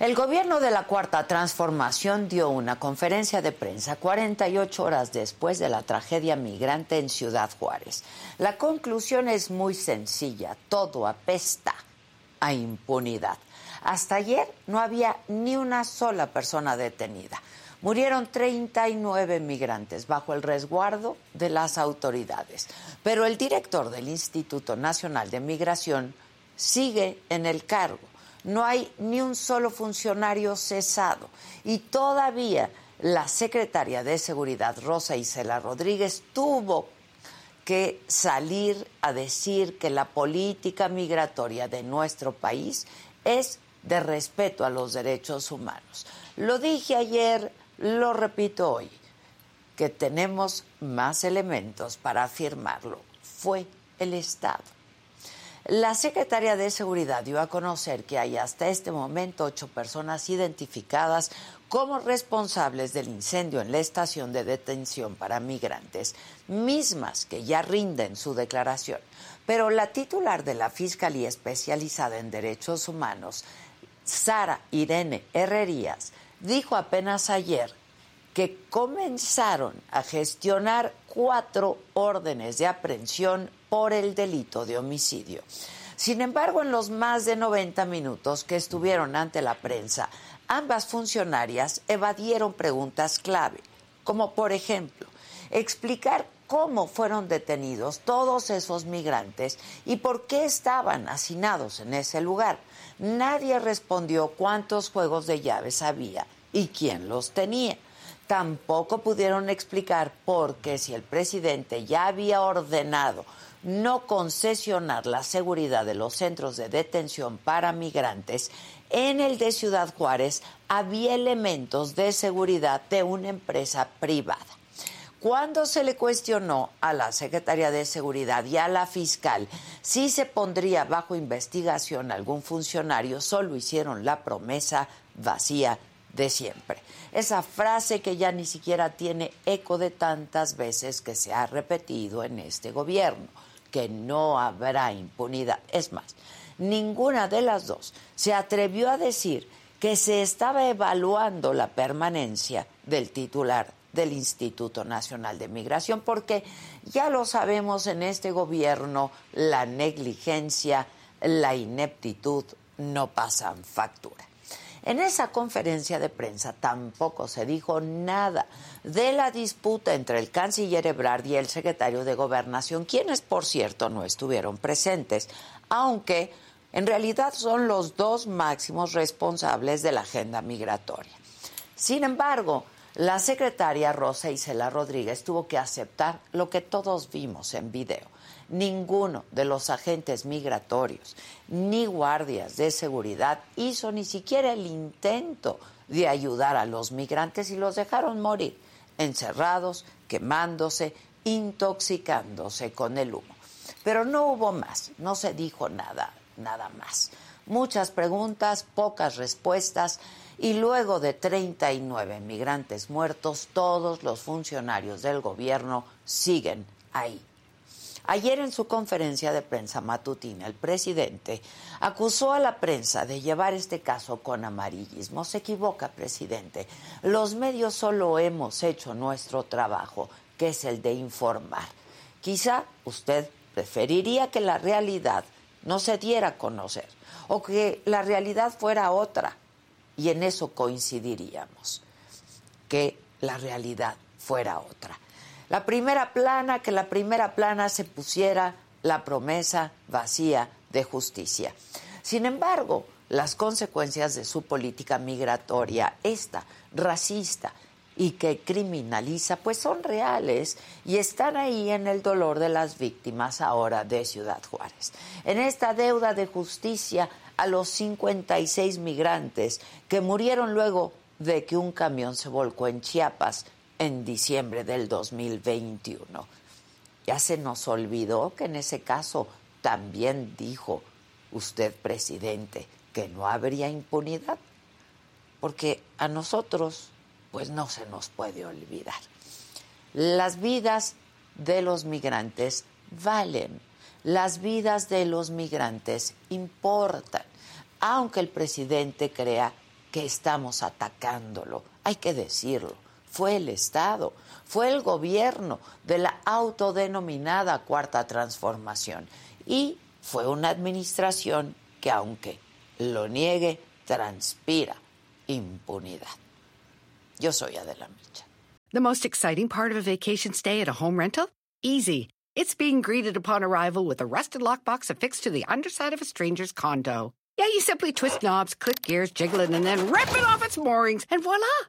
El gobierno de la Cuarta Transformación dio una conferencia de prensa 48 horas después de la tragedia migrante en Ciudad Juárez. La conclusión es muy sencilla, todo apesta a impunidad. Hasta ayer no había ni una sola persona detenida. Murieron 39 migrantes bajo el resguardo de las autoridades. Pero el director del Instituto Nacional de Migración sigue en el cargo no hay ni un solo funcionario cesado y todavía la secretaria de Seguridad, Rosa Isela Rodríguez, tuvo que salir a decir que la política migratoria de nuestro país es de respeto a los derechos humanos. Lo dije ayer, lo repito hoy, que tenemos más elementos para afirmarlo. Fue el Estado. La secretaria de Seguridad dio a conocer que hay hasta este momento ocho personas identificadas como responsables del incendio en la estación de detención para migrantes, mismas que ya rinden su declaración. Pero la titular de la Fiscalía Especializada en Derechos Humanos, Sara Irene Herrerías, dijo apenas ayer que comenzaron a gestionar cuatro órdenes de aprehensión por el delito de homicidio. Sin embargo, en los más de 90 minutos que estuvieron ante la prensa, ambas funcionarias evadieron preguntas clave, como por ejemplo, explicar cómo fueron detenidos todos esos migrantes y por qué estaban hacinados en ese lugar. Nadie respondió cuántos juegos de llaves había y quién los tenía tampoco pudieron explicar por qué si el presidente ya había ordenado no concesionar la seguridad de los centros de detención para migrantes, en el de Ciudad Juárez había elementos de seguridad de una empresa privada. Cuando se le cuestionó a la Secretaría de Seguridad y a la fiscal si se pondría bajo investigación algún funcionario, solo hicieron la promesa vacía de siempre. Esa frase que ya ni siquiera tiene eco de tantas veces que se ha repetido en este gobierno, que no habrá impunidad. Es más, ninguna de las dos se atrevió a decir que se estaba evaluando la permanencia del titular del Instituto Nacional de Migración, porque ya lo sabemos en este gobierno, la negligencia, la ineptitud no pasan factura. En esa conferencia de prensa tampoco se dijo nada de la disputa entre el canciller Ebrard y el secretario de Gobernación, quienes, por cierto, no estuvieron presentes, aunque en realidad son los dos máximos responsables de la agenda migratoria. Sin embargo, la secretaria Rosa Isela Rodríguez tuvo que aceptar lo que todos vimos en video ninguno de los agentes migratorios ni guardias de seguridad hizo ni siquiera el intento de ayudar a los migrantes y los dejaron morir, encerrados, quemándose, intoxicándose con el humo. Pero no hubo más, no se dijo nada, nada más. Muchas preguntas, pocas respuestas y luego de 39 migrantes muertos, todos los funcionarios del gobierno siguen ahí Ayer en su conferencia de prensa matutina, el presidente acusó a la prensa de llevar este caso con amarillismo. Se equivoca, presidente. Los medios solo hemos hecho nuestro trabajo. que es el de informar. Quizá usted preferiría que la realidad no se diera a conocer o que la realidad fuera otra y en eso coincidiríamos, que la realidad fuera otra. La primera plana, que la primera plana se pusiera la promesa vacía de justicia. Sin embargo, las consecuencias de su política migratoria, esta racista y que criminaliza, pues son reales y están ahí en el dolor de las víctimas ahora de Ciudad Juárez. En esta deuda de justicia a los 56 migrantes que murieron luego de que un camión se volcó en Chiapas en diciembre del 2021. Ya se nos olvidó que en ese caso también dijo usted, presidente, que no habría impunidad, porque a nosotros pues no se nos puede olvidar. Las vidas de los migrantes valen, las vidas de los migrantes importan, aunque el presidente crea que estamos atacándolo, hay que decirlo, fue el Estado, fue el gobierno de la autodenominada Cuarta Transformación y fue una administración que aunque lo niegue, transpira impunidad. Yo soy Adela Micha. The most exciting part of a vacation stay at a home rental? Easy. It's being greeted upon arrival with a rusted lockbox affixed to the underside of a stranger's condo. Yeah, you simply twist knobs, click gears, jiggle it, and then rip it off its moorings, and voila!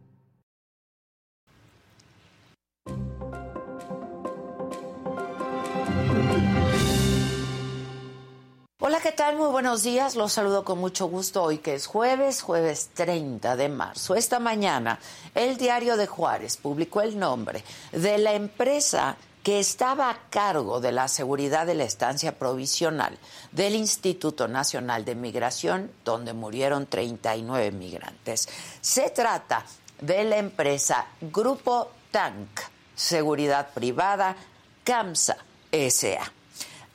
Hola, ¿qué tal? Muy buenos días. Los saludo con mucho gusto hoy que es jueves, jueves 30 de marzo. Esta mañana, el diario de Juárez publicó el nombre de la empresa que estaba a cargo de la seguridad de la estancia provisional del Instituto Nacional de Migración, donde murieron 39 migrantes. Se trata de la empresa Grupo Tank, Seguridad Privada, CAMSA SA.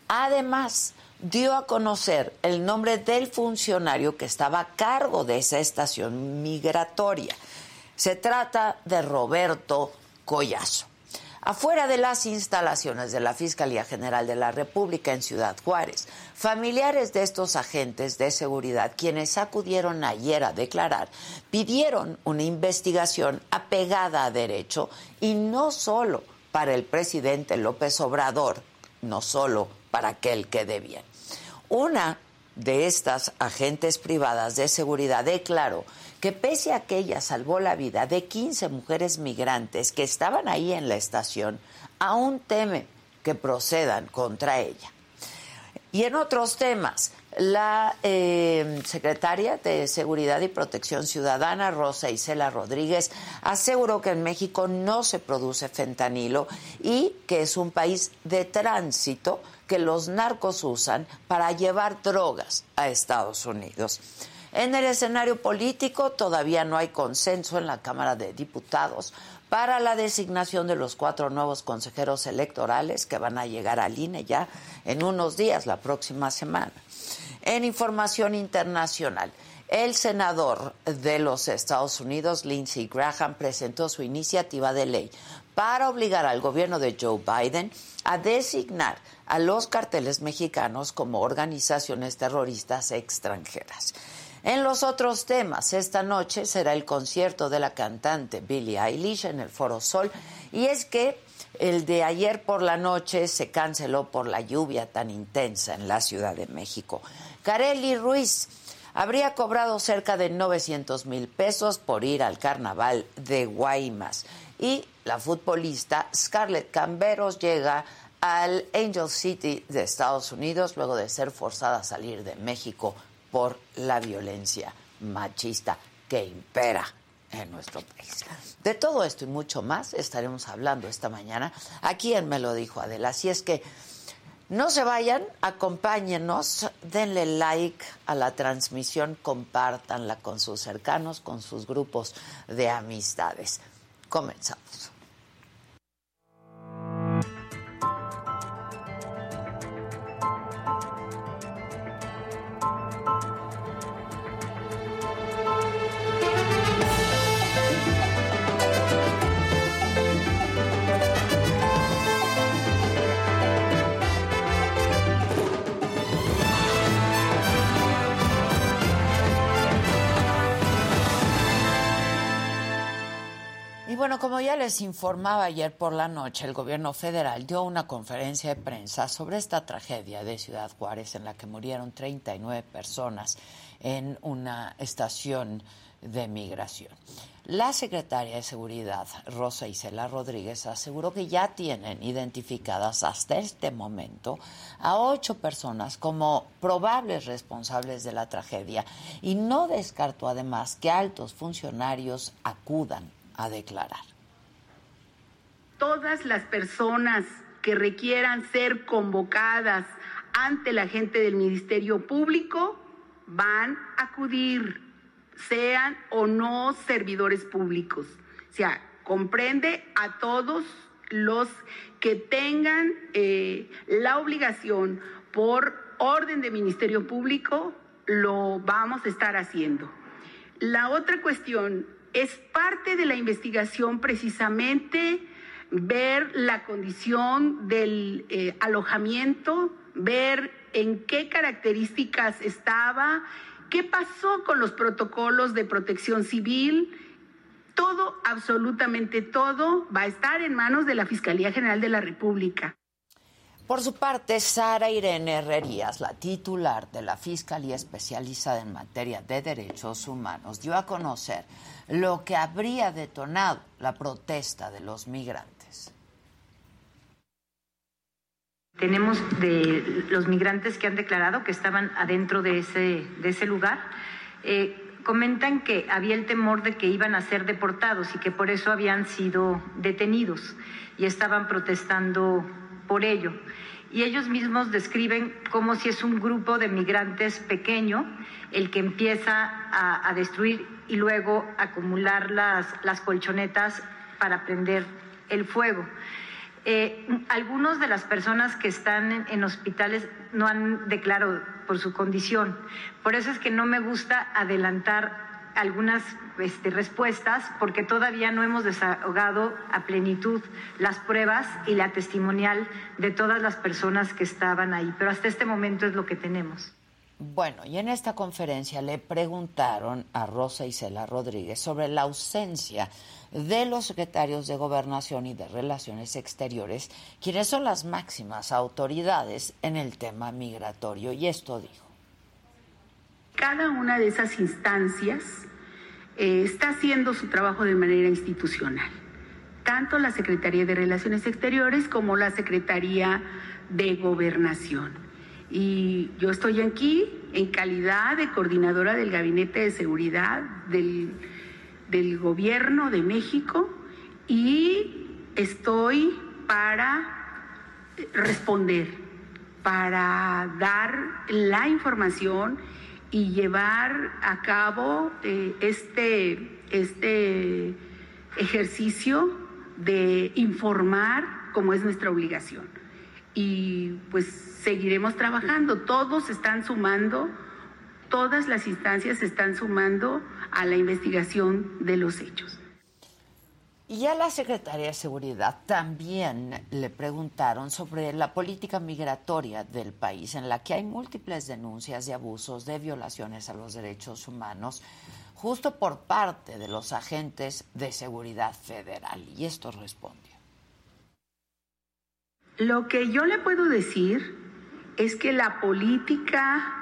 Además, dio a conocer el nombre del funcionario que estaba a cargo de esa estación migratoria. Se trata de Roberto Collazo. Afuera de las instalaciones de la Fiscalía General de la República en Ciudad Juárez, familiares de estos agentes de seguridad, quienes acudieron ayer a declarar, pidieron una investigación apegada a derecho y no solo para el presidente López Obrador, no solo para que él quede bien. Una de estas agentes privadas de seguridad declaró que pese a que ella salvó la vida de 15 mujeres migrantes que estaban ahí en la estación, aún teme que procedan contra ella. Y en otros temas, la eh, secretaria de Seguridad y Protección Ciudadana, Rosa Isela Rodríguez, aseguró que en México no se produce fentanilo y que es un país de tránsito que los narcos usan para llevar drogas a Estados Unidos. En el escenario político todavía no hay consenso en la Cámara de Diputados para la designación de los cuatro nuevos consejeros electorales que van a llegar al INE ya en unos días, la próxima semana. En información internacional, el senador de los Estados Unidos, Lindsey Graham, presentó su iniciativa de ley para obligar al gobierno de Joe Biden a designar a los carteles mexicanos como organizaciones terroristas extranjeras. En los otros temas, esta noche será el concierto de la cantante Billie Eilish en el Foro Sol y es que el de ayer por la noche se canceló por la lluvia tan intensa en la Ciudad de México. Carely Ruiz habría cobrado cerca de 900 mil pesos por ir al carnaval de Guaymas. Y la futbolista Scarlett Camberos llega al Angel City de Estados Unidos luego de ser forzada a salir de México por la violencia machista que impera en nuestro país. De todo esto y mucho más estaremos hablando esta mañana aquí en Me lo dijo Adela. Así es que no se vayan, acompáñenos, denle like a la transmisión, compártanla con sus cercanos, con sus grupos de amistades. Comenzamos. Bueno, como ya les informaba ayer por la noche, el gobierno federal dio una conferencia de prensa sobre esta tragedia de Ciudad Juárez en la que murieron 39 personas en una estación de migración. La secretaria de Seguridad, Rosa Isela Rodríguez, aseguró que ya tienen identificadas hasta este momento a ocho personas como probables responsables de la tragedia y no descartó además que altos funcionarios acudan a declarar. Todas las personas que requieran ser convocadas ante la gente del Ministerio Público van a acudir, sean o no servidores públicos. O sea, comprende a todos los que tengan eh, la obligación por orden de Ministerio Público, lo vamos a estar haciendo. La otra cuestión es parte de la investigación precisamente ver la condición del eh, alojamiento, ver en qué características estaba, qué pasó con los protocolos de protección civil. Todo, absolutamente todo, va a estar en manos de la Fiscalía General de la República. Por su parte, Sara Irene Herrerías, la titular de la Fiscalía Especializada en Materia de Derechos Humanos, dio a conocer lo que habría detonado la protesta de los migrantes. Tenemos de los migrantes que han declarado que estaban adentro de ese, lugar. Eh, comentan que había el temor de que iban a ser deportados y que por eso habían sido detenidos y estaban protestando por ello. Y ellos mismos describen como si es un grupo de migrantes pequeño el que empieza a, destruir y luego acumular las, las colchonetas para prender el fuego. Eh, algunos de las personas que están en, hospitales no han declarado por su condición. Por eso es que no me gusta adelantar algunas este, respuestas porque todavía no hemos desahogado a plenitud las pruebas y la testimonial de todas las personas que estaban ahí. Pero hasta este momento es lo que tenemos. Bueno, y en esta conferencia le preguntaron a Rosa Isela Rodríguez sobre la ausencia de los secretarios de Gobernación y de Relaciones Exteriores, quienes son las máximas autoridades en el tema migratorio. Y esto dijo. Cada una de esas instancias eh, está haciendo su trabajo de manera institucional, tanto la Secretaría de Relaciones Exteriores como la Secretaría de Gobernación. Y yo estoy aquí en calidad de coordinadora del Gabinete de Seguridad del, del Gobierno de México y estoy para responder, para dar la información y llevar a cabo eh, este, este ejercicio de informar como es nuestra obligación. Y pues seguiremos trabajando. Todos están sumando, todas las instancias están sumando a la investigación de los hechos. Y a la Secretaría de Seguridad también le preguntaron sobre la política migratoria del país, en la que hay múltiples denuncias de abusos, de violaciones a los derechos humanos, justo por parte de los agentes de seguridad federal. Y esto respondió. Lo que yo le puedo decir es que la política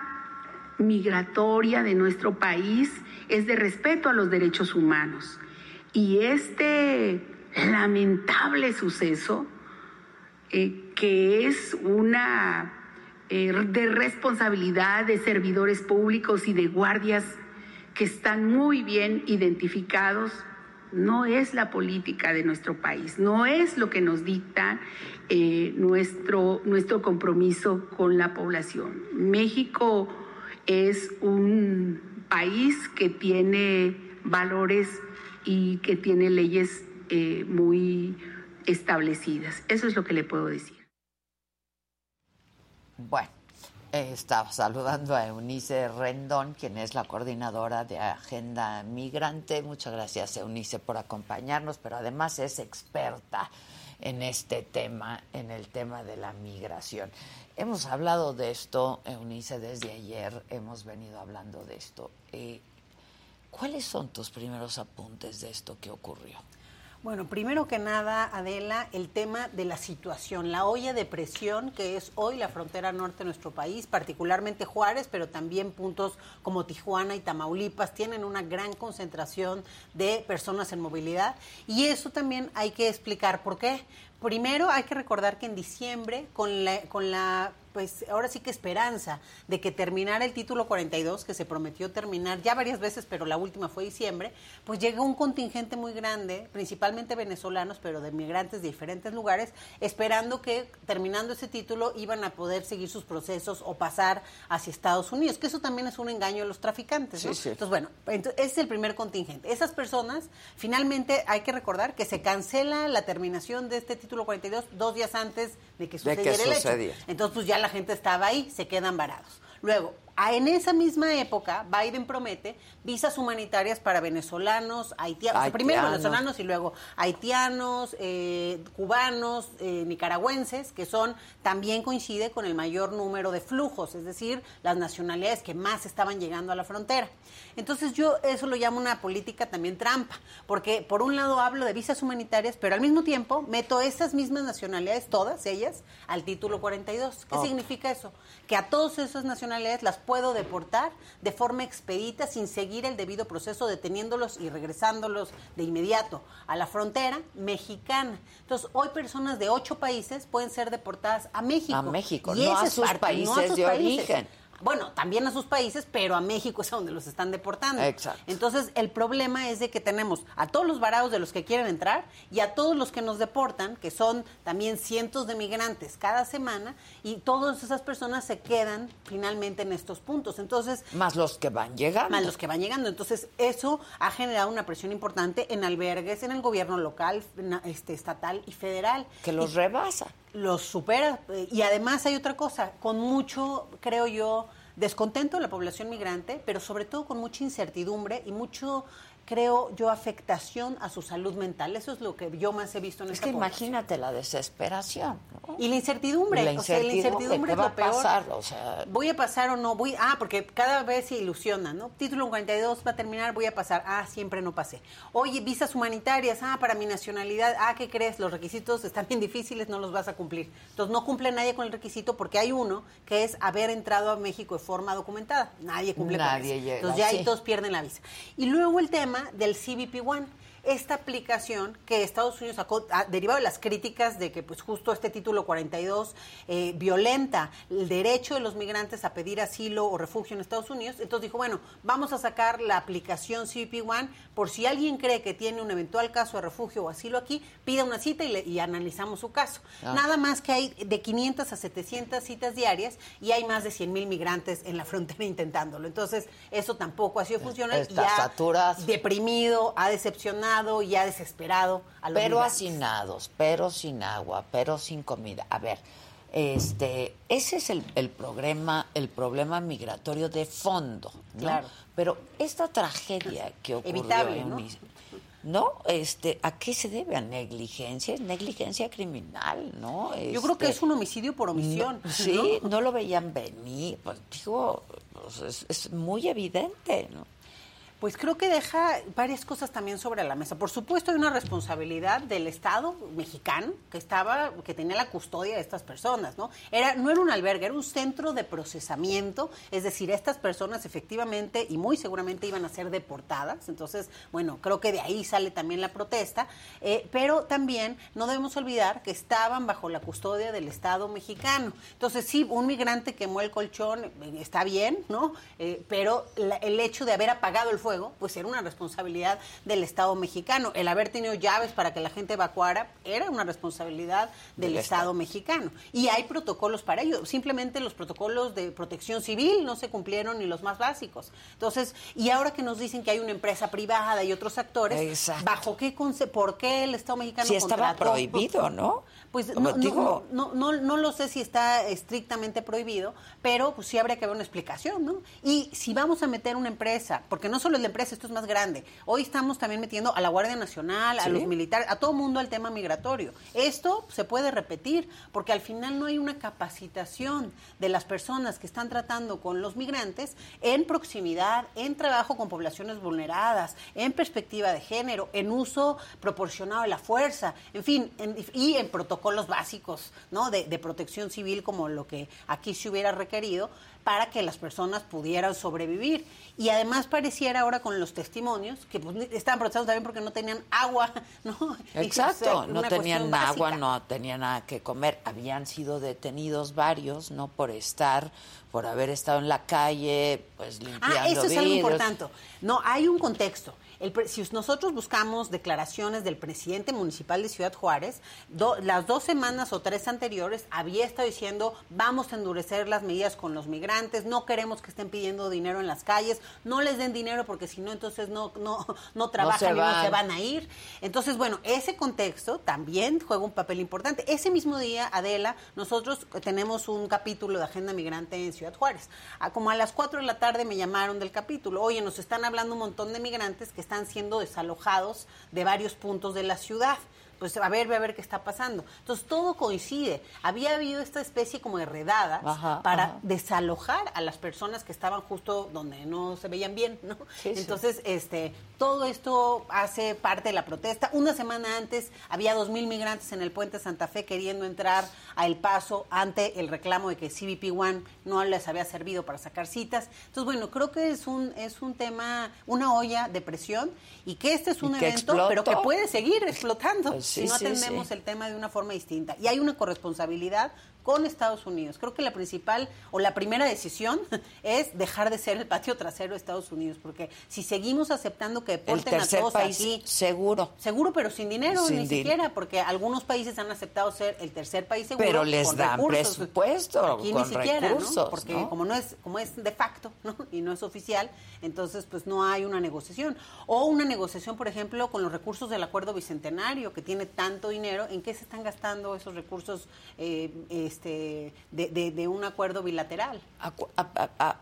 migratoria de nuestro país es de respeto a los derechos humanos. Y este lamentable suceso, eh, que es una eh, de responsabilidad de servidores públicos y de guardias que están muy bien identificados, no es la política de nuestro país, no es lo que nos dicta eh, nuestro, nuestro compromiso con la población. México es un país que tiene valores y que tiene leyes eh, muy establecidas. Eso es lo que le puedo decir. Bueno, estaba saludando a Eunice Rendón, quien es la coordinadora de Agenda Migrante. Muchas gracias, Eunice, por acompañarnos, pero además es experta en este tema, en el tema de la migración. Hemos hablado de esto, Eunice, desde ayer hemos venido hablando de esto. Eh, ¿Cuáles son tus primeros apuntes de esto que ocurrió? Bueno, primero que nada, Adela, el tema de la situación, la olla de presión que es hoy la frontera norte de nuestro país, particularmente Juárez, pero también puntos como Tijuana y Tamaulipas tienen una gran concentración de personas en movilidad y eso también hay que explicar por qué. Primero hay que recordar que en diciembre, con la, pues ahora sí que esperanza de que terminara el título 42, que se prometió terminar ya varias veces, pero la última fue diciembre, pues llegó un contingente muy grande, principalmente venezolanos, pero de migrantes de diferentes lugares, esperando que terminando ese título iban a poder seguir sus procesos o pasar hacia Estados Unidos, que eso también es un engaño de los traficantes. ¿no? Entonces, bueno, ese es el primer contingente. Esas personas, finalmente hay que recordar que se cancela la terminación de este título 42 dos días antes de que sucediera el hecho. Entonces, pues ya la gente estaba ahí, se quedan varados. Luego, en esa misma época, Biden promete visas humanitarias para venezolanos, haitianos, primero venezolanos y luego haitianos, eh, cubanos, eh, nicaragüenses, que son, también coincide con el mayor número de flujos, es decir, las nacionalidades que más estaban llegando a la frontera. Entonces yo eso lo llamo una política también trampa, porque por un lado hablo de visas humanitarias, pero al mismo tiempo meto esas mismas nacionalidades, todas ellas, al título 42. ¿Qué significa eso? Que a todas esas nacionalidades las puedo deportar de forma expedita sin seguir el debido proceso, deteniéndolos y regresándolos de inmediato a la frontera mexicana. Entonces, hoy personas de ocho países pueden ser deportadas a México. A México, no a sus países de origen bueno, también a sus países, pero a México es a donde los están deportando. Exacto. Entonces, el problema es de que tenemos a todos los varados de los que quieren entrar y a todos los que nos deportan, que son también cientos de migrantes cada semana, y todas esas personas se quedan finalmente en estos puntos. Entonces, más los que van llegando. Más los que van llegando. Entonces, eso ha generado una presión importante en albergues, en el gobierno local, este, estatal y federal. Que los rebasa los supera. Y además hay otra cosa, con mucho, creo yo, descontento de la población migrante, pero sobre todo con mucha incertidumbre y mucho creo yo, afectación a su salud mental. Eso es lo que yo más he visto en es que imagínate la desesperación. Y la incertidumbre. la incertidumbre, es lo peor. Pasar, o sea... Voy a pasar o no. voy Ah, porque cada vez se ilusiona, ¿no? Título 42 va a terminar, voy a pasar. Ah, siempre no pasé. Oye, visas humanitarias. Ah, para mi nacionalidad. Ah, ¿qué crees? Los requisitos están bien difíciles, no los vas a cumplir. Entonces no cumple nadie con el requisito porque hay uno que es haber entrado a México de forma documentada. Nadie cumple con eso. Entonces ya ahí todos pierden la visa. Y luego el tema del CBP One. Esta aplicación que Estados Unidos sacó, ah, derivado de las críticas de que pues justo este título 42 eh, violenta el derecho de los migrantes a pedir asilo o refugio en Estados Unidos, entonces dijo, bueno, vamos a sacar la aplicación CBP One por si alguien cree que tiene un eventual caso de refugio o asilo aquí, pida una cita y, analizamos su caso. Ah. Nada más que hay de 500 a 700 citas diarias y hay más de 100 mil migrantes en la frontera intentándolo. Entonces, eso tampoco ha sido funcional. Está ya deprimido, ha decepcionado y ha desesperado a los Pero hacinados, pero sin agua, pero sin comida. A ver, este, ese es el, el problema, el problema migratorio de fondo, Claro. Pero esta tragedia que ocurrió Evitable, ¿no? ¿no? Este, ¿a qué se debe? ¿A negligencia? Es negligencia criminal, ¿no? Yo creo que es un homicidio por omisión. sí, ¿no? lo veían venir, pues digo, pues, es, es, muy evidente, ¿no? Pues creo que deja varias cosas también sobre la mesa. Por supuesto, hay una responsabilidad del Estado mexicano que estaba, que tenía la custodia de estas personas, ¿no? Era, no era un albergue, era un centro de procesamiento, es decir, estas personas efectivamente y muy seguramente iban a ser deportadas. Entonces, bueno, creo que de ahí sale también la protesta. Eh, pero también no debemos olvidar que estaban bajo la custodia del Estado mexicano. Entonces, sí, un migrante quemó el colchón, eh, está bien, ¿no? Eh, pero el hecho de haber apagado el fuego pues era una responsabilidad del Estado mexicano. El haber tenido llaves para que la gente evacuara era una responsabilidad del, Estado, mexicano. Y hay protocolos para ello. Simplemente los protocolos de protección civil no se cumplieron ni los más básicos. Entonces, y ahora que nos dicen que hay una empresa privada y otros actores, ¿bajo qué por qué el Estado mexicano si estaba prohibido, ¿no? Pues no, no, no, no, lo sé si está estrictamente prohibido, pero pues sí habría que ver una explicación, ¿no? Y si vamos a meter una empresa, porque no solo es la empresa, esto es más grande, hoy estamos también metiendo a la Guardia Nacional, a los militares, a todo mundo al tema migratorio. Esto se puede repetir, porque al final no hay una capacitación de las personas que están tratando con los migrantes en proximidad, en trabajo con poblaciones vulneradas, en perspectiva de género, en uso proporcionado de la fuerza, en fin, y en protocolo los básicos ¿no? de, protección civil como lo que aquí se hubiera requerido para que las personas pudieran sobrevivir. Y además pareciera ahora con los testimonios que pues, estaban protestando también porque no tenían agua, ¿no? Exacto, no tenían agua, no tenían nada que comer. Habían sido detenidos varios, ¿no? Por estar, por haber estado en la calle, pues ah, limpiando Ah, eso es algo importante. No, hay un contexto si nosotros buscamos declaraciones del presidente municipal de Ciudad Juárez, las dos semanas o tres anteriores había estado diciendo vamos a endurecer las medidas con los migrantes, no queremos que estén pidiendo dinero en las calles, no les den dinero porque si no entonces no no no trabajan y no se van a ir. Entonces, bueno, ese contexto también juega un papel importante. Ese mismo día, Adela, nosotros tenemos un capítulo de Agenda Migrante en Ciudad Juárez. como a las 4 de la tarde me llamaron del capítulo, oye, nos están hablando un montón de migrantes que están siendo desalojados de varios puntos de la ciudad pues a ver, a ver qué está pasando. Entonces todo coincide. Había habido esta especie como de redadas para desalojar a las personas que estaban justo donde no se veían bien, ¿no? Entonces, este, todo esto hace parte de la protesta. Una semana antes había dos mil migrantes en el puente Santa Fe queriendo entrar a El Paso ante el reclamo de que CBP One no les había servido para sacar citas. Entonces, bueno, creo que es un es un tema, una olla de presión y que este es un evento, pero que puede seguir explotando pues si no atendemos el tema de una forma distinta. Y hay una corresponsabilidad con Estados Unidos. Creo que la principal o la primera decisión es dejar de ser el patio trasero de Estados Unidos, porque si seguimos aceptando que deporten a todos país seguro, seguro, pero sin dinero ni siquiera, porque algunos países han aceptado ser el tercer país seguro, pero les dan presupuesto, aquí ni siquiera, ¿no? porque como no es como es de facto, ¿no? y no es oficial, entonces pues no hay una negociación o una negociación, por ejemplo, con los recursos del acuerdo bicentenario que tiene tanto dinero, ¿en qué se están gastando esos recursos? Eh, este, de, un acuerdo bilateral.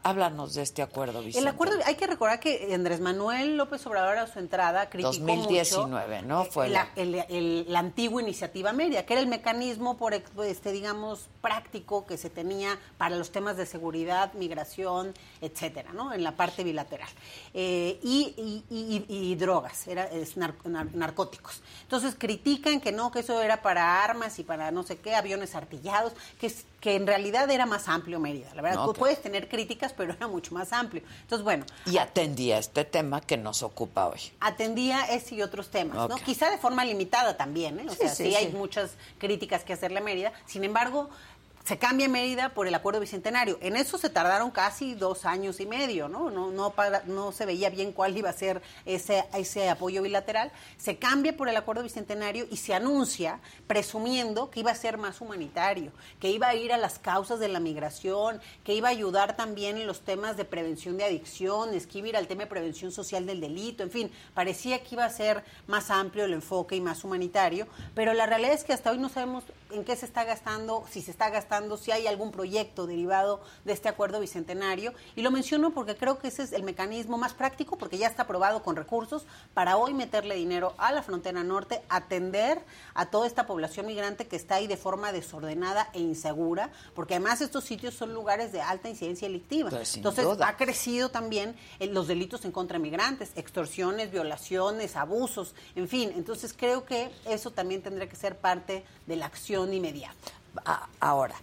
háblanos de este acuerdo El acuerdo, hay que recordar que Andrés Manuel López Obrador a su entrada criticó 2019, ¿no? Fue la, la antigua iniciativa media, que era el mecanismo, por este, digamos, práctico que se tenía para los temas de seguridad, migración, etcétera, ¿no? En la parte bilateral. Eh, y, drogas, era, narcóticos. Entonces critican que no, que eso era para armas y para no sé qué, aviones artillados que, que en realidad era más amplio Mérida. La verdad, tú puedes tener críticas, pero era mucho más amplio. Entonces, bueno. Y atendía este tema que nos ocupa hoy. Atendía ese y otros temas, ¿no? Quizá de forma limitada también, ¿eh? O sea, sí, hay muchas críticas que hacerle a Mérida. Sin embargo, se cambia Mérida por el acuerdo bicentenario. En eso se tardaron casi dos años y medio, ¿no? No, no, no se veía bien cuál iba a ser ese, ese apoyo bilateral. Se cambia por el acuerdo bicentenario y se anuncia presumiendo que iba a ser más humanitario, que iba a ir a las causas de la migración, que iba a ayudar también en los temas de prevención de adicciones, que iba a ir al tema de prevención social del delito, en fin, parecía que iba a ser más amplio el enfoque y más humanitario, pero la realidad es que hasta hoy no sabemos en qué se está gastando, si se está gastando, si hay algún proyecto derivado de este acuerdo bicentenario. Y lo menciono porque creo que ese es el mecanismo más práctico, porque ya está aprobado con recursos para hoy meterle dinero a la frontera norte, atender a toda esta población migrante que está ahí de forma desordenada e insegura, porque además estos sitios son lugares de alta incidencia delictiva. Pues, Entonces ha crecido también eh, los delitos en contra de migrantes, extorsiones, violaciones, abusos, en fin. Entonces creo que eso también tendría que ser parte de la acción inmediata. A- Ahora,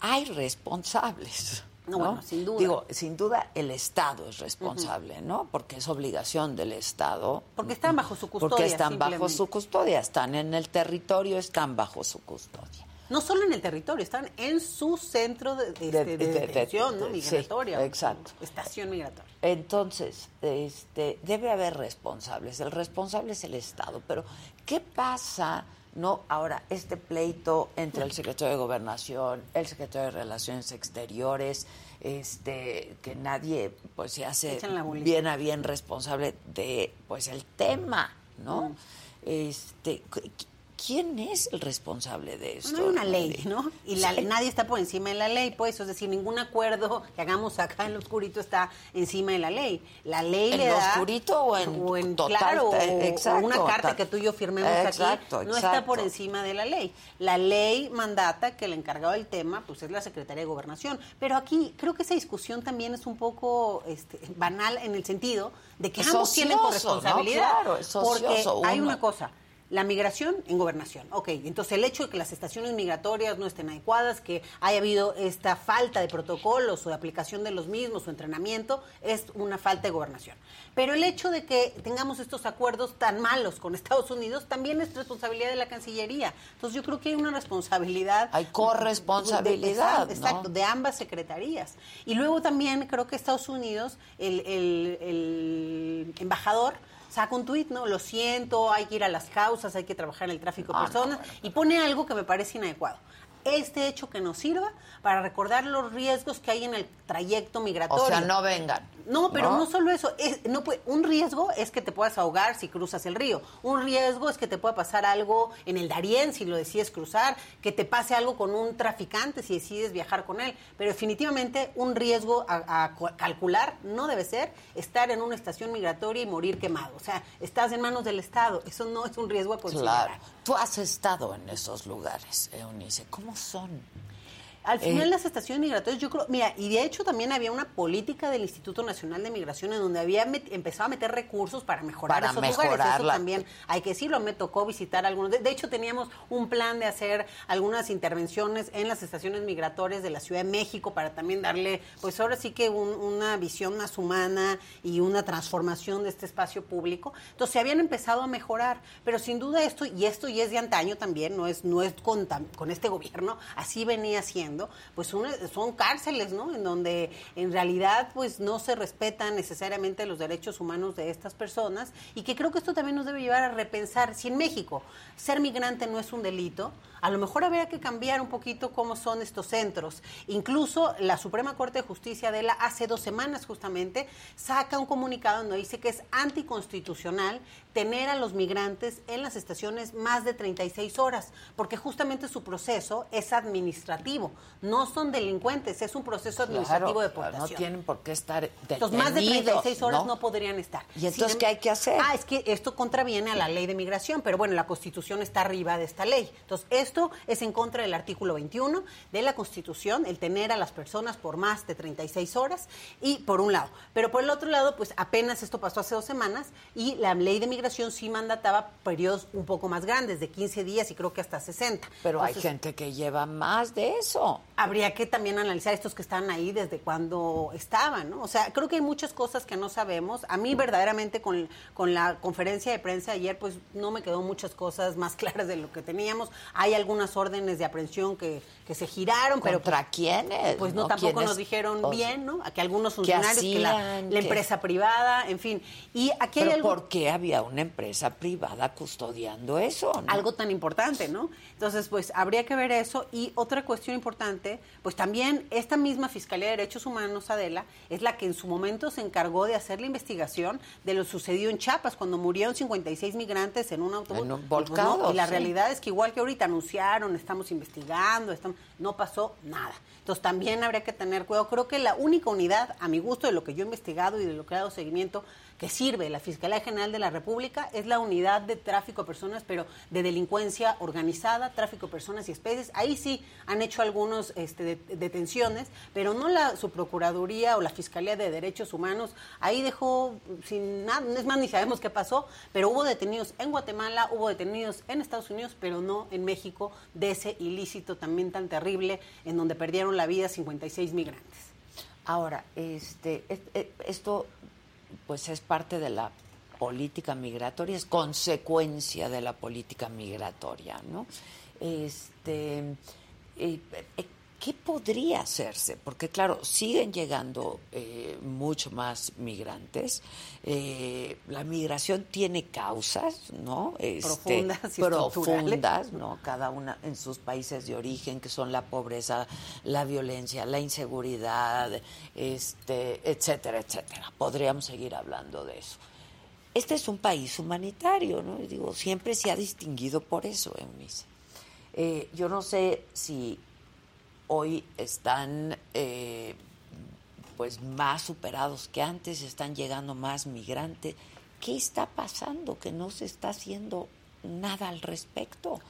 hay responsables. No, bueno, sin duda. Digo, sin duda el Estado es responsable, ¿no? Porque es obligación del Estado. Porque están bajo su custodia. Porque están bajo su custodia, están en el territorio, están bajo su custodia. No solo en el territorio, están en su centro de, de, de- detención, ¿no? sí, migratoria. exacto. Estación migratoria. Entonces, este, debe haber responsables. El responsable es el Estado. Pero, ¿qué pasa? No, ahora, este pleito entre el secretario de Gobernación, el secretario de Relaciones Exteriores, este, que nadie pues se hace bien a bien responsable de pues el tema, ¿no? Este, ¿quién es el responsable de esto? No hay una ley, ¿no? Y la- Sí. nadie está por encima de la ley, pues, es decir, ningún acuerdo que hagamos acá en lo oscurito está encima de la ley. La ley ¿En le lo da... oscurito o en total, claro, o- o exacto, una carta ta- que tú y yo firmemos Exacto, aquí, no está por encima de la ley. La ley mandata que el encargado del tema, pues, es la Secretaría de Gobernación. Pero aquí creo que esa discusión también es un poco este, banal en el sentido de que Es ambos tienen ¿no? corresponsabilidad. Claro, es porque hay una cosa. La migración en gobernación. Ok, entonces el hecho de que las estaciones migratorias no estén adecuadas, que haya habido esta falta de protocolos o de aplicación de los mismos o entrenamiento, es una falta de gobernación. Pero el hecho de que tengamos estos acuerdos tan malos con Estados Unidos también es responsabilidad de la Cancillería. Entonces yo creo que hay una responsabilidad. Hay corresponsabilidad, de- exacto, ¿no? de ambas secretarías. Y luego también creo que Estados Unidos, el, el- el embajador saca un tuit, ¿no? Lo siento, hay que ir a las causas, hay que trabajar en el tráfico de Ah, no, personas, bueno. y pone algo que me parece inadecuado. Este hecho que nos sirva para recordar los riesgos que hay en el trayecto migratorio. O sea, no vengan. No, pero no, solo eso. Es, no puede- un riesgo es que te puedas ahogar si cruzas el río. Un riesgo es que te pueda pasar algo en el Darién si lo decides cruzar, que te pase algo con un traficante si decides viajar con él. Pero definitivamente un riesgo a, a cu- calcular no debe ser estar en una estación migratoria y morir quemado. O sea, estás en manos del Estado. Eso no es un riesgo a considerar. Claro. Tú has estado en esos lugares, Eunice. ¿Cómo son? Al final Eh, las estaciones migratorias, yo creo, mira, y de hecho también había una política del Instituto Nacional de Migración en donde había met- empezado a meter recursos para mejorar Para esos mejorar lugares. Eso también hay que decirlo, me tocó visitar algunos. De, de hecho, teníamos un plan de hacer algunas intervenciones en las estaciones migratorias de la Ciudad de México para también darle, pues ahora sí que un- una visión más humana y una transformación de este espacio público. Entonces se habían empezado a mejorar, pero sin duda esto, y esto ya es de antaño también, no es, no es con, con este gobierno, así venía siendo, pues una- son cárceles, ¿no? En donde en realidad pues no se respetan necesariamente los derechos humanos de estas personas y que creo que esto también nos debe llevar a repensar si en México ser migrante no es un delito, a lo mejor habría que cambiar un poquito cómo son estos centros. Incluso la Suprema Corte de Justicia de la hace dos semanas justamente saca un comunicado donde dice que es anticonstitucional tener a los migrantes en las estaciones más de 36 horas, porque justamente su proceso es administrativo, no son delincuentes, es un proceso administrativo Claro, de deportación. no tienen por qué estar detenidos, Entonces, más de 36 horas ¿no? podrían estar. ¿Y entonces Sin qué hay que hacer? Ah, es que esto contraviene a la ley de migración, pero bueno, la Constitución está arriba de esta ley. Entonces, esto es en contra del artículo 21 de la Constitución, el tener a las personas por más de 36 horas, y por un lado. Pero por el otro lado, pues apenas esto pasó hace dos semanas, y la ley de migración sí mandataba periodos un poco más grandes, de 15 días y creo que hasta 60. Pero hay gente que lleva más de eso. Habría que también analizar estos que están ahí desde cuando estaban, ¿no? O sea, creo que hay muchas cosas que no sabemos. A mí verdaderamente con, con la conferencia de prensa de ayer, pues no me quedó muchas cosas más claras de lo que teníamos. Hay algunas órdenes de aprehensión que, que se giraron, pero ¿Contra quiénes? pues no, ¿No? tampoco nos dijeron O- bien, ¿no? A que algunos funcionarios, que la, empresa privada, en fin. Y aquí hay ¿Pero algo... por qué había una una empresa privada custodiando eso. Algo tan importante, ¿no? Entonces, pues habría que ver eso. Y otra cuestión importante, pues también esta misma Fiscalía de Derechos Humanos, Adela, es la que en su momento se encargó de hacer la investigación de lo sucedido en Chiapas, cuando murieron 56 migrantes en un autobús. En un pues, volcado, no, y la sí. realidad es que igual que ahorita anunciaron, estamos investigando, estamos, no pasó nada. Entonces también habría que tener cuidado. Creo que la única unidad, a mi gusto, de lo que yo he investigado y de lo que he dado seguimiento, que sirve la Fiscalía General de la República es la unidad de tráfico de personas, pero de delincuencia organizada, tráfico de personas y especies. Ahí sí han hecho algunos este, de- detenciones, pero no la su Procuraduría o la Fiscalía de Derechos Humanos. Ahí dejó sin nada, es más, ni sabemos qué pasó, pero hubo detenidos en Guatemala, hubo detenidos en Estados Unidos, pero no en México, de ese ilícito también tan terrible en donde perdieron la vida 56 migrantes. Ahora, este, es- es- esto pues es parte de la política migratoria, es consecuencia de la política migratoria, ¿no? Este, eh, ¿qué podría hacerse? Porque claro, siguen llegando eh, mucho más migrantes. eh, la migración tiene causas, ¿no? Este, Profundas y profundas, ¿no? Cada una en sus países de origen, que son la pobreza, la violencia, la inseguridad, este, etcétera, etcétera. Podríamos seguir hablando de eso. Este es un país humanitario, ¿no? Y digo, siempre se ha distinguido por eso, Eunice. Eh, yo no sé si hoy están eh, pues más superados que antes, están llegando más migrantes. ¿Qué está pasando que no se está haciendo nada al respecto?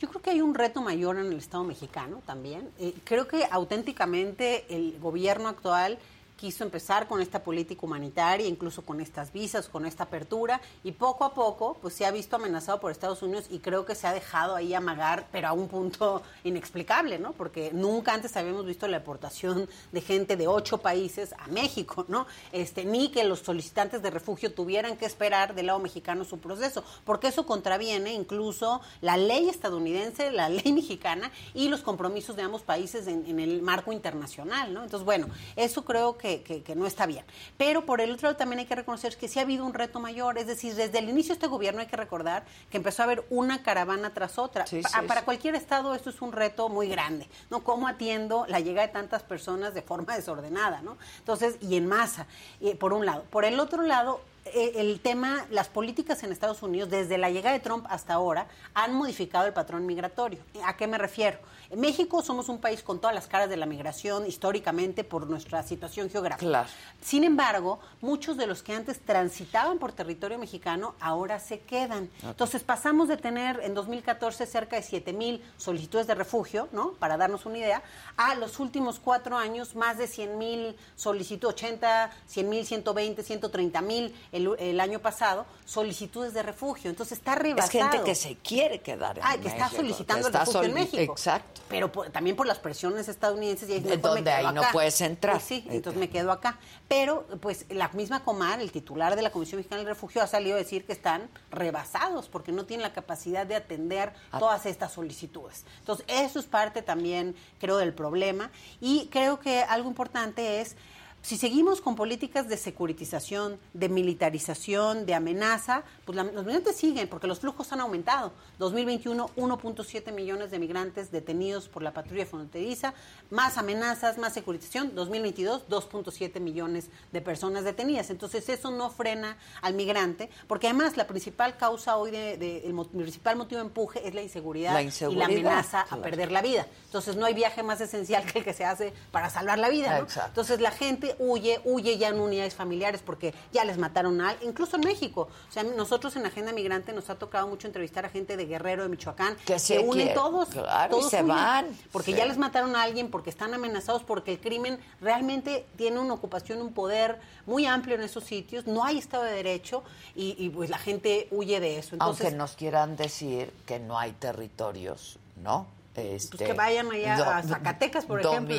Yo creo que hay un reto mayor en el Estado mexicano también. Eh, creo que auténticamente el gobierno actual quiso empezar con esta política humanitaria, incluso con estas visas, con esta apertura, y poco a poco pues se ha visto amenazado por Estados Unidos y creo que se ha dejado ahí amagar, pero a un punto inexplicable, ¿no? Porque nunca antes habíamos visto la deportación de gente de ocho países a México, ¿no? Este, ni que los solicitantes de refugio tuvieran que esperar del lado mexicano su proceso, porque eso contraviene incluso la ley estadounidense, la ley mexicana y los compromisos de ambos países en, en el marco internacional, ¿no? Entonces, bueno, eso creo que, que- que no está bien. Pero por el otro lado también hay que reconocer que sí ha habido un reto mayor, es decir, desde el inicio de este gobierno hay que recordar que empezó a haber una caravana tras otra. Sí, Pa- sí, para sí. cualquier estado esto es un reto muy grande, ¿no? ¿Cómo atiendo la llegada de tantas personas de forma desordenada, ¿no? Entonces, y en masa, eh, por un lado. Por el otro lado, eh, el tema, las políticas en Estados Unidos, desde la llegada de Trump hasta ahora, han modificado el patrón migratorio. ¿A qué me refiero? En México somos un país con todas las caras de la migración históricamente por nuestra situación geográfica. Claro. Sin embargo, muchos de los que antes transitaban por territorio mexicano ahora se quedan. Entonces pasamos de tener en 2014 cerca de 7 mil solicitudes de refugio, ¿no? Para darnos una idea, a los últimos cuatro años más de 100 mil solicitudes, 80, 100 mil, 120, 130 mil el, el año pasado, solicitudes de refugio. Entonces está Es rebasado. gente que se quiere quedar en Ah, que está solicitando que el está refugio en México. Exacto. Pero por- también por las presiones estadounidenses. Y ahí donde ahí no puedes entrar. Pues sí, entonces me quedo acá. Pero, pues, la misma Comar, el titular de la Comisión Mexicana del Refugio, ha salido a decir que están rebasados porque no tienen la capacidad de atender Ah. todas estas solicitudes. Entonces, eso es parte también, creo, del problema. Y creo que algo importante es si seguimos con políticas de securitización, de militarización, de amenaza, pues la- los migrantes siguen porque los flujos han aumentado. 2021, 1.7 millones de migrantes detenidos por la patrulla fronteriza, más amenazas, más securitización. 2022, 2.7 millones de personas detenidas. Entonces eso no frena al migrante, porque además la principal causa hoy, de, de- el mo- principal motivo de empuje es la inseguridad, La y la amenaza claro. a perder la vida. Entonces no hay viaje más esencial que el que se hace para salvar la vida. ¿no? Entonces la gente huye, huye ya en unidades familiares porque ya les mataron a alguien, incluso en México. O sea, nosotros en Agenda Migrante nos ha tocado mucho entrevistar a gente de Guerrero, de Michoacán, Que se unen quiere, todos, claro, y todos se van, porque sí. ya les mataron a alguien, porque están amenazados, porque el crimen realmente tiene una ocupación, un poder muy amplio en esos sitios, no hay Estado de Derecho y, y, pues la gente huye de eso. Entonces, Aunque nos quieran decir que no hay territorios, ¿no? Este, pues que vayan allá a Zacatecas, por ejemplo.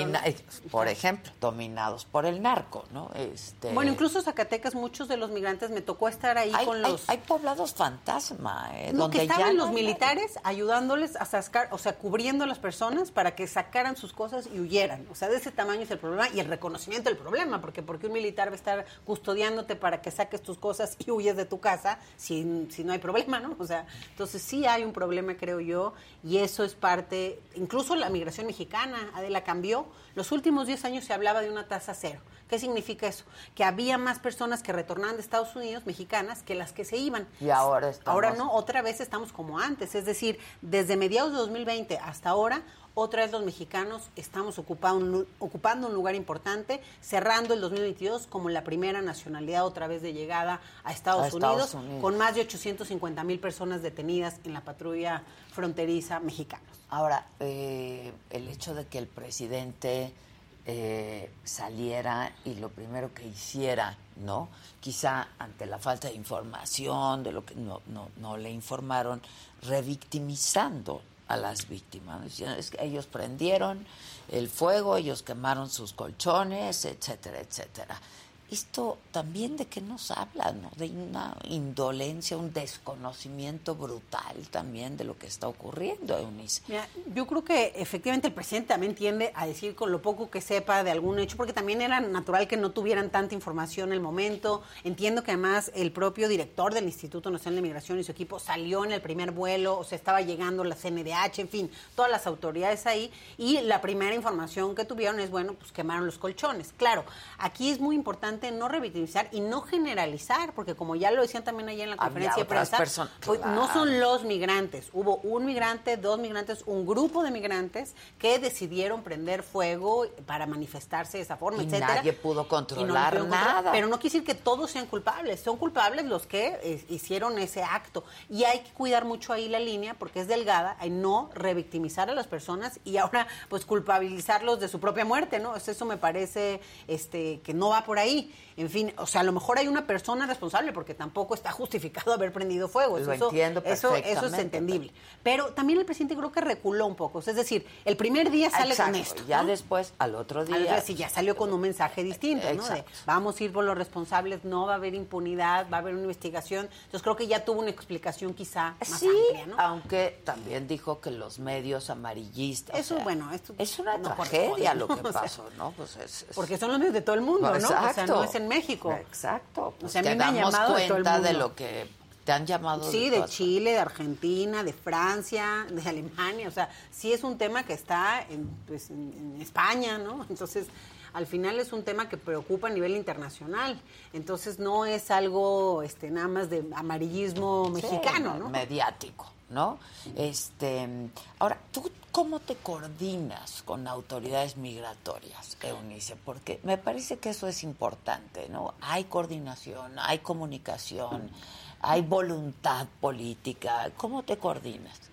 Por ejemplo, dominados por el narco, ¿no? Este, bueno, incluso Zacatecas, muchos de los migrantes, me tocó estar ahí con los... Hay, poblados fantasma, ¿eh? No, donde que estaban los militares ayudándoles a sacar, o sea, cubriendo a las personas para que sacaran sus cosas y huyeran. O sea, de ese tamaño es el problema y el reconocimiento del problema, porque porque un militar va a estar custodiándote para que saques tus cosas y huyes de tu casa si, si no hay problema, ¿no? O sea, entonces sí hay un problema, creo yo, y eso es parte incluso la migración mexicana, Adela, cambió. Los últimos 10 años se hablaba de una tasa cero. ¿Qué significa eso? Que había más personas que retornaban de Estados Unidos, mexicanas, que las que se iban. Y ahora estamos... Ahora no, otra vez estamos como antes. Es decir, desde mediados de 2020 hasta ahora, otra vez los mexicanos estamos ocupando, ocupando un lugar importante, cerrando el 2022 como la primera nacionalidad otra vez de llegada a Estados, Unidos, con más de 850 mil personas detenidas en la patrulla fronteriza mexicana. Ahora, eh, el hecho de que el presidente eh, saliera y lo primero que hiciera, ¿no? Quizá ante la falta de información, de lo que no, no, no le informaron, revictimizando a las víctimas. Ellos prendieron el fuego, ellos quemaron sus colchones, etcétera, etcétera esto también de qué nos habla, ¿no? De una indolencia, un desconocimiento brutal también de lo que está ocurriendo, Eunice. Mira, yo creo que efectivamente el presidente también tiende a decir con lo poco que sepa de algún hecho, porque también era natural que no tuvieran tanta información en el momento. Entiendo que además el propio director del Instituto Nacional de Migración y su equipo salió en el primer vuelo, o sea, estaba llegando la CNDH, en fin, todas las autoridades ahí, y la primera información que tuvieron es, bueno, pues quemaron los colchones. Claro, aquí es muy importante no revictimizar y no generalizar, porque como ya lo decían también allá en la conferencia de prensa, no son los migrantes. Hubo un migrante, dos migrantes, un grupo de migrantes que decidieron prender fuego para manifestarse de esa forma, y etcétera. Nadie pudo controlar nada. pero no quiere decir que todos sean culpables. Son culpables los que eh, hicieron ese acto. Y hay que cuidar mucho ahí la línea porque es delgada, hay no revictimizar a las personas y ahora pues culpabilizarlos de su propia muerte, ¿no? Eso me parece este que no va por ahí en fin, o sea, a lo mejor hay una persona responsable porque tampoco está justificado haber prendido fuego. Eso, entiendo eso, eso es entendible. Pero también el presidente creo que reculó un poco. Es decir, el primer día sale con esto. Ya después, al otro día. sí, ya salió con un mensaje distinto, ¿no? De, vamos a ir por los responsables, no va a haber impunidad, va a haber una investigación. Entonces creo que ya tuvo una explicación quizá más amplia, ¿no? Aunque también dijo que los medios amarillistas. Eso, bueno, esto es una tragedia lo que pasó, ¿no? Pues es, Porque son los medios de todo el mundo, ¿no? O sea, no es en México. Exacto. o sea, a mí me han llamado cuenta de, lo que te han llamado. Sí, de, Chile, de Argentina, de Francia, de Alemania. O sea, sí es un tema que está en, pues, en, España, ¿no? Entonces, al final es un tema que preocupa a nivel internacional. Entonces, no es algo este, nada más de amarillismo mexicano, ¿no? Mediático. ¿No? Este, ahora, ¿tú cómo te coordinas con autoridades migratorias, Eunice? Porque me parece que eso es importante, ¿no? Hay coordinación, hay comunicación, hay voluntad política. ¿Cómo te coordinas?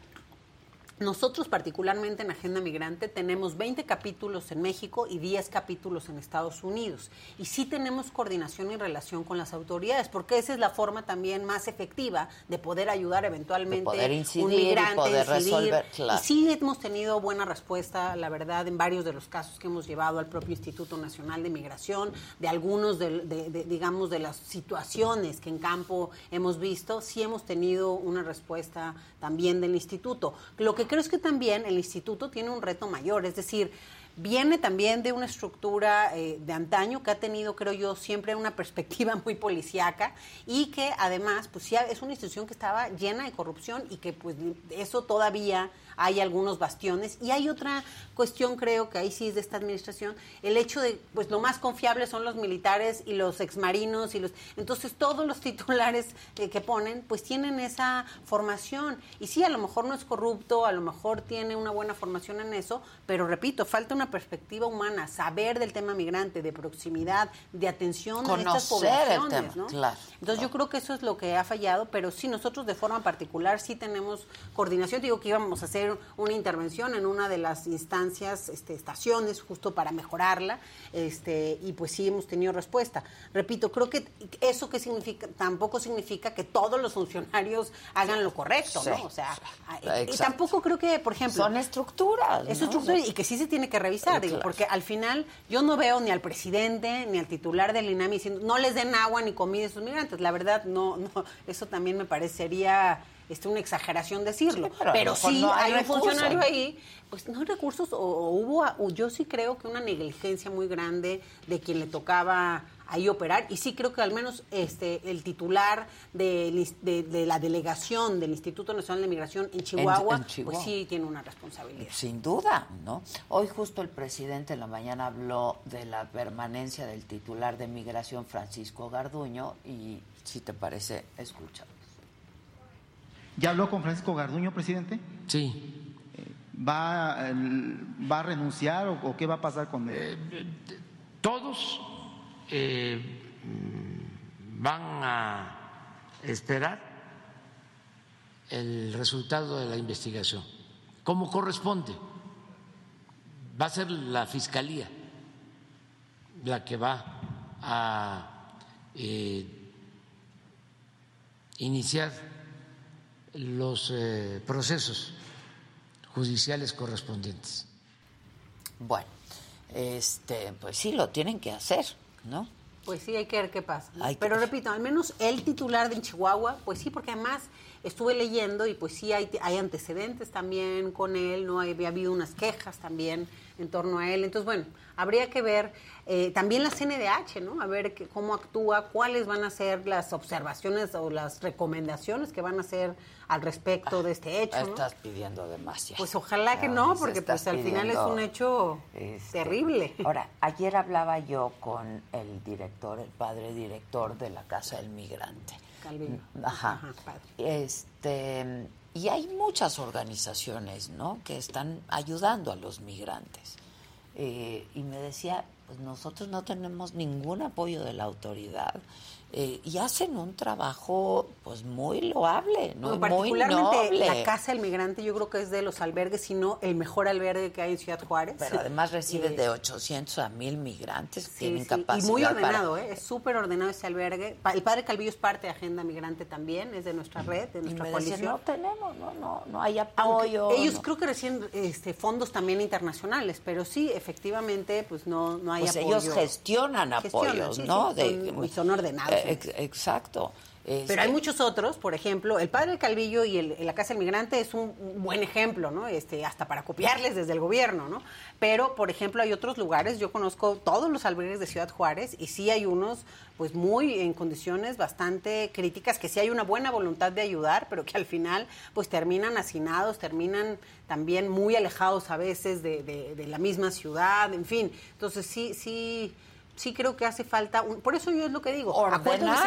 Nosotros particularmente en Agenda Migrante tenemos 20 capítulos en México y 10 capítulos en Estados Unidos. Y sí tenemos coordinación y relación con las autoridades, porque esa es la forma también más efectiva de poder ayudar eventualmente poder incidir un migrante, y poder resolver. Y sí hemos tenido buena respuesta, la verdad, en varios de los casos que hemos llevado al propio Instituto Nacional de Migración, de algunos, de, digamos, de las situaciones que en campo hemos visto, sí hemos tenido una respuesta también del instituto. Lo que creo es que también el instituto tiene un reto mayor, es decir, viene también de una estructura eh, de antaño que ha tenido, creo yo, siempre una perspectiva muy policíaca y que además, pues sí, es una institución que estaba llena de corrupción y que pues eso todavía hay algunos bastiones. Y hay otra cuestión, creo que ahí sí es de esta administración, el hecho de, pues lo más confiable son los militares y los exmarinos y los... Entonces todos los titulares eh, que ponen, pues tienen esa formación. Y sí, a lo mejor no es corrupto, a lo mejor tiene una buena formación en eso, pero repito, falta una perspectiva humana, saber del tema migrante, de proximidad, de atención a estas Conocer el poblaciones, tema, ¿no? claro, Entonces yo creo que eso es lo que ha fallado, pero sí nosotros de forma particular sí tenemos coordinación. Digo que íbamos a hacer una intervención en una de las instancias, este, estaciones, justo para mejorarla, este, y pues sí hemos tenido respuesta. Repito, creo que eso que significa, tampoco significa que todos los funcionarios hagan lo correcto, Sí, ¿no? O sea, sí. y- tampoco creo que, por ejemplo, Son estructuras. es ¿no? estructura y que sí se tiene que revisar, digo, Claro. porque al final yo no veo ni al presidente ni al titular del INAMI diciendo no les den agua ni comida a esos migrantes. La verdad, no, no eso también me parecería este, una exageración decirlo. Sí, pero sí no hay hay, un recursos. funcionario ahí, pues no hay recursos o, o hubo, o yo sí creo que una negligencia muy grande de quien le tocaba ahí operar y sí creo que al menos este el titular de, de- de la delegación del Instituto Nacional de Migración en Chihuahua, en Chihuahua. pues sí tiene una responsabilidad. Sin duda, ¿no? Hoy justo el presidente en la mañana habló de la permanencia del titular de migración Francisco Garduño y si te parece, escucha. ¿Ya habló con Francisco Garduño, presidente? Sí, ¿Va, el- va a renunciar o, o qué va a pasar con él? todos eh, mm, van a esperar el resultado de la investigación, como corresponde. Va a ser la fiscalía la que va a eh, iniciar los eh, procesos judiciales correspondientes. Bueno, este, pues sí, lo tienen que hacer, ¿no? Pues sí, hay que ver qué pasa. Pero repito, al menos el titular de Chihuahua, pues sí, porque además estuve leyendo y pues sí hay, hay antecedentes también con él, no había habido unas quejas también en torno a él. Entonces, bueno, habría que ver eh, también la CNDH, ¿no? A ver que- cómo actúa, cuáles van a ser las observaciones o las recomendaciones que van a hacer al respecto de este hecho, ¿no? Estás pidiendo demasiado. Pues ojalá que Ay, no, porque pues al final es un hecho este, terrible. Ahora, ayer hablaba yo con el director, el padre director de la Casa del Migrante. Ajá. Ajá, padre. Este, y hay muchas organizaciones, ¿no? Que están ayudando a los migrantes. Eh, y me decía, pues nosotros no tenemos ningún apoyo de la autoridad. Eh, y hacen un trabajo, pues, muy loable, ¿no? Muy particularmente noble. la Casa del Migrante, yo creo que es de los albergues, si no el mejor albergue que hay en Ciudad Juárez. Pero además recibe Eh, de 800 a 1000 migrantes, sí, tienen sí, capacidad Y muy para- ordenado, ¿eh? es súper ordenado ese albergue. El Padre Calvillo es parte de Agenda Migrante también, es de nuestra red, de Y nuestra me coalición. decían, no tenemos, no, no, no hay Aunque apoyo. ellos no". creo que recién este, fondos también internacionales, pero sí, efectivamente, pues no, no hay pues apoyo. ellos gestionan Gestionan, apoyos, sí, ¿no? son- y son ordenados Eh, en ex- exacto. Este, Pero hay muchos otros, por ejemplo, el padre del Calvillo y el, la Casa del Migrante es un un buen ejemplo, ¿no? Este, hasta para copiarles desde el gobierno, ¿no? Pero, por ejemplo, hay otros lugares, yo conozco todos los albergues de Ciudad Juárez y sí hay unos, pues muy en condiciones bastante críticas, que sí hay una buena voluntad de ayudar, pero que al final, pues terminan hacinados, terminan también muy alejados a veces de, de- de la misma ciudad, en fin. Entonces sí, sí. Sí creo que hace falta, un- por eso yo es lo que digo,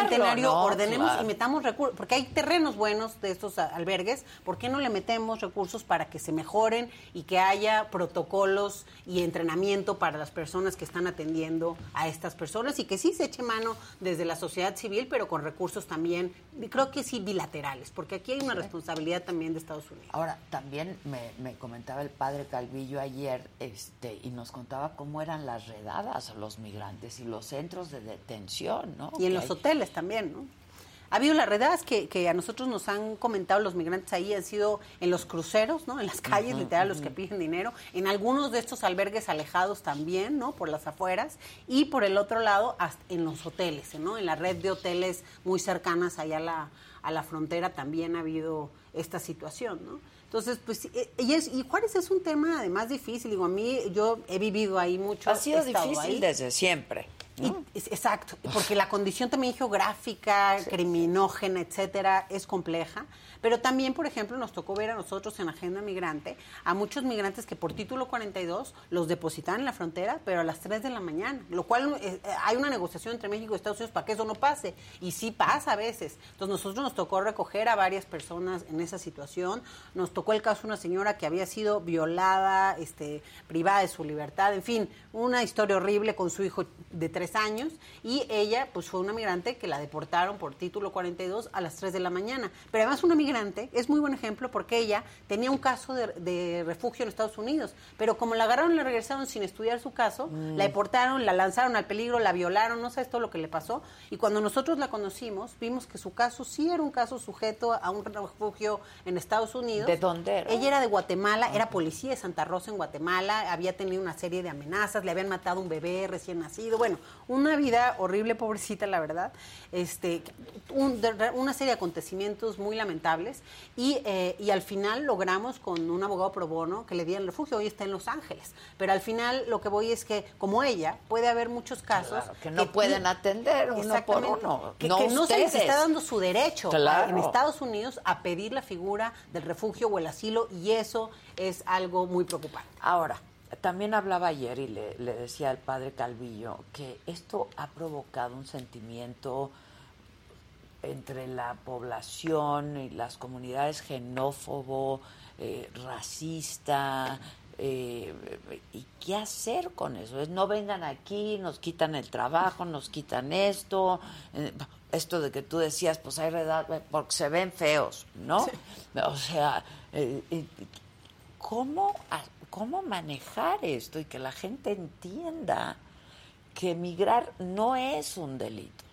centenario, ¿no? ordenemos Claro. y metamos recursos, porque hay terrenos buenos de estos albergues, ¿por qué no le metemos recursos para que se mejoren y que haya protocolos y entrenamiento para las personas que están atendiendo a estas personas y que sí se eche mano desde la sociedad civil, pero con recursos también, creo que sí bilaterales, porque aquí hay una responsabilidad también de Estados Unidos. Ahora, también me, me comentaba el padre Calvillo ayer este, y nos contaba cómo eran las redadas a los migrantes y los centros de detención, ¿no? Y en los hay- hoteles también, ¿no? Ha habido las redadas que, que a nosotros nos han comentado los migrantes ahí, han sido en los cruceros, ¿no? En las calles, literal, los que piden dinero, en algunos de estos albergues alejados también, ¿no? Por las afueras, y por el otro lado, hasta en los hoteles, ¿no? En la red de hoteles muy cercanas allá a la, a la frontera también ha habido esta situación, ¿no? Entonces, pues, eh, y, es, y Juárez es un tema además difícil, digo, a mí, yo he vivido ahí mucho. Ha sido difícil ahí. desde siempre. exacto, porque la condición también geográfica, criminógena, etcétera, es compleja. Pero también, por ejemplo, nos tocó ver a nosotros en Agenda Migrante a muchos migrantes que por título 42 los depositaban en la frontera, pero a las 3 de la mañana, lo cual eh, hay una negociación entre México y Estados Unidos para que eso no pase. Y sí pasa a veces. Entonces, nosotros nos tocó recoger a varias personas en esa situación. Nos tocó el caso de una señora que había sido violada, este, privada de su libertad, en fin, una historia horrible con su hijo de tres años. Y ella, pues fue una migrante que la deportaron por título 42 a las 3 de la mañana. Pero además, una migrante es muy buen ejemplo porque ella tenía un caso de, refugio en Estados Unidos, pero como la agarraron y la regresaron sin estudiar su caso, mm. la deportaron, la lanzaron al peligro, la violaron, no sabes todo lo que le pasó. Y cuando nosotros la conocimos, vimos que su caso sí era un caso sujeto a un refugio en Estados Unidos. ¿De dónde era? Ella era de Guatemala, era policía de Santa Rosa en Guatemala, había tenido una serie de amenazas, le habían matado un bebé recién nacido, bueno, una vida horrible, pobrecita, la verdad. Este, una serie de acontecimientos muy lamentables y, eh, y al final logramos con un abogado pro bono que le dieran refugio, hoy está en Los Ángeles, pero al final lo que voy es que como ella puede haber muchos casos que no pueden atender uno por uno, que no, se les está dando su derecho en Estados Unidos a pedir la figura del refugio o el asilo y eso es algo muy preocupante. Ahora, también hablaba ayer y le, le, decía al padre Calvillo que esto ha provocado un sentimiento entre la población y las comunidades xenófobo, eh, racista, eh, ¿y qué hacer con eso? Es no vengan aquí, nos quitan el trabajo, nos quitan esto, eh, esto de que tú decías, pues hay redad, porque se ven feos, ¿no? O sea, ¿cómo, ¿cómo manejar esto y que la gente entienda que emigrar no es un delito?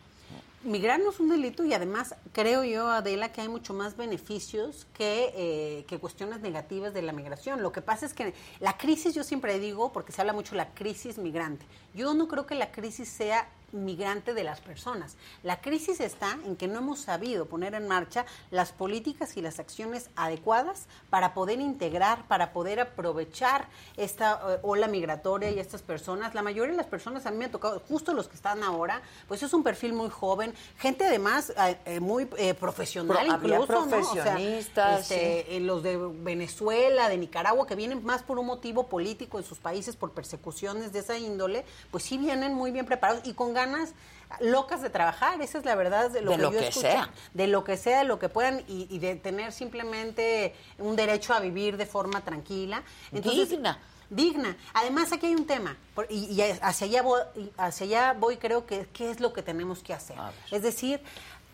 migrar no es un delito y además creo yo, Adela, que hay mucho más beneficios que, eh, que cuestiones negativas de la migración. Lo que pasa es que la crisis, yo siempre digo, porque se habla mucho de la crisis migrante, yo no creo que la crisis sea migrante de las personas. La crisis está en que no hemos sabido poner en marcha las políticas y las acciones adecuadas para poder integrar, para poder aprovechar esta eh, ola migratoria y estas personas. La mayoría de las personas a mí me ha tocado, justo los que están ahora, pues es un perfil muy joven, gente además eh, eh, muy profesional incluso, profesionistas, este, los de Venezuela, de Nicaragua, que vienen más por un motivo político en sus países, por persecuciones de esa índole, pues sí vienen muy bien preparados y con ganas locas de trabajar, esa es la verdad de lo que yo que sea. de lo que sea, de lo que puedan y, de tener simplemente un derecho a vivir de forma tranquila. digna. Digna. Además, aquí hay un tema, y, hacia, allá voy, hacia allá voy, creo que qué es lo que tenemos que hacer. Es decir,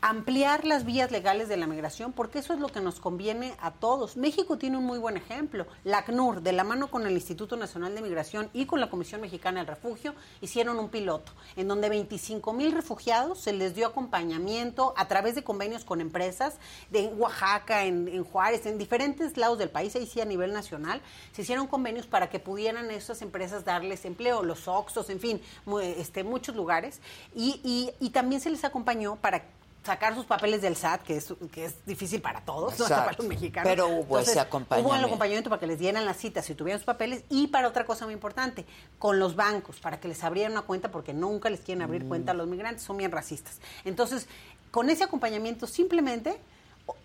ampliar las vías legales de la migración, porque eso es lo que nos conviene a todos. México tiene un muy buen ejemplo. La ACNUR, de la mano con el Instituto Nacional de Migración y con la Comisión Mexicana del Refugio, hicieron un piloto en donde 25 mil refugiados se les dio acompañamiento a través de convenios con empresas de Oaxaca, en, Juárez, en diferentes lados del país, ahí sí a nivel nacional, se hicieron convenios para que pudieran esas empresas darles empleo, los Oxos, en fin, este, muchos lugares, y, y, y también se les acompañó para sacar sus papeles del SAT, que es, que es difícil para todos, no para los mexicanos. Pero hubo ese acompañamiento. Hubo el acompañamiento para que les dieran las citas si tuvieran sus papeles y para otra cosa muy importante, con los bancos, para que les abrieran una cuenta porque nunca les quieren abrir cuenta a los migrantes, son bien racistas. Entonces, con ese acompañamiento simplemente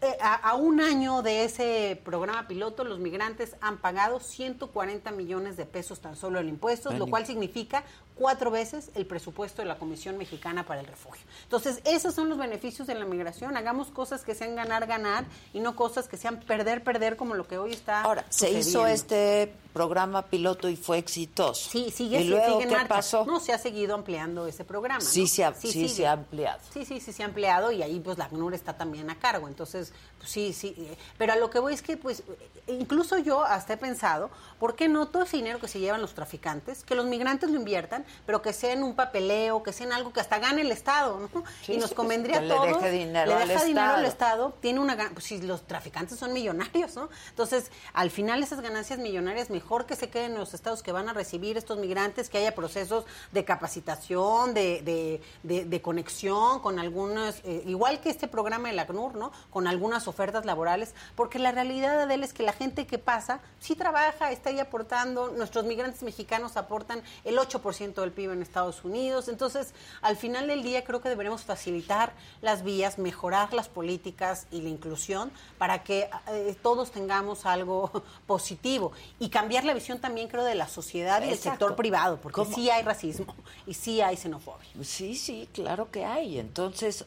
eh, a, un año de ese programa piloto, los migrantes han pagado 140 millones de pesos tan solo en impuestos, lo cual significa cuatro veces el presupuesto de la Comisión Mexicana para el Refugio. Entonces, esos son los beneficios de la migración. Hagamos cosas que sean ganar, ganar y no cosas que sean perder, perder como lo que hoy está. Ahora, se hizo este programa piloto y fue exitoso. Sí, sigue, ¿Y luego sigue qué pasó? No, se ha seguido ampliando ese programa. Sí, se, ha, sí, se ha ampliado. Sí, sí, sí se ha ampliado y ahí pues la ACNUR está también a cargo. Entonces, pues, sí, sí. Eh, pero a lo que voy es que pues incluso yo hasta he pensado, ¿por qué no todo ese dinero que se llevan los traficantes, que los migrantes lo inviertan, pero que sea en un papeleo, que sea en algo que hasta gane el Estado, ¿no? y nos convendría a todos. Le deje dinero, le deja al, dinero Estado. al Estado. Tiene una pues si los traficantes son millonarios, ¿no? Entonces, al final esas ganancias millonarias mejor que se queden en los estados que van a recibir estos migrantes, que haya procesos de capacitación, de, de, conexión con algunas, eh, igual que este programa de la ACNUR, ¿no? Con algunas ofertas laborales, porque la realidad de él es que la gente que pasa sí trabaja, está ahí aportando, nuestros migrantes mexicanos aportan el 8% 10% del PIB en Estados Unidos. Entonces, al final del día creo que deberemos facilitar las vías, mejorar las políticas y la inclusión para que eh, todos tengamos algo positivo y cambiar la visión también creo de la sociedad y del sector privado, porque sí hay racismo y sí hay xenofobia. Sí, sí, claro que hay. Entonces,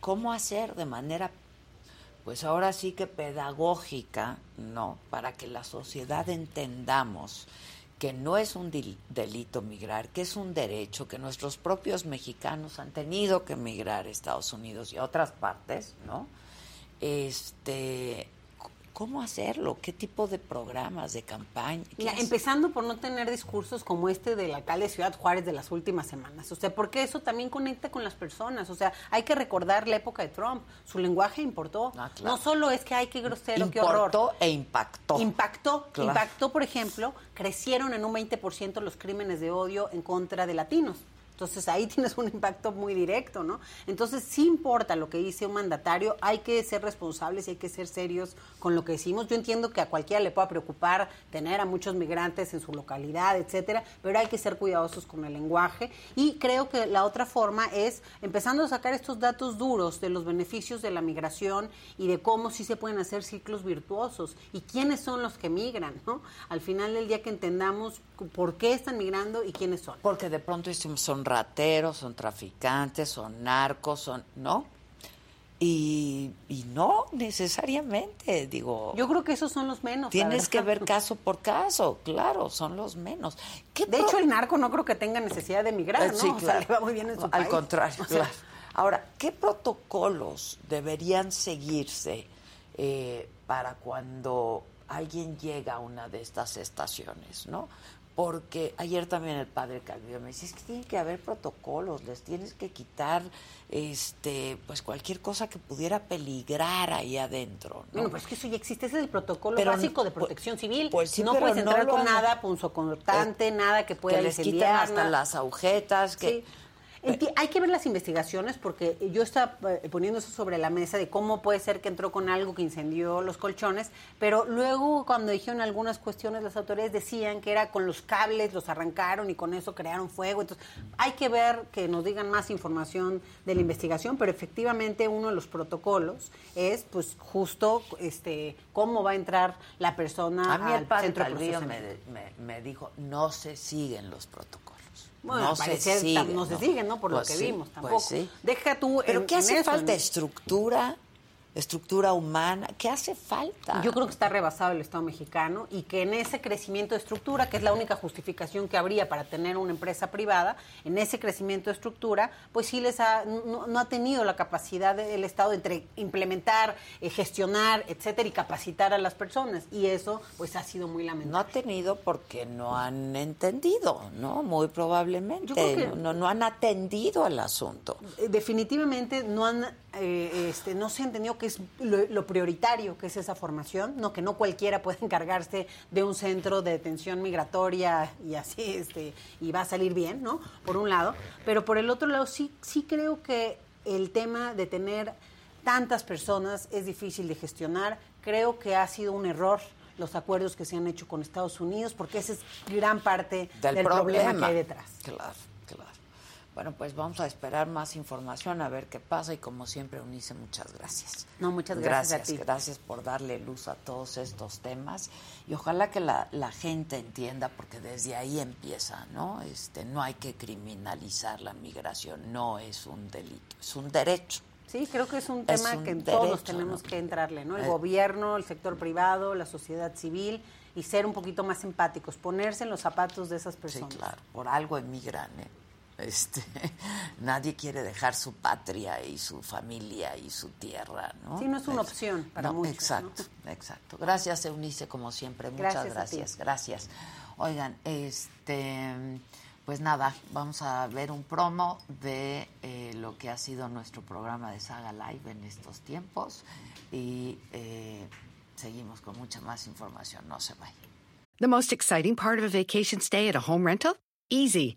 ¿cómo hacer de manera pues ahora sí que pedagógica, ¿no? Para que la sociedad entendamos que no es un delito migrar, que es un derecho, que nuestros propios mexicanos han tenido que migrar a Estados Unidos y a otras partes, ¿no? Este, ¿Cómo hacerlo? ¿Qué tipo de programas, de campaña? empezando por no tener discursos como este del alcalde de Ciudad Juárez de las últimas semanas. O sea, porque eso también conecta con las personas. O sea, hay que recordar la época de Trump. Su lenguaje importó. Ah, no solo es que hay que grosero, qué horror. Importó e impactó. Impactó. Impactó, por ejemplo, crecieron en un 20% los crímenes de odio en contra de latinos. Entonces ahí tienes un impacto muy directo, ¿no? Entonces sí importa lo que dice un mandatario, hay que ser responsables y hay que ser serios con lo que decimos. Yo entiendo que a cualquiera le pueda preocupar tener a muchos migrantes en su localidad, etcétera, pero hay que ser cuidadosos con el lenguaje y creo que la otra forma es empezando a sacar estos datos duros de los beneficios de la migración y de cómo sí se pueden hacer ciclos virtuosos y quiénes son los que migran, ¿no? Al final del día que entendamos por qué están migrando y quiénes son. Porque de pronto son rateros, son traficantes, son narcos, son, ¿no? Y, y, no necesariamente, digo. Yo creo que esos son los menos. Tienes que ver caso por caso, claro, son los menos. de hecho, el narco no creo que tenga necesidad de migrar, eh, ¿no? Sí, claro. va muy bien en su Al contrario, claro. Ahora, ¿qué protocolos deberían seguirse eh, para cuando alguien llega a una de estas estaciones, ¿no? Porque ayer también el padre Calvillo me dice, es que tiene que haber protocolos, les tienes que quitar este pues cualquier cosa que pudiera peligrar ahí adentro. ¿no? Bueno, pues que eso ya existe, ese es el protocolo básico de protección civil. Pues no puedes entrar con nada punzocortante, eh, nada que pueda que les quiten hasta las agujetas, que hay que ver las investigaciones porque yo estaba eh, poniendo eso sobre la mesa de cómo puede ser que entró con algo que incendió los colchones, pero luego cuando dijeron algunas cuestiones las autoridades decían que era con los cables, los arrancaron y con eso crearon fuego. Entonces hay que ver que nos digan más información de la investigación, pero efectivamente uno de los protocolos es pues justo este cómo va a entrar la persona a mí el padre centro me, me dijo no se siguen los protocolos. Bueno, no se siguen, no, se siguen, ¿no? Por lo pues que vimos, pues tampoco. sí. Deja tú ¿Pero qué hace falta? ¿Estructura? Estructura humana, ¿qué hace falta? Yo creo que está rebasado el Estado mexicano y que en ese crecimiento de estructura, que es la única justificación que habría para tener una empresa privada, en ese crecimiento de estructura, pues sí les ha, no, ha tenido la capacidad del Estado de implementar, eh, gestionar, etcétera, y capacitar a las personas. Y eso, pues ha sido muy lamentable. No ha tenido porque no han entendido, ¿no? Muy probablemente. no, no han atendido al asunto. Eh, definitivamente no han eh, este, no se entendió que es lo, prioritario que es esa formación, no que no cualquiera puede encargarse de un centro de detención migratoria y así este y va a salir bien, ¿no? Por un lado, pero por el otro lado sí sí creo que el tema de tener tantas personas es difícil de gestionar. Creo que ha sido un error los acuerdos que se han hecho con Estados Unidos porque esa es gran parte del, problema que hay detrás. Claro. Bueno, pues vamos a esperar más información, a ver qué pasa y como siempre, Unice, muchas gracias. No, muchas gracias, gracias a ti. Gracias por darle luz a todos estos temas y ojalá que la, gente entienda, porque desde ahí empieza, ¿no? Este, no hay que criminalizar la migración, no es un delito, es un derecho. Sí, creo que es un tema que todos tenemos que entrarle, ¿no? El eh. gobierno, el sector privado, la sociedad civil y ser un poquito más empáticos, ponerse en los zapatos de esas personas. Sí, claro, por algo emigran, ¿eh? Este, nadie quiere dejar su patria y su familia y su tierra, ¿no? Sí, no es una opción para muchos. Exacto, exacto. Gracias, Eunice, como siempre. Muchas gracias, gracias. Oigan, este, pues nada, vamos a ver un promo de eh, lo que ha sido nuestro programa de Saga Live en estos tiempos y eh, seguimos con mucha más información. No se vayan. The most exciting part of a vacation stay at a home rental? Easy.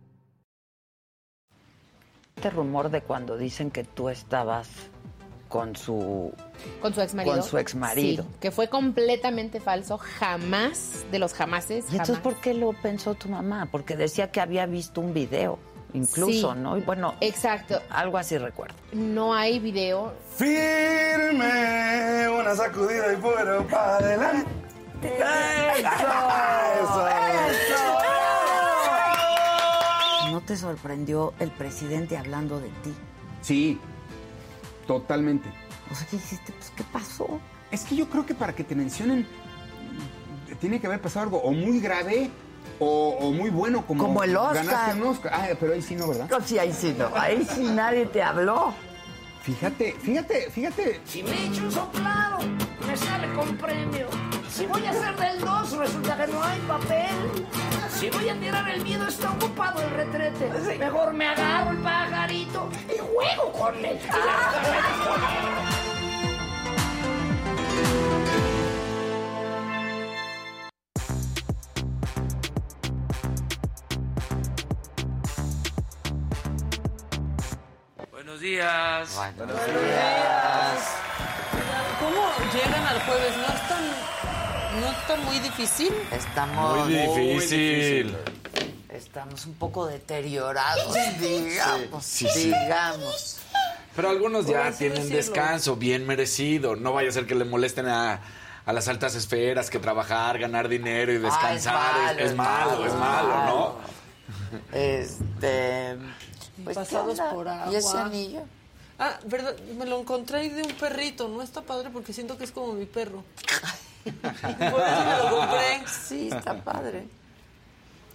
Este rumor de cuando dicen que tú estabas con su Con su ex marido. Con su exmarido. Sí, que fue completamente falso, jamás, de los jamases. ¿Y entonces jamás. por qué lo pensó tu mamá? Porque decía que había visto un video, incluso, Sí. ¿no? Y bueno, Exacto. algo así recuerdo. No hay video. Firme, una sacudida y fuera para adelante. ¡Eso! ¿No te sorprendió el presidente hablando de ti? Sí, totalmente. O sea, ¿qué dijiste? Pues, ¿qué pasó? Es que yo creo que para que te mencionen tiene que haber pasado algo o muy grave o, o muy bueno como, Como el Oscar. ganaste un Oscar. Ah, pero ahí sí no, ¿verdad? No, sí, ahí sí no. Ahí sí nadie te habló. Fíjate, fíjate, fíjate. Si me echo un soplado, me sale con premio. Si voy a hacer del 2, resulta que no hay papel. Si voy a tirar el miedo, está ocupado el retrete. Mejor me agarro el pajarito y juego con él. Buenos días. Buenos ¿Cómo llegan al jueves? ¿No es tan, no es tan muy difícil? Estamos... Muy difícil. Estamos un poco deteriorados, digamos, Sí, sí. digamos. Pero algunos ya tienen decirlo. descanso bien merecido. No vaya a ser que le molesten a, a las altas esferas que trabajar, ganar dinero y descansar Ah, es, es malo, es malo, ¿no? Este... Pues, ¿qué Pasados por agua. ¿Y ese anillo? Ah, verdad, me lo encontré de un perrito. No está padre porque siento que es como mi perro. Por eso me lo compré. Sí, está padre.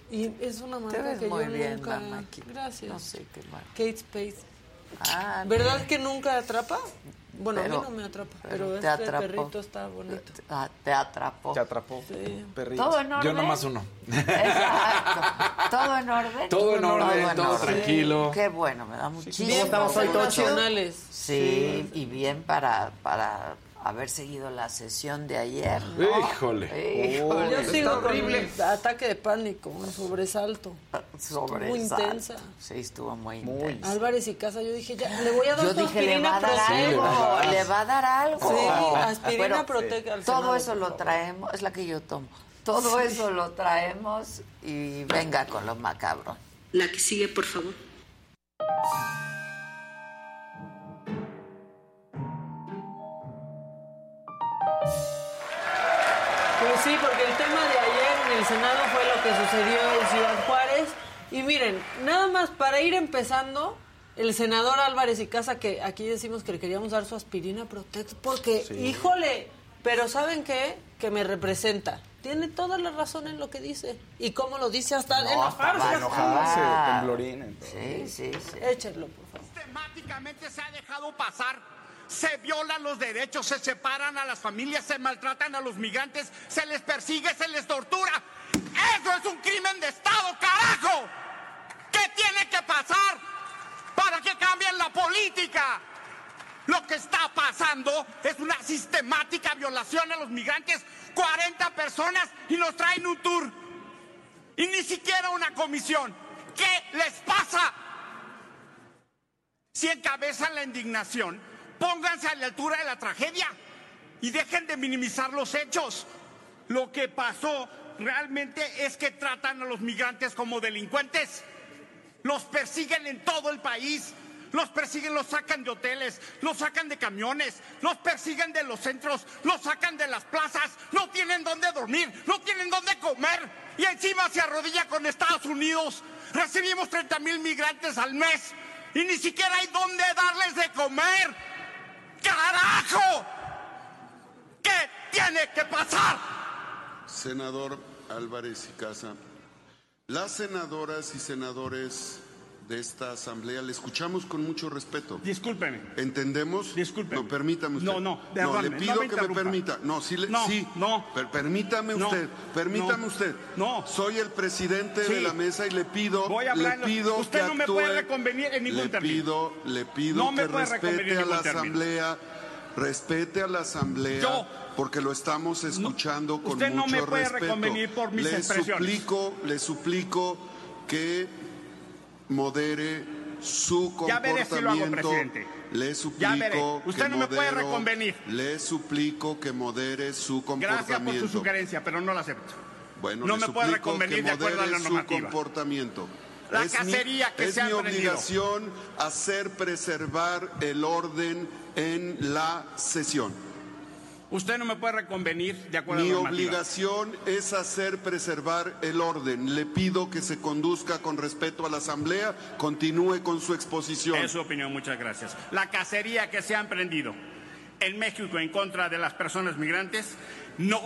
Y es una marca ves que muy yo bien, nunca... Gracias. No sé qué más. Kate Spade. Ah, ¿Verdad que nunca atrapa? Bueno, a mí no me atrapa, pero pero, te este atrapó. perrito está bonito. Ah, te atrapó. Te atrapó. Sí. Perrito. ¿Todo en orden? Yo nomás uno. Exacto. ¿Todo en orden? Todo en orden, en todo tranquilo. Qué bueno, me da muchísimo Bien estamos hoy, nacionales. Sí, y bien para, para haber seguido la sesión de ayer. ¿no? Híjole. Híjole. Yo sigo con el ataque de pánico, un sobresalto. Sobre Muy intensa. Sí, estuvo muy, intensa. Álvarez y Casa, yo dije, ya, le voy a dar Yo dije, le va aspirina a dar algo, le va a dar. le va a dar algo. Sí, aspirina Bueno, Protec al Todo eso lo traemos, es la que yo tomo. Todo eso lo traemos y venga con lo macabro. La que sigue, por favor. Pues sí, porque el tema de ayer en el Senado fue lo que sucedió en Ciudad Juárez. Y miren, nada más para ir empezando, el senador Álvarez y Casa, que aquí decimos que le queríamos dar su aspirina Protect, porque, híjole, pero ¿saben qué? Que me representa. Tiene toda la razón en lo que dice. Y cómo lo dice hasta No, enojarse. Enojarse, Ah. entonces. Sí, sí, sí. Échenlo, por favor. Sistemáticamente se ha dejado pasar. Se violan los derechos, se separan a las familias, se maltratan a los migrantes, se les persigue, se les tortura. Eso es un crimen de Estado, carajo. ¿Qué tiene que pasar para que cambien la política? Lo que está pasando es una sistemática violación a los migrantes. 40 personas y nos traen un tour. Y ni siquiera una comisión. ¿Qué les pasa? Si encabezan la indignación, pónganse a la altura de la tragedia y dejen de minimizar los hechos. Lo que pasó realmente es que tratan a los migrantes como delincuentes. Los persiguen en todo el país. Los persiguen, los sacan de hoteles, los sacan de camiones, los persiguen de los centros, los sacan de las plazas, no tienen dónde dormir, no tienen dónde comer. y encima se arrodilla con Estados Unidos. Recibimos 30 mil migrantes al mes y ni siquiera hay dónde darles de comer. ¡Carajo! ¿Qué tiene que pasar? Senador Álvarez y Casa, las senadoras y senadores de esta asamblea le escuchamos con mucho respeto. Discúlpeme. ¿Entendemos? Discúlpeme. No, permítame usted. No, no, no le no pido me que me permita. No, sí, le, No, sí. no. Per- permítame No, usted, permítame usted. no. Soy el presidente de la mesa y le pido, Voy a hablar le pido Usted que no me actúe, puede reconvenir en ningún le término. pido, le pido que respete a la término. asamblea, respete a la asamblea. Yo- porque lo estamos escuchando con usted no mucho me puede respeto. reconvenir por mis le expresiones. suplico, le suplico que modere su Ya veré si comportamiento. Le Ya veré. suplico Usted que no me puede modero- reconvenir. Le suplico que modere su Gracias por su comportamiento. sugerencia, pero no la acepto. Bueno, No me puede suplico reconvenir de acuerdo a la modere su normativa. comportamiento. La es cacería mi, que es se mi obligación hacer preservar el orden en la sesión. Usted no me puede reconvenir de acuerdo Mi a la normativa. obligación es hacer preservar el orden. Le pido que se conduzca con respeto a la Asamblea, continúe con su exposición. Es su opinión, muchas gracias. La cacería que se ha emprendido en México en contra de las personas migrantes no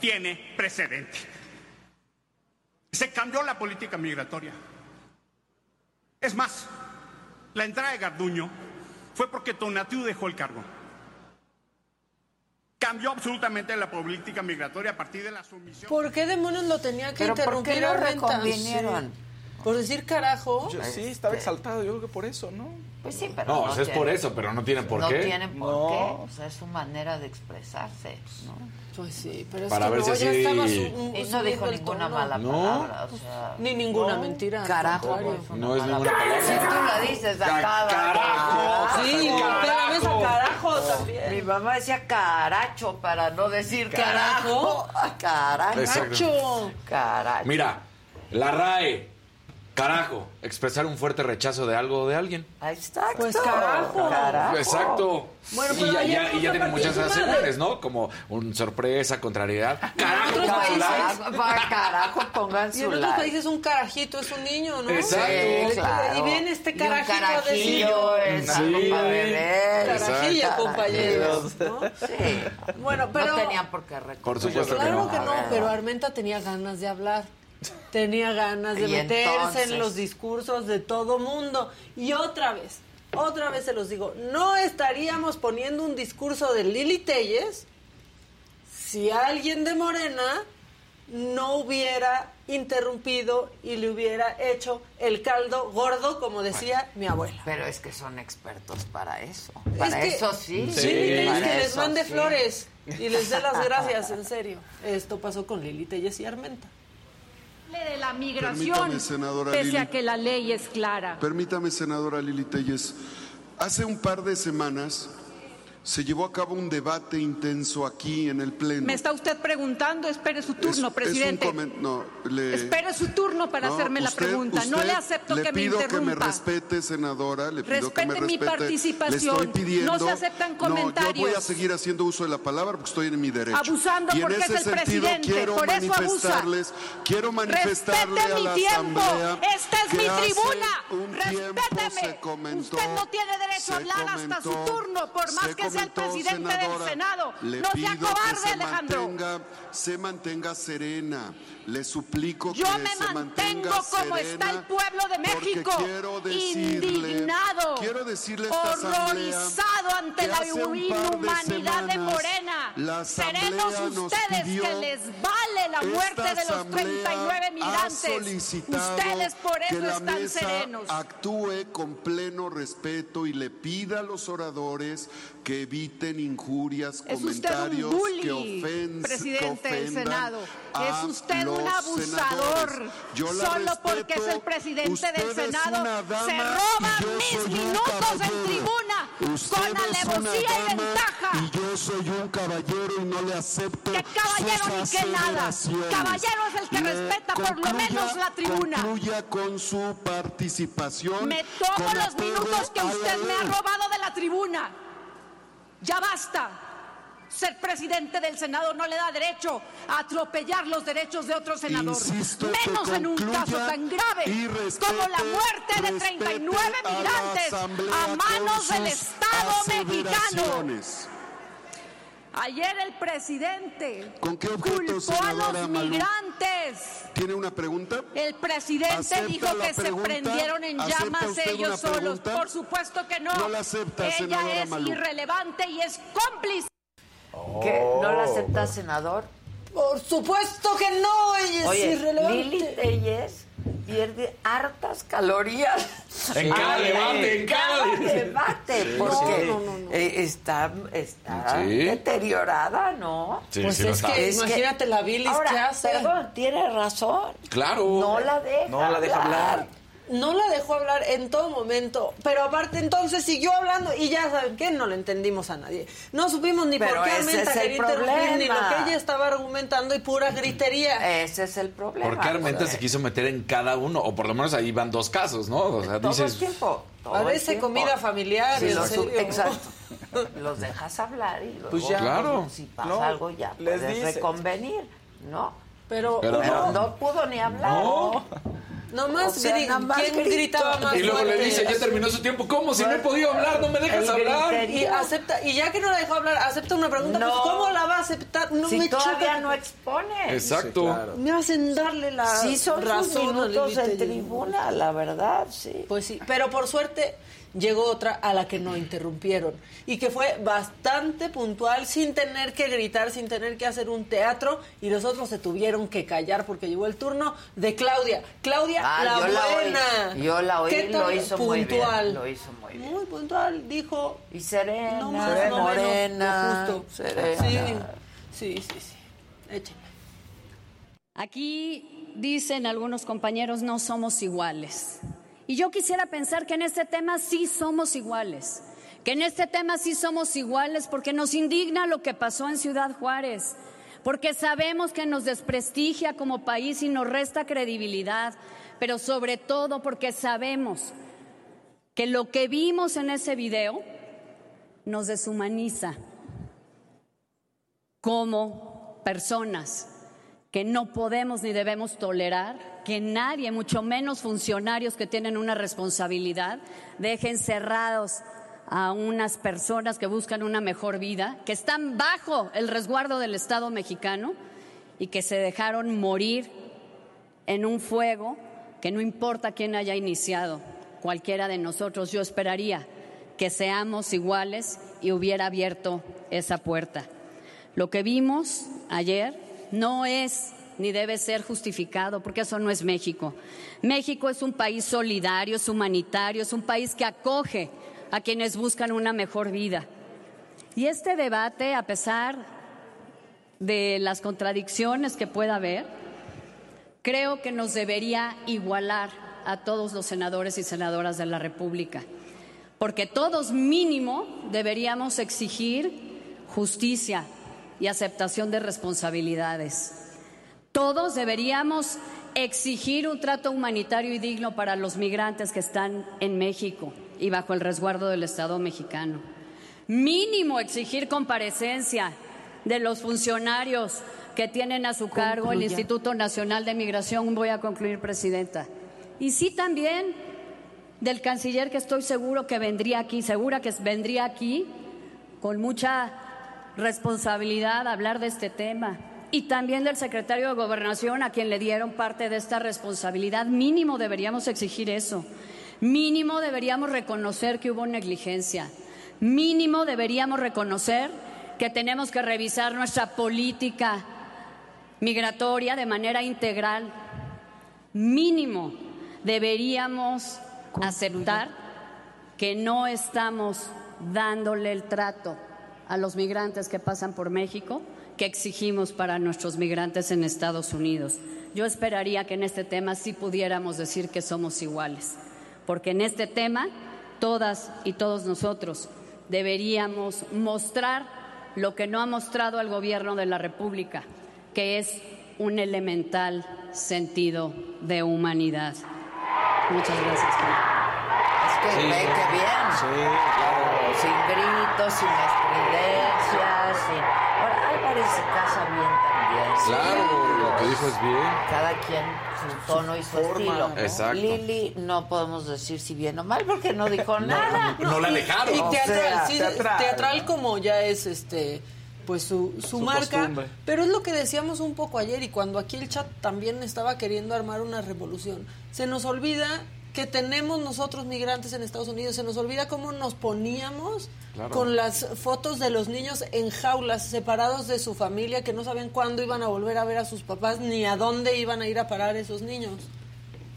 tiene precedente. Se cambió la política migratoria. Es más, la entrada de Garduño fue porque Tonatiu dejó el cargo. Cambió absolutamente la política migratoria a partir de la sumisión. ¿Por qué demonios lo tenía que ¿Pero por interrumpir qué lo Armenta? reconvinieron? Sí. Por decir carajo. Yo sí, estaba exaltado, yo creo que por eso, ¿no? Pues sí, pero No, no, o sea, es por eso, pero no tienen por no qué. tienen por No. qué. O sea, es su manera de expresarse, ¿no? Pues sí, pero es Para que ver no, si ya así- estaba su- Y no dijo ninguna tono. mala No. palabra, o sea... Ni ninguna no. mentira. Carajo, pues, No es mala ninguna palabra. Si tú la dices a cada carajo. Sí, cada vez a carajo también. Mi mamá decía caracho para no decir ¿Carajo? carajo. Carajo. Exacto. Caracho. Mira, la RAE, carajo, expresar un fuerte rechazo de algo o de alguien. Ahí está. Pues carajo. Carajo. Exacto. Bueno, y pero ya, ayer ya- puso y ya tiene a muchas asegúnes, ¿no? Como un sorpresa, contrariedad. Carajo, otros con su países- like. Carajo, para carajo, pongan Y su en otros like. países un carajito es un niño, ¿no? Exacto. Sí, claro. Y viene este Y un carajito a carajillo decir... es Sí. algo para beber. Carajillo, Exacto. compañeros. ¿no? Sí. Bueno, pero... No tenían por qué recordar. Por supuesto que Claro no. que no, A ver. pero Armenta tenía ganas de hablar. Tenía ganas de meterse entonces. en los discursos de todo mundo. Y otra vez, otra vez se los digo, no estaríamos poniendo un discurso de Lili Telles si alguien de Morena no hubiera interrumpido y le hubiera hecho el caldo gordo, como decía mi abuela. Pero es que son expertos para eso. Es Para que- eso sí. Sí, Lili Para Telles, que les mande sí. flores y les dé las gracias, en serio. Esto pasó con Lili Telles y Armenta. De la migración, Permítame, senadora pese Lili. a que la ley es clara. Permítame, senadora Lili Telles. Hace un par de semanas se llevó a cabo un debate intenso aquí en el Pleno. Me está usted preguntando, espere su turno, Es- es un presidente. comen- no, le- Espere su turno para No, hacerme la usted- pregunta. no le acepto le que me pido que me interrumpa. respete, senadora. Le pido que me Respete mi respete. participación. Le estoy pidiendo. No se aceptan No, yo voy comentarios. a seguir haciendo uso de la palabra porque estoy en mi derecho. Abusando y en porque ese es el sentido presidente, quiero por eso abusa. manifestarles, quiero manifestarle Respete a mi la tiempo. asamblea. Esta es mi tribuna. Un tiempo Respéteme. comentó. Usted no tiene derecho a hablar hasta su comentó, turno, por más que sea el presidente del Senado. No sea cobarde, se Alejandro. mantenga, se mantenga serena. Le suplico Yo que me se mantengo como está el pueblo de México, quiero decirle, indignado, quiero decirle horrorizado ante que la de inhumanidad de, semanas Morena. la asamblea Seremos nos ustedes que les vale la muerte de los asamblea 39 ha migrantes. Ustedes por que eso la están mesa serenos. actúe con pleno respeto y le pida a los oradores que eviten injurias, Es comentarios bully, que, ofen- que presidente del ofendan Senado. Es usted un abusador. senadores. Yo la Solo porque es el presidente Usted del Senado dama se roba mis minutos en tribuna Usted con alevosía y ventaja. Y yo soy un caballero y no le acepto. Que caballero sus ni que nada. Caballero es el que Le respeta por lo menos la tribuna. Concluya con su participación. Me tomo los minutos que usted me ha robado de la tribuna. Ya basta. Ser presidente del Senado no le da derecho a atropellar los derechos de otro senador. Insisto menos en un caso tan grave respete- como la muerte de respete 39 a la migrantes a manos del Estado mexicano. Ayer el presidente ¿Con qué objeto, culpó a los migrantes. ¿Tiene una pregunta? El presidente ¿Acepta dijo que se prendieron en ¿Acepta llamas ellos solos. Por supuesto que no. No la acepta, Ella es Malú. irrelevante y es cómplice. ¿Qué? ¿No la Oh. acepta, senador? Por supuesto que no, ella es Oye, irrelevante. Lili Telles pierde hartas calorías. En cada Al debate, en cada debate. Sí, porque sí. No, no, no. eh, está, está Sí. deteriorada, ¿no? Sí, Pues es que Es que- imagínate la bilis Ahora, que hace. Perdón, tiene razón. Claro. No la deja. No la deja hablar. No la dejó hablar en todo momento, pero aparte entonces siguió hablando y ya saben que no le entendimos a nadie. No supimos ni Pero por qué Armenta quería interrumpir, ni lo que ella estaba argumentando y pura gritería. Ese es el problema. ¿Por qué Armenta se quiso meter en cada uno? O por lo menos ahí van dos casos, ¿no? O sea, Todo dices. el tiempo. todo A el veces tiempo. comida familiar, Sí, en los- serio. Exacto. Los dejas hablar y luego, Pues ya. Claro. si pasa No, algo ya les puedes dices. reconvenir, ¿no? Pero, Pero Pero no. no pudo ni hablar. No. Nomás O sea, gri- nada más ¿quién gritó. gritaba más Y luego le dice, ya terminó su tiempo. ¿Cómo? Si no he podido hablar, no me dejas hablar. Y acepta, y ya que no la dejó hablar, acepta una pregunta, No. pues ¿cómo la va a aceptar? No si me todavía choca. no expone. Exacto. Me hacen darle la Sí, son razón minutos en tribuna, la verdad, sí. Pues sí, pero por suerte llegó otra a la que no interrumpieron y que fue bastante puntual sin tener que gritar, sin tener que hacer un teatro y los otros se tuvieron que callar porque llegó el turno de Claudia. Claudia, Ah, la yo la oí. buena. Yo la oí, ¿Qué lo hizo muy bien, puntual? lo hizo muy bien. Muy puntual, dijo. Y serena, No más, no menos, morena, lo justo. serena. Sí, sí, sí. Aquí dicen algunos compañeros no somos iguales. Y yo quisiera pensar que en este tema sí somos iguales. Que en este tema sí somos iguales porque nos indigna lo que pasó en Ciudad Juárez. Porque sabemos que nos desprestigia como país y nos resta credibilidad. Pero sobre todo porque sabemos que lo que vimos en ese video nos deshumaniza como personas que no podemos ni debemos tolerar que nadie, mucho menos funcionarios que tienen una responsabilidad, dejen cerrados a unas personas que buscan una mejor vida, que están bajo el resguardo del Estado mexicano y que se dejaron morir en un fuego que no importa quién haya iniciado, cualquiera de nosotros, yo esperaría que seamos iguales y hubiera abierto esa puerta. Lo que vimos ayer no es ni debe ser justificado, porque eso no es México. México es un país solidario, es humanitario, es un país que acoge a quienes buscan una mejor vida. Y este debate, a pesar de las contradicciones que pueda haber, creo que nos debería igualar a todos los senadores y senadoras de la República, porque todos mínimo deberíamos exigir justicia y aceptación de responsabilidades. Todos deberíamos exigir un trato humanitario y digno para los migrantes que están en México y bajo el resguardo del Estado mexicano. Mínimo exigir comparecencia de los funcionarios que tienen a su cargo el. Instituto Nacional de Migración. Voy a concluir, Presidenta. Y sí también del canciller que estoy seguro que vendría aquí, segura que vendría aquí con mucha responsabilidad hablar de este tema. Y también del secretario de Gobernación, a quien le dieron parte de esta responsabilidad. Mínimo deberíamos exigir eso. Mínimo deberíamos reconocer que hubo negligencia. Mínimo deberíamos reconocer que tenemos que revisar nuestra política migratoria de manera integral. Mínimo deberíamos aceptar que no estamos dándole el trato a los migrantes que pasan por México que exigimos para nuestros migrantes en Estados Unidos. Yo esperaría que en este tema sí pudiéramos decir que somos iguales, porque en este tema todas y todos nosotros deberíamos mostrar lo que no ha mostrado el gobierno de la República, que es un elemental sentido de humanidad. Muchas gracias. Es que ve que bien. Sí, claro. Sin gritos, sin estridencias, sin... Ahora, Álvarez y Casa bien también. ¿sí? Claro, lo que dijo es bien. Cada quien su tono y su estilo. Exacto. Lili, no podemos decir si bien o mal porque no dijo nada. no la dejaron. Y teatral, sea, sí, teatral. teatral, como ya es este pues su, su, Su marca, costumbre. pero es lo que decíamos un poco ayer y cuando aquí el chat también estaba queriendo armar una revolución. Se nos olvida que tenemos nosotros migrantes en Estados Unidos, se nos olvida cómo nos poníamos Claro. con las fotos de los niños en jaulas, separados de su familia, que no sabían cuándo iban a volver a ver a sus papás ni a dónde iban a ir a parar esos niños.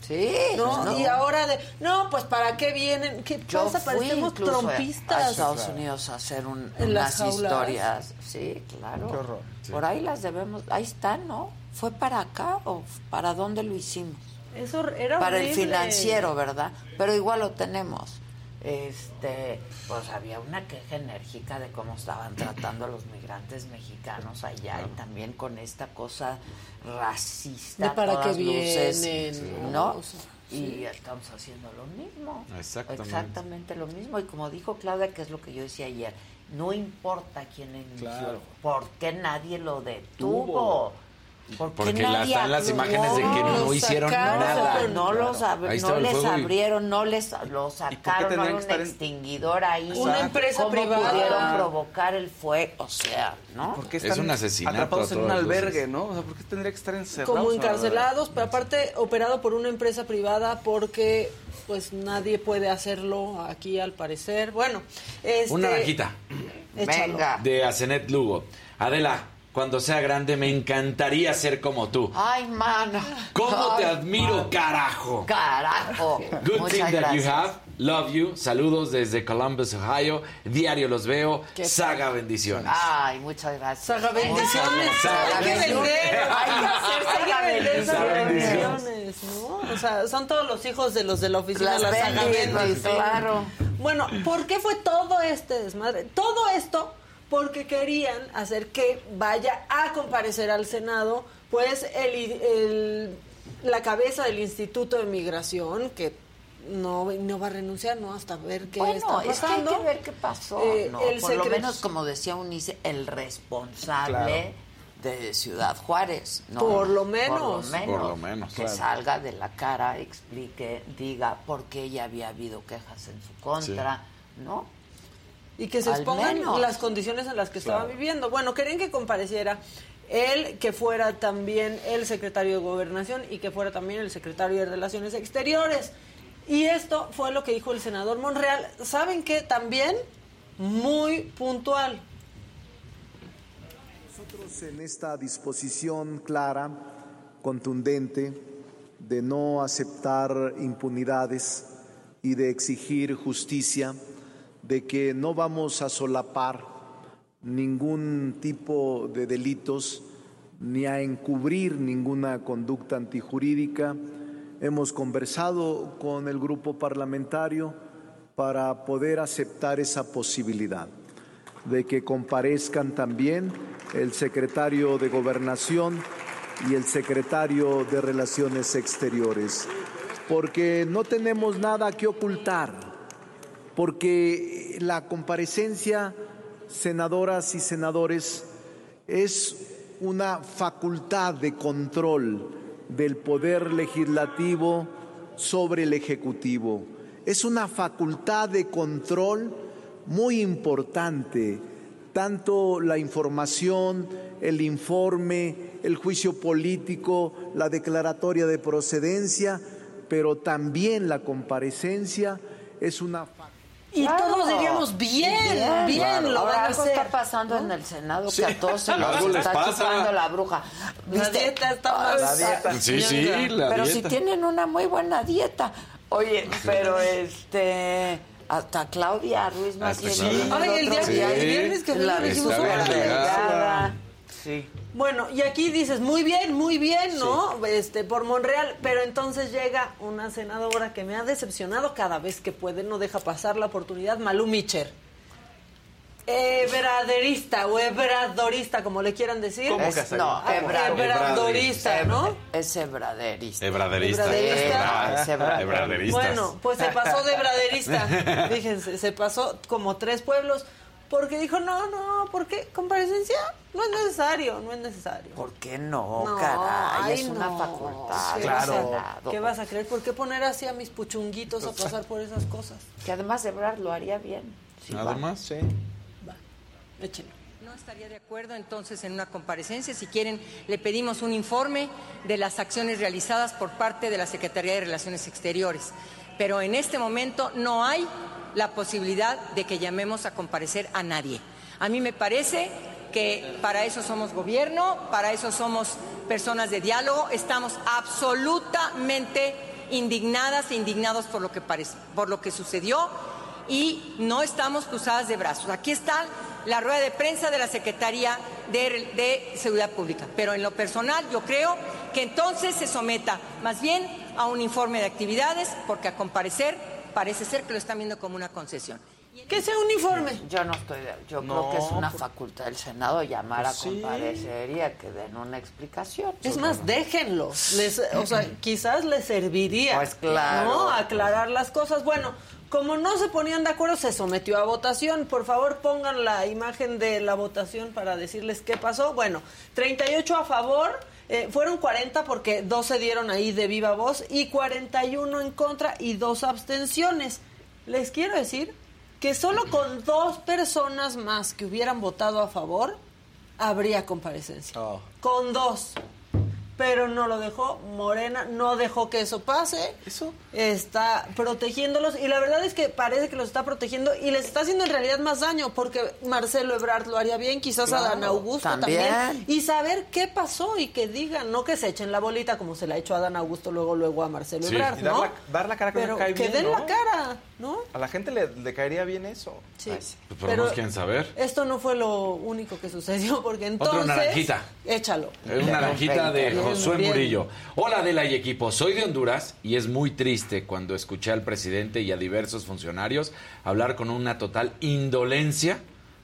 Sí, ¿No? no. Y ahora de, no, pues ¿para qué vienen? ¿Qué Yo pasa? Parecemos trompistas. a Estados Unidos a hacer un- En las unas jaulas. historias. Sí, claro. Qué horror. Por ahí las debemos. Ahí están, ¿no? ¿Fue para acá o para dónde lo hicimos? Eso era para el financiero, ¿verdad? Pero igual lo tenemos. Este, pues había una queja enérgica de cómo estaban tratando a los migrantes mexicanos allá y también con esta cosa racista. De para todas qué luces, vienen, ¿no? Y estamos haciendo lo mismo. Exactamente. Exactamente lo mismo. Y como dijo Claudia, que es lo que yo decía ayer, no importa quién inició, Claro. ¿por qué nadie lo detuvo? ¿Por Porque la- nadie están las imágenes de que no hicieron sacaron, nada. No, los ab- Ahí no estaba el les y- abrieron, no les lo sacaron, no un en- extinguidor ahí. Una empresa ¿Cómo privada. pudieron provocar el fuego? O sea, ¿no? ¿Por qué Es un asesinato atrapados en un albergue, no? O sea, ¿por qué tendría que estar encerrados? como encarcelados, pero aparte operado por una empresa privada porque pues nadie puede hacerlo aquí al parecer. Bueno, este, Una naranjita échalo. Venga. de Asenet Lugo. Adela, cuando sea grande me encantaría ser como tú. Ay, mano. ¿Cómo te admiro, carajo? Carajo. Good Muchas thing that you gracias. have. Love you. Saludos desde Columbus, Ohio. Diario los veo. Qué Saga bendiciones. Ay, muchas gracias. Saga bendiciones. Saga Hay que bendiciones. vender. Hay que hacer Hay que saga bendiciones. bendiciones, ¿no? O sea, son todos los hijos de los de la oficina Las la saga bendis. claro. Bueno, ¿por qué fue todo este desmadre? Todo esto porque querían hacer que vaya a comparecer al Senado, pues el, el- la cabeza del Instituto de Migración, que no, no va a renunciar, ¿no? Hasta ver qué Bueno, está es que hay pasando. que ver qué pasó. Eh, no, el por lo menos, como decía Unice, el responsable de Ciudad Juárez. ¿no? Por lo Por menos. lo menos. Por lo menos, Que claro. salga de la cara, explique, diga por qué ya había habido quejas en su contra, ¿no? Y que se expongan las condiciones en las que estaba viviendo. Bueno, querían que compareciera él, que fuera también el secretario de Gobernación y que fuera también el secretario de Relaciones Exteriores. Y esto fue lo que dijo el senador Monreal. ¿Saben qué? También muy puntual. Nosotros en esta disposición clara, contundente, de no aceptar impunidades y de exigir justicia, de que no vamos a solapar ningún tipo de delitos ni a encubrir ninguna conducta antijurídica, hemos conversado con el grupo parlamentario para poder aceptar esa posibilidad de que comparezcan también el secretario de Gobernación y el secretario de Relaciones Exteriores, porque no tenemos nada que ocultar, porque la comparecencia, senadoras y senadores, es una facultad de control del poder legislativo sobre el ejecutivo. Es una facultad de control muy importante, tanto la información, el informe, el juicio político, la declaratoria de procedencia, pero también la comparecencia es una Y todos diríamos, bien, bien, lo Ahora, van a algo hacer. está pasando en el Senado que a todos se los está pasa. chupando la bruja. La ¿Viste? dieta está más... La dieta. Sí, sí, la Pero si dieta. tienen una muy buena dieta. Oye, pero este... Hasta Claudia Ruiz bien Claudia. Ay, el día- el viernes que la le dijimos una. Sí. Bueno, y aquí dices, muy bien, muy bien, ¿no? Este, por Monreal, pero entonces llega una senadora que me ha decepcionado cada vez que puede, no deja pasar la oportunidad, Malú Micher. ebraderista o ebradorista, como le quieran decir. ¿Cómo que Es- no, Ah, ebra- ebradorista, ¿no? Es ebraderista. Ebraderista. Ebraderista. Es ebra- Ebraderistas. Bueno, pues se pasó de braderista. Fíjense, se pasó como tres pueblos. Porque dijo, no, no, ¿por qué? ¿Comparecencia? No es necesario, no es necesario. ¿Por qué no, No, caray? ay, es una no. facultad. Sí, del o sea, Senado. ¿Qué vas a creer? ¿Por qué poner así a mis puchunguitos a pasar por esas cosas? Que además Ebrard lo haría bien. Sí, Nada va. más, sí. Échenlo. No estaría de acuerdo entonces en una comparecencia. Si quieren, le pedimos un informe de las acciones realizadas por parte de la Secretaría de Relaciones Exteriores. Pero en este momento no hay la posibilidad de que llamemos a comparecer a nadie. A mí me parece que para eso somos gobierno, para eso somos personas de diálogo, estamos absolutamente indignadas e indignados por lo que parece, por lo que sucedió y no estamos cruzadas de brazos. Aquí está la rueda de prensa de la Secretaría de, de Seguridad Pública, pero en lo personal yo creo que entonces se someta más bien a un informe de actividades, porque a comparecer parece ser que lo están viendo como una concesión. Que sea un informe. Yo no estoy de, yo No, creo que es una por- facultad del Senado llamar Pues a sí. comparecer y a que den una explicación. Es más, déjenlos. Les, o sea, quizás les serviría. Pues claro. ¿no? Aclarar las cosas. Bueno, como no se ponían de acuerdo, se sometió a votación. Por favor, pongan la imagen de la votación para decirles qué pasó. Bueno, 38 a favor. Eh, fueron 40 porque dos se dieron ahí de viva voz y 41 en contra y dos abstenciones. Les quiero decir que solo con dos personas más que hubieran votado a favor, habría comparecencia. Con dos. Pero no lo dejó. Morena no dejó que eso pase. Eso. Está protegiéndolos. Y la verdad es que parece que los está protegiendo y les está haciendo en realidad más daño. Porque Marcelo Ebrard lo haría bien, quizás Claro, Adán Augusto también. también. Y saber qué pasó y que digan. No que se echen la bolita como se la ha hecho a Adán Augusto luego, luego a Marcelo Sí, Ebrard, y dar ¿no? la- dar la cara que Pero cae que bien, den ¿no? la cara, ¿no? A la gente le, le caería bien eso. Sí. Pues por lo Pero- menos quieren saber. Esto no fue lo único que sucedió, porque entonces... naranjita. Échalo. Es una naranjita de Josué bien. Murillo. Hola Adela y equipo, soy de Honduras y es muy triste cuando escuché al presidente y a diversos funcionarios hablar con una total indolencia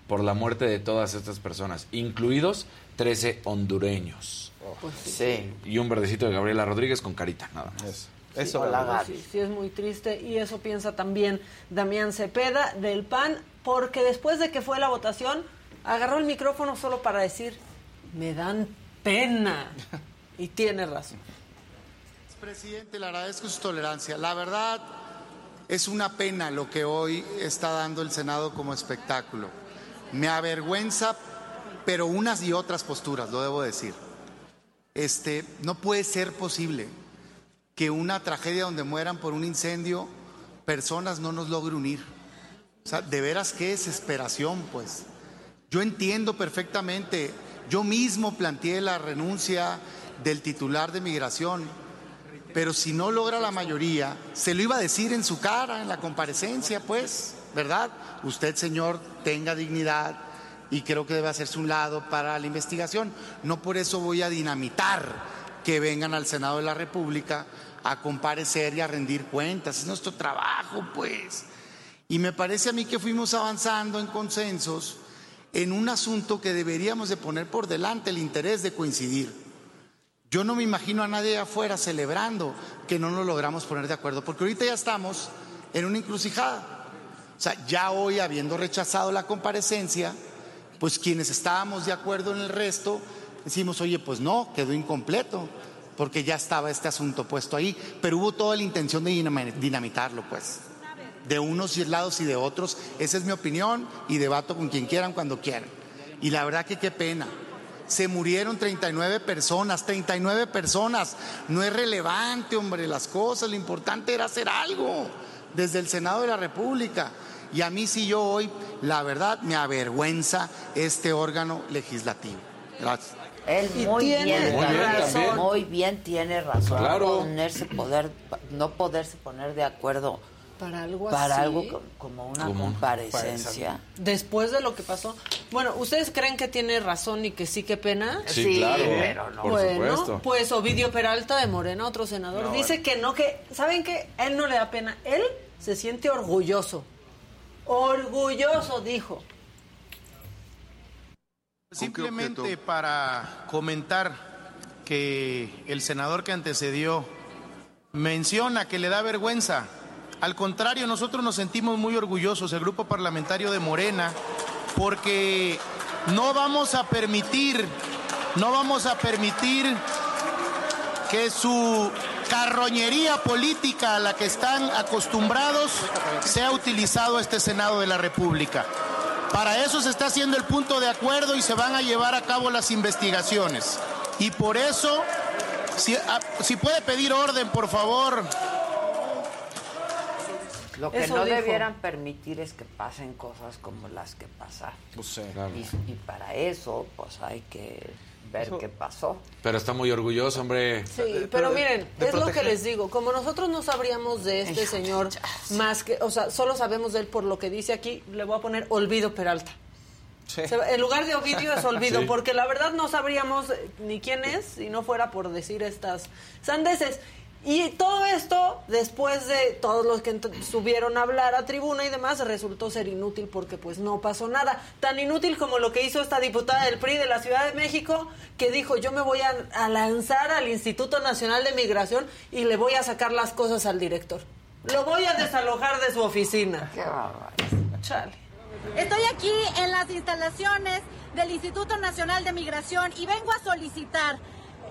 por la muerte de todas estas personas, incluidos 13 hondureños. Pues sí. Y un verdecito de Gabriela Rodríguez con carita, nada más. Sí, sí, sí, es muy triste y eso piensa también Damián Cepeda del PAN, porque después de que fue la votación, agarró el micrófono solo para decir, me dan pena. Y tiene razón. Presidente, le agradezco su tolerancia. La verdad es una pena lo que hoy está dando el Senado como espectáculo. Me avergüenza, pero unas y otras posturas, lo debo decir. Este, no puede ser posible que una tragedia donde mueran por un incendio personas no nos logre unir. O sea, de veras qué desesperación, pues. Yo entiendo perfectamente, yo mismo planteé la renuncia del titular de migración, pero si no logra la mayoría, se lo iba a decir en su cara, en la comparecencia, pues, ¿verdad? Usted, señor, tenga dignidad y creo que debe hacerse un lado para la investigación. No por eso voy a dinamitar que vengan al Senado de la República a comparecer y a rendir cuentas. Es nuestro trabajo, pues. Y me parece a mí que fuimos avanzando en consensos en un asunto que deberíamos de poner por delante el interés de coincidir. Yo no me imagino a nadie afuera celebrando que no nos logramos poner de acuerdo, porque ahorita ya estamos en una encrucijada. O sea, ya hoy, habiendo rechazado la comparecencia, pues quienes estábamos de acuerdo en el resto, decimos, oye, pues no, quedó incompleto, porque ya estaba este asunto puesto ahí, pero hubo toda la intención de dinam- dinamitarlo, pues, de unos lados y de otros. Esa es mi opinión y debato con quien quieran cuando quieran. Y la verdad que qué pena. Se murieron 39 personas, 39 personas. No es relevante, hombre, las cosas. Lo importante era hacer algo desde el Senado de la República. Y a mí sí yo hoy, la verdad, me avergüenza este órgano legislativo. Gracias. Él muy tiene bien, Muy bien, razón, muy bien tiene razón. Claro. Ponerse poder, no poderse poner de acuerdo Para algo para así. algo co- como una Como una comparecencia. Después de lo que pasó. Bueno, ¿ustedes creen que tiene razón y que sí, qué pena? Sí, Sí, claro, pero no. por bueno, supuesto. pues Ovidio Peralta de Morena, otro senador, No, dice que no, que, ¿saben qué? A él no le da pena. Él se siente orgulloso. Orgulloso, dijo. Simplemente para comentar que el senador que antecedió menciona que le da vergüenza. Al contrario, nosotros nos sentimos muy orgullosos, el grupo parlamentario de Morena, porque no vamos a permitir, no vamos a permitir que su carroñería política a la que están acostumbrados sea utilizado este Senado de la República. Para eso se está haciendo el punto de acuerdo y se van a llevar a cabo las investigaciones. Y por eso, si, ah, si puede pedir orden, por favor. Lo que Eso no dijo. debieran permitir es que pasen cosas como las que pasaron. y, y para eso, pues hay que ver qué pasó. Pero está muy orgulloso, hombre. Sí, pero miren, es lo que les digo. Como nosotros no sabríamos de este señor más que, o sea, solo sabemos de él por lo que dice aquí, le voy a poner Olvido Peralta. Va- En lugar de Ovidio es Olvido, Sí. porque la verdad no sabríamos ni quién es si no fuera por decir estas sandeces. Y todo esto, después de todos los que subieron a hablar a tribuna y demás, resultó ser inútil porque pues no pasó nada. Tan inútil como lo que hizo esta diputada del PRI de la Ciudad de México, que dijo yo me voy a, a lanzar al Instituto Nacional de Migración y le voy a sacar las cosas al director. Lo voy a desalojar de su oficina. Qué Chale. Estoy aquí en las instalaciones del Instituto Nacional de Migración y vengo a solicitar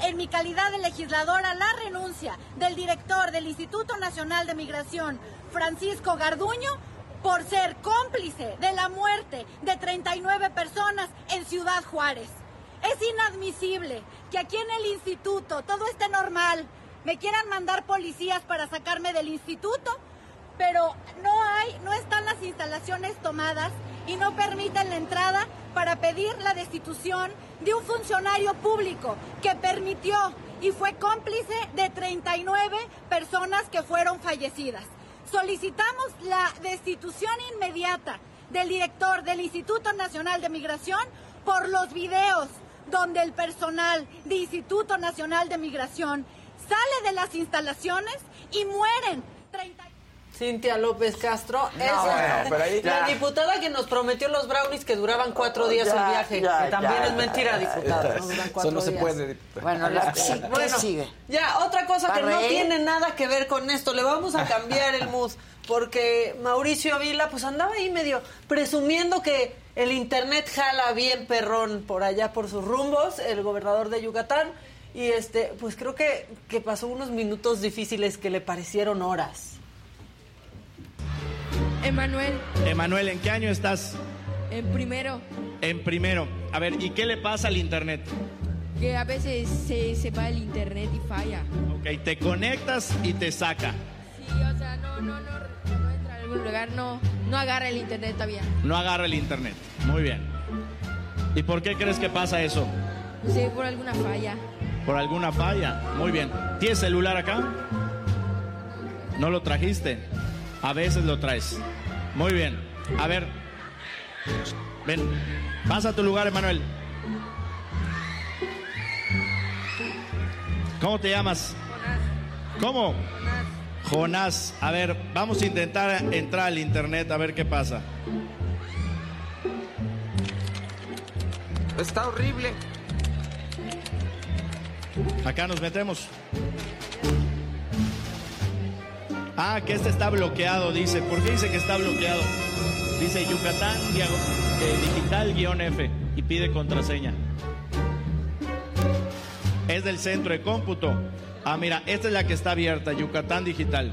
en mi calidad de legisladora la renuncia del director del Instituto Nacional de Migración, Francisco Garduño, por ser cómplice de la muerte de 39 personas en Ciudad Juárez. Es inadmisible que aquí en el instituto todo esté normal, me quieran mandar policías para sacarme del instituto, pero no hay, no están las instalaciones tomadas y no permiten la entrada para pedir la destitución de un funcionario público que permitió y fue cómplice de 39 personas que fueron fallecidas. Solicitamos la destitución inmediata del director del Instituto Nacional de Migración por los videos donde el personal del Instituto Nacional de Migración sale de las instalaciones y mueren 30 Cintia López Castro No, es bueno, pero ahí la ya. diputada que nos prometió los brownies que duraban cuatro días Ya, el viaje. ya, que también ya, es mentira, diputada. no duran Eso cuatro no se días. puede, diputada. Bueno, la- sí, ¿qué Bueno, sigue? Ya, otra cosa que no tiene nada que ver con esto. Le vamos a cambiar el mood. Porque Mauricio Vila, pues andaba ahí medio presumiendo que el internet jala bien perrón por allá por sus rumbos, el gobernador de Yucatán. Y este, pues creo que, que pasó unos minutos difíciles que le parecieron horas. Emanuel, Emanuel, ¿en qué año estás? en primero, En primero. A ver, ¿y qué le pasa al internet? que a veces se, se va el internet y falla. Ok, te conectas y te saca. Sí, o sea, no, no, no, no entra a algún lugar, no, no agarra el internet todavía. No agarra el internet. Muy bien. ¿Y por qué crees que pasa eso? No sé, por alguna falla. Por alguna falla. Muy bien. ¿Tienes celular acá? ¿No lo trajiste? A veces lo traes. Muy bien. A ver. Ven. Pasa a tu lugar, Emanuel. ¿Cómo te llamas? ¿Cómo? Jonás. A ver, vamos a intentar entrar al internet a ver qué pasa. Está horrible. Acá nos metemos. Ah, que este está bloqueado, dice. ¿Por qué dice que está bloqueado? Dice Yucatán eh, digital guion F y pide contraseña. Es del centro de cómputo. Ah, mira, esta es la que está abierta, Yucatán digital.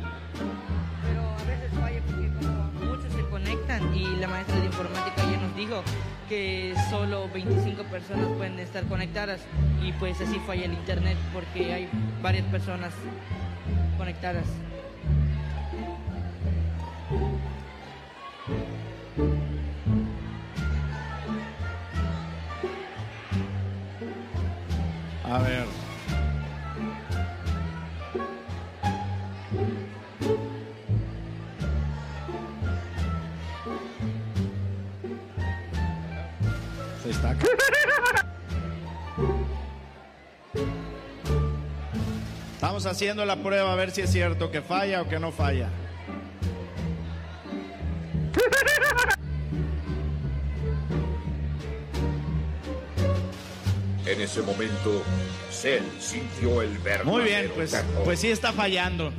Pero a veces falla porque como muchos se conectan y la maestra de informática ya nos dijo que solo 25 personas pueden estar conectadas y pues así falla el internet porque hay varias personas conectadas. A ver. Se está. Estamos haciendo la prueba a ver si es cierto que falla o que no falla. En ese momento, Cell sintió el verdadero Muy bien, pues, terror. pues sí está fallando.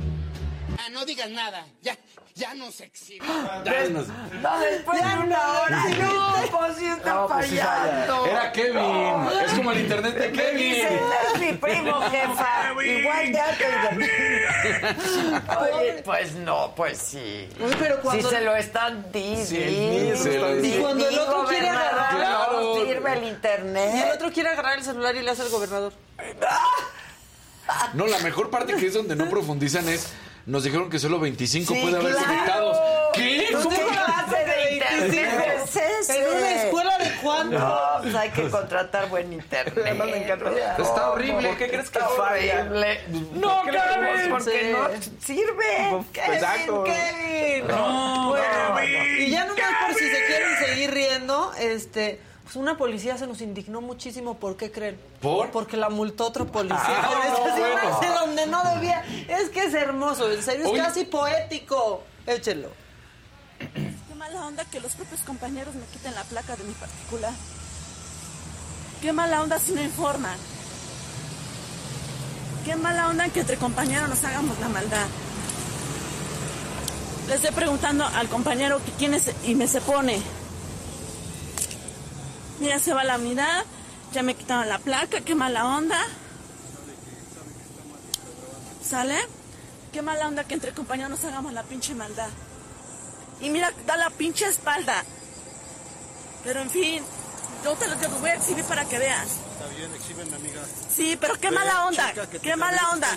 Ah, no digas nada. Ya, ya nos exhibe. No, después de una hora. No, pues sí está No, pues fallando. Era Kevin. Es como el internet de Kevin. dicen, es mi primo, jefa. Igual de alto y de... Oye, pues no, pues sí. Pero cuando- Si se lo están diciendo. Sí, se lo Y cuando el otro quiere agarrar- Claro. No sirve el internet. Y el otro quiere agarrar el celular y le hace el gobernador. No, la mejor parte que es donde no profundizan es. Nos dijeron que solo 25 Sí, puede haber claro. conectados. ¿Qué? Pues, ¿Cómo? ¿Qué clase de internet es ese? ¿En una escuela de cuánto? No, pues hay que contratar buen internet. Además me encanta. No, Está horrible. ¿Por qué crees que Está falla? horrible. No, ¿Por qué Kevin, porque Sí. no sirve. Kevin, exacto. Kevin. No, bueno, Y ya nomás por si se quieren seguir riendo, este, pues una policía se nos indignó muchísimo. ¿Por qué creen? ¿Por? Porque la multó otro policía. Ah, por no, estacionarse bueno. donde no debía. Es que es hermoso, en serio, es casi poético. Échelo. Qué mala onda que los propios compañeros me quiten la placa de mi particular. Qué mala onda si no informan. Qué mala onda que entre compañeros nos hagamos la maldad. Le estoy preguntando al compañero que quién es y me se pone. Mira, se va la unidad, ya me quitaron la placa, qué mala onda. ¿Sale? Qué mala onda que entre compañeros nos hagamos la pinche maldad. Y mira, da la pinche espalda. Pero en fin, yo te lo te lo voy a exhibir para que veas. Está bien, exhíbeme, amiga. Sí, pero qué Ve, mala onda, chica, qué mala onda.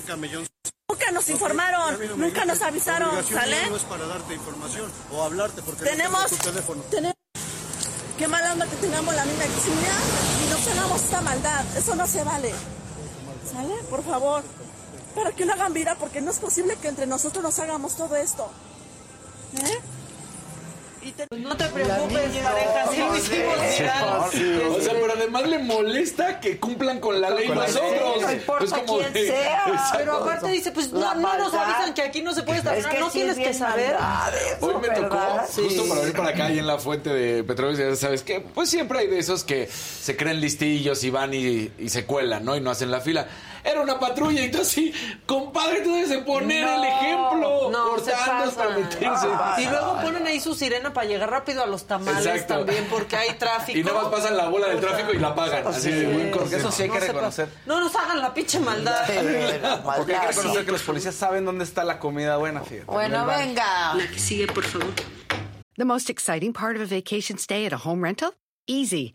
Nunca nos informaron, ya nunca nos avisaron, ¿sale? No es para darte información o hablarte porque Tenemos, no tu teléfono. tenemos, qué mala onda que tengamos la misma eximia y nos hagamos esta maldad, eso no se vale. ¿Sale? Por favor, para que no hagan vida, porque no es posible que entre nosotros nos hagamos todo esto. ¿Eh? Te- Pues no te preocupes, pareja, sí lo hicimos viral. O sea, pero además le molesta que cumplan con la ley nosotros. no importa Es como quién de- sea. Exacto. Pero aparte dice, pues no, no nos avisan que aquí no se puede Es estacionar, que no sí tienes es que saber. eso, Hoy me tocó, justo Sí. para venir para acá y en la fuente de petróleo, ya sabes que pues siempre hay de esos que se creen listillos y van y, y se cuelan, ¿no? Y no hacen la fila. Era una patrulla y tú así, compadre, tú debes de poner No, el ejemplo. no, se cortando pasan. para meterse. Y luego ponen ahí su sirena para llegar rápido a los tamales Exacto. también, porque hay tráfico. Y nada más pasan la bola del tráfico y la apagan. Así de buen Porque eso sí hay que No reconocer. No nos hagan la pinche maldad. Porque hay que reconocer que los policías saben dónde está la comida buena, fíjate. Bueno, venga. La que sigue, por favor. The most exciting part of a vacation stay at a home rental? Easy.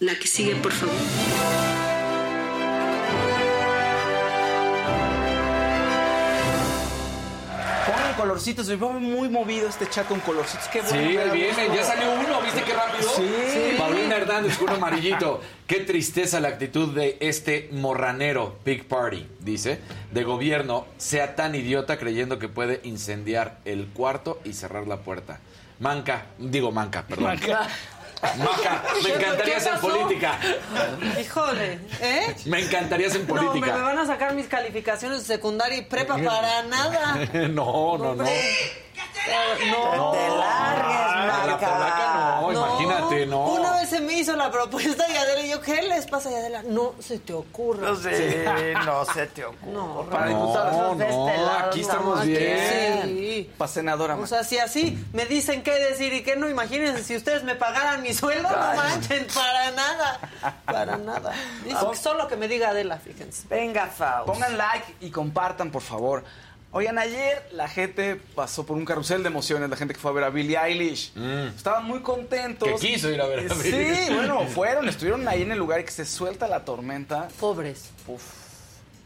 La que sigue, por favor. Pongan colorcitos, me va muy movido este chat con colorcitos. Qué bueno. Sí, viene, gusto. ya salió uno, ¿viste qué rápido? Sí. Paulina Hernández con un amarillito. Qué tristeza la actitud de este morranero Big Party, dice, de gobierno, sea tan idiota creyendo que puede incendiar el cuarto y cerrar la puerta. Manca, digo manca, perdón. Manca. Maca, me ¿Qué- encantaría qué ser pasó? política. Híjole, ¿eh? Me encantaría ser No, hombre, me política. van a sacar mis calificaciones de secundaria y prepa para nada. No, no, no. No. Te largues, la polaca no, imagínate, no. Una vez se me hizo la propuesta y Adela y yo, ¿qué les pasa? Adela, no se te ocurra. No sé, no se te ocurre. No, Para No, diputada. no, aquí estamos bien. Sí. Para senadora. O sea, si así me dicen qué decir y qué no, imagínense si ustedes me pagaran mi sueldo, no manchen, para nada. Para nada. Dice que solo que me diga Adela, fíjense. Venga, Faust. Pongan like y compartan, por favor. Oigan, ayer la gente pasó por un carrusel de emociones, la gente que fue a ver a Billie Eilish. Estaban muy contentos. Que quiso ir a ver a Sí, Billie. bueno, fueron, estuvieron ahí en el lugar y que se suelta la tormenta. Pobres. Uf.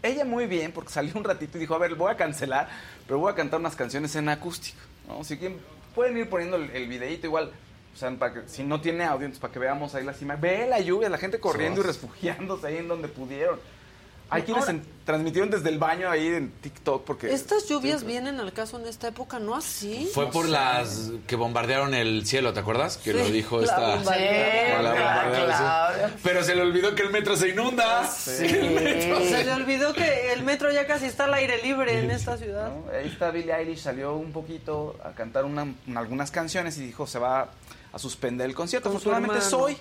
Ella muy bien, porque salió un ratito y dijo, a ver, voy a cancelar, pero voy a cantar unas canciones en acústico. ¿no? Si quieren, pueden ir poniendo el, el videito igual. O sea, para que, si no tiene audio, entonces para que veamos ahí las imágenes. Ve la lluvia, la gente corriendo y refugiándose ahí en donde pudieron. Hay quienes Ahora- transmitieron desde el baño ahí en TikTok porque... Estas lluvias vienen al caso en esta época, ¿no así? Fue por las que bombardearon el cielo, ¿te acuerdas? Que Sí, lo dijo la esta. bombardearon. La Sí, sí. Pero se le olvidó que el metro se inunda. Sí. Que el metro se- Se le olvidó que el metro ya casi está al aire libre en esta ciudad. ¿no? Ahí está Billie Eilish, salió un poquito a cantar una- algunas canciones y dijo se va a suspender el concierto. Afortunadamente hoy.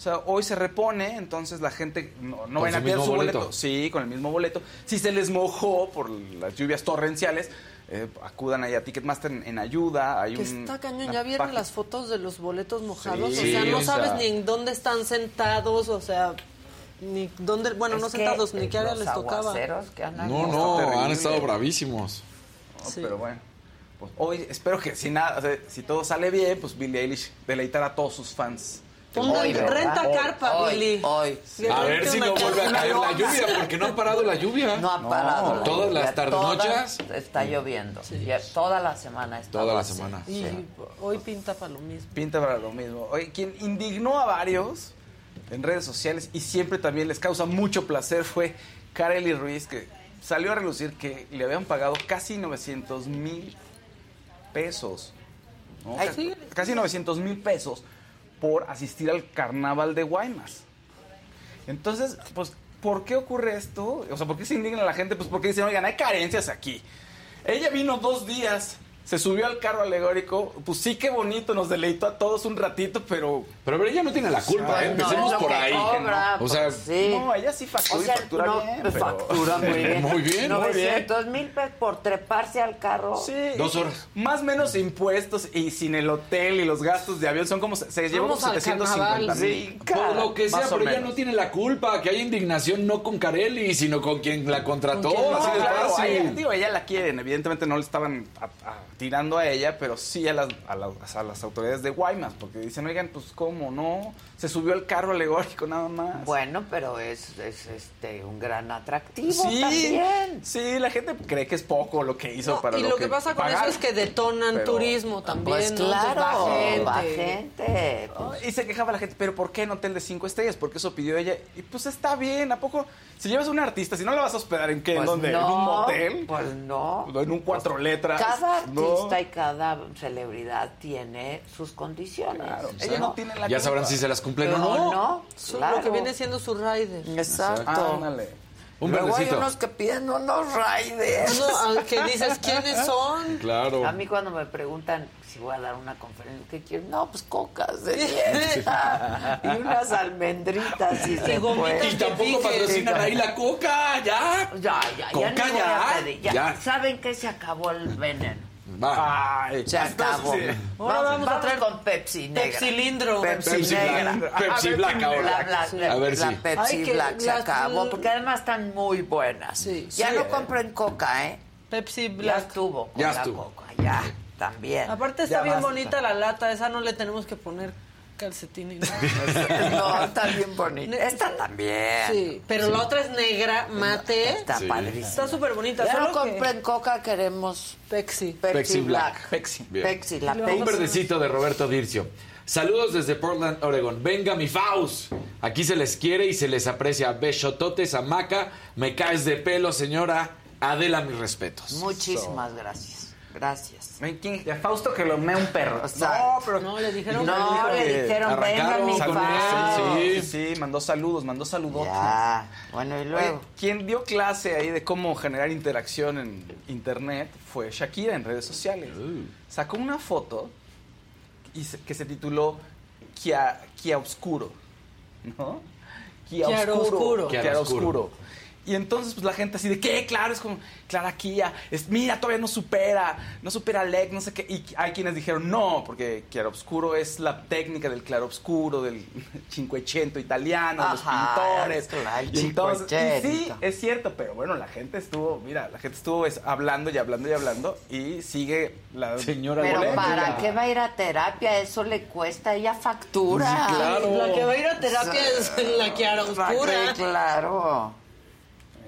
O sea, hoy se repone, entonces la gente no, no van a mismo su boleto. boleto. Sí, con el mismo boleto. Si se les mojó por las lluvias torrenciales, eh, acudan ahí a Ticketmaster en, en ayuda. Hay Que un- está cañón, ¿ya vieron las fotos de los boletos mojados? Sí, o sea, no o sea- sabes ni en dónde están sentados, o sea, ni dónde, bueno, Es no sentados, ni qué área les tocaba. aguaceros que han No, no, han estado bravísimos. No, Sí. Pero bueno, pues hoy espero que si nada, o sea, si todo sale bien, pues Billie Eilish deleitar a todos sus fans. Pongan Hoy, renta Hoy, carpa, hoy, Billy. hoy. A ver si no vuelve a caer la lluvia, porque no ha parado la lluvia. No ha parado. la Todas lluvia. las. Todas Está lloviendo. Ya Toda la semana está Toda la así. semana. Y Sí. hoy pinta para lo mismo. Pinta para lo mismo. Oye, quien indignó a varios en redes sociales y siempre también les causa mucho placer fue Kareli Ruiz, que salió a relucir que le habían pagado casi 900 mil pesos. ¿no? Ay, sí. Casi 900 mil pesos por asistir al carnaval de Guaymas. Entonces, pues, ¿por qué ocurre esto? O sea, ¿por qué se indigna la gente? Pues porque dicen, oigan, hay carencias aquí. Ella vino dos días, se subió al carro alegórico, pues sí, qué bonito, nos deleitó a todos un ratito, pero... Pero ella no tiene la culpa, ¿eh? no, Empecemos por ahí. cobra, O sea, pues, sí. No, ella sí factura O y sea, factura no, bien, pero... factura muy bien. Muy bien, muy bien. 900 mil pesos por treparse al carro. Sí. Dos horas. Más o menos impuestos y sin el hotel y los gastos de avión son como... Se llevó como Vamos al 750 carnaval, mil. por lo que sea, pero ella no tiene la culpa. Que hay indignación no con Carelli, sino con quien la contrató. Así No, de fácil. ella, digo, ella la quieren, evidentemente no le estaban a- a- tirando a ella, pero sí a las, a, las, a las autoridades de Guaymas, porque dicen, oigan, pues cómo, no, se subió al carro alegórico nada más. Bueno, pero es, es este un gran atractivo sí, también. sí, la gente cree que es poco lo que hizo No, para y lo, lo que, pasa con eso es que detonan Pero- turismo también. Pues claro, va gente. va gente. pues, Y se quejaba la gente, pero ¿por qué en hotel de cinco estrellas? Porque eso pidió ella. Y pues está bien, ¿a poco? Si llevas a un artista, si no la vas a hospedar en qué, pues ¿en dónde? no, ¿En un motel? Pues no. ¿En un cuatro letras? Cada No. Artista y cada celebridad tiene sus condiciones. Claro, ella no tiene la Ya culpa. sabrán si se las cumplen o No, no. claro. Lo que viene siendo su rider. Exacto. Ándale. Un Luego hay unos que piden unos riders. No, al que dices quiénes son. Claro. A mí cuando me preguntan si voy a dar una conferencia, ¿qué quiero? No, pues cocas de dieta y unas almendritas y se. Y tampoco patrocinan ahí la coca, ya. Ya, ya, ya, Coca, ya. Ya. Ya. ¿Saben que se acabó el veneno? Va. Ay, Se acabó. sí. Ahora vamos a traer con Pepsi negra. Pepsi Lindro. Pepsi, Pepsi negra. Black. Pepsi A ver Black si- ahora. La, la- Sí. la- A ver la si. Pepsi Ay, Black se las- acabó, porque además están muy buenas. Sí. Ya Sí, no eh. compren coca, ¿eh? Pepsi Ya Black. estuvo con Ya la estuvo. coca, ya, también. Aparte está Ya bien basta. bonita la lata, esa no le tenemos que poner calcetines. No, está bien bonita. Esta también. Sí, pero la otra es negra, mate. Está Sí. padrísima. Está súper bonita. Ya no solo que- compren coca, queremos Pepsi. Pepsi, Pepsi Black. Black. Pepsi. Bien. La Un verdecito de Roberto Dircio. Saludos desde Portland, Oregon. Venga mi Faust. Aquí se les quiere y se les aprecia. Besototes, hamaca. Me caes de pelo, señora. Adela, mis respetos. Muchísimas gracias. Gracias. ¿quién? A Fausto que lo mea un perro. Exacto. No, pero... No, le dijeron No, que le dijeron, venga mi Fausto. Sí, sí, mandó saludos, mandó saludos. Ya. Bueno, y Oye, luego. quien dio clase ahí de cómo generar interacción en internet fue Shakira en redes sociales. Sacó una foto y se- que se tituló Kia, Chiaroscuro, ¿no? Chiaroscuro. Chiaroscuro. Y entonces, pues la gente así de, ¿qué? Claro, es como, Clara Kia, es, mira, todavía no supera, no supera Lec, no sé qué. Y hay quienes dijeron, no, porque chiaroscuro es la técnica del claroscuro, del cinquecento italiano, de los pintores. claro, y, entonces, y sí, es cierto, pero bueno, la gente estuvo, mira, la gente estuvo es, hablando y hablando y hablando y sigue la señora Pero. ¿para qué va a ir a terapia? Eso le cuesta, ella factura. Sí, claro. La que va a ir a terapia es la. Sí, claro.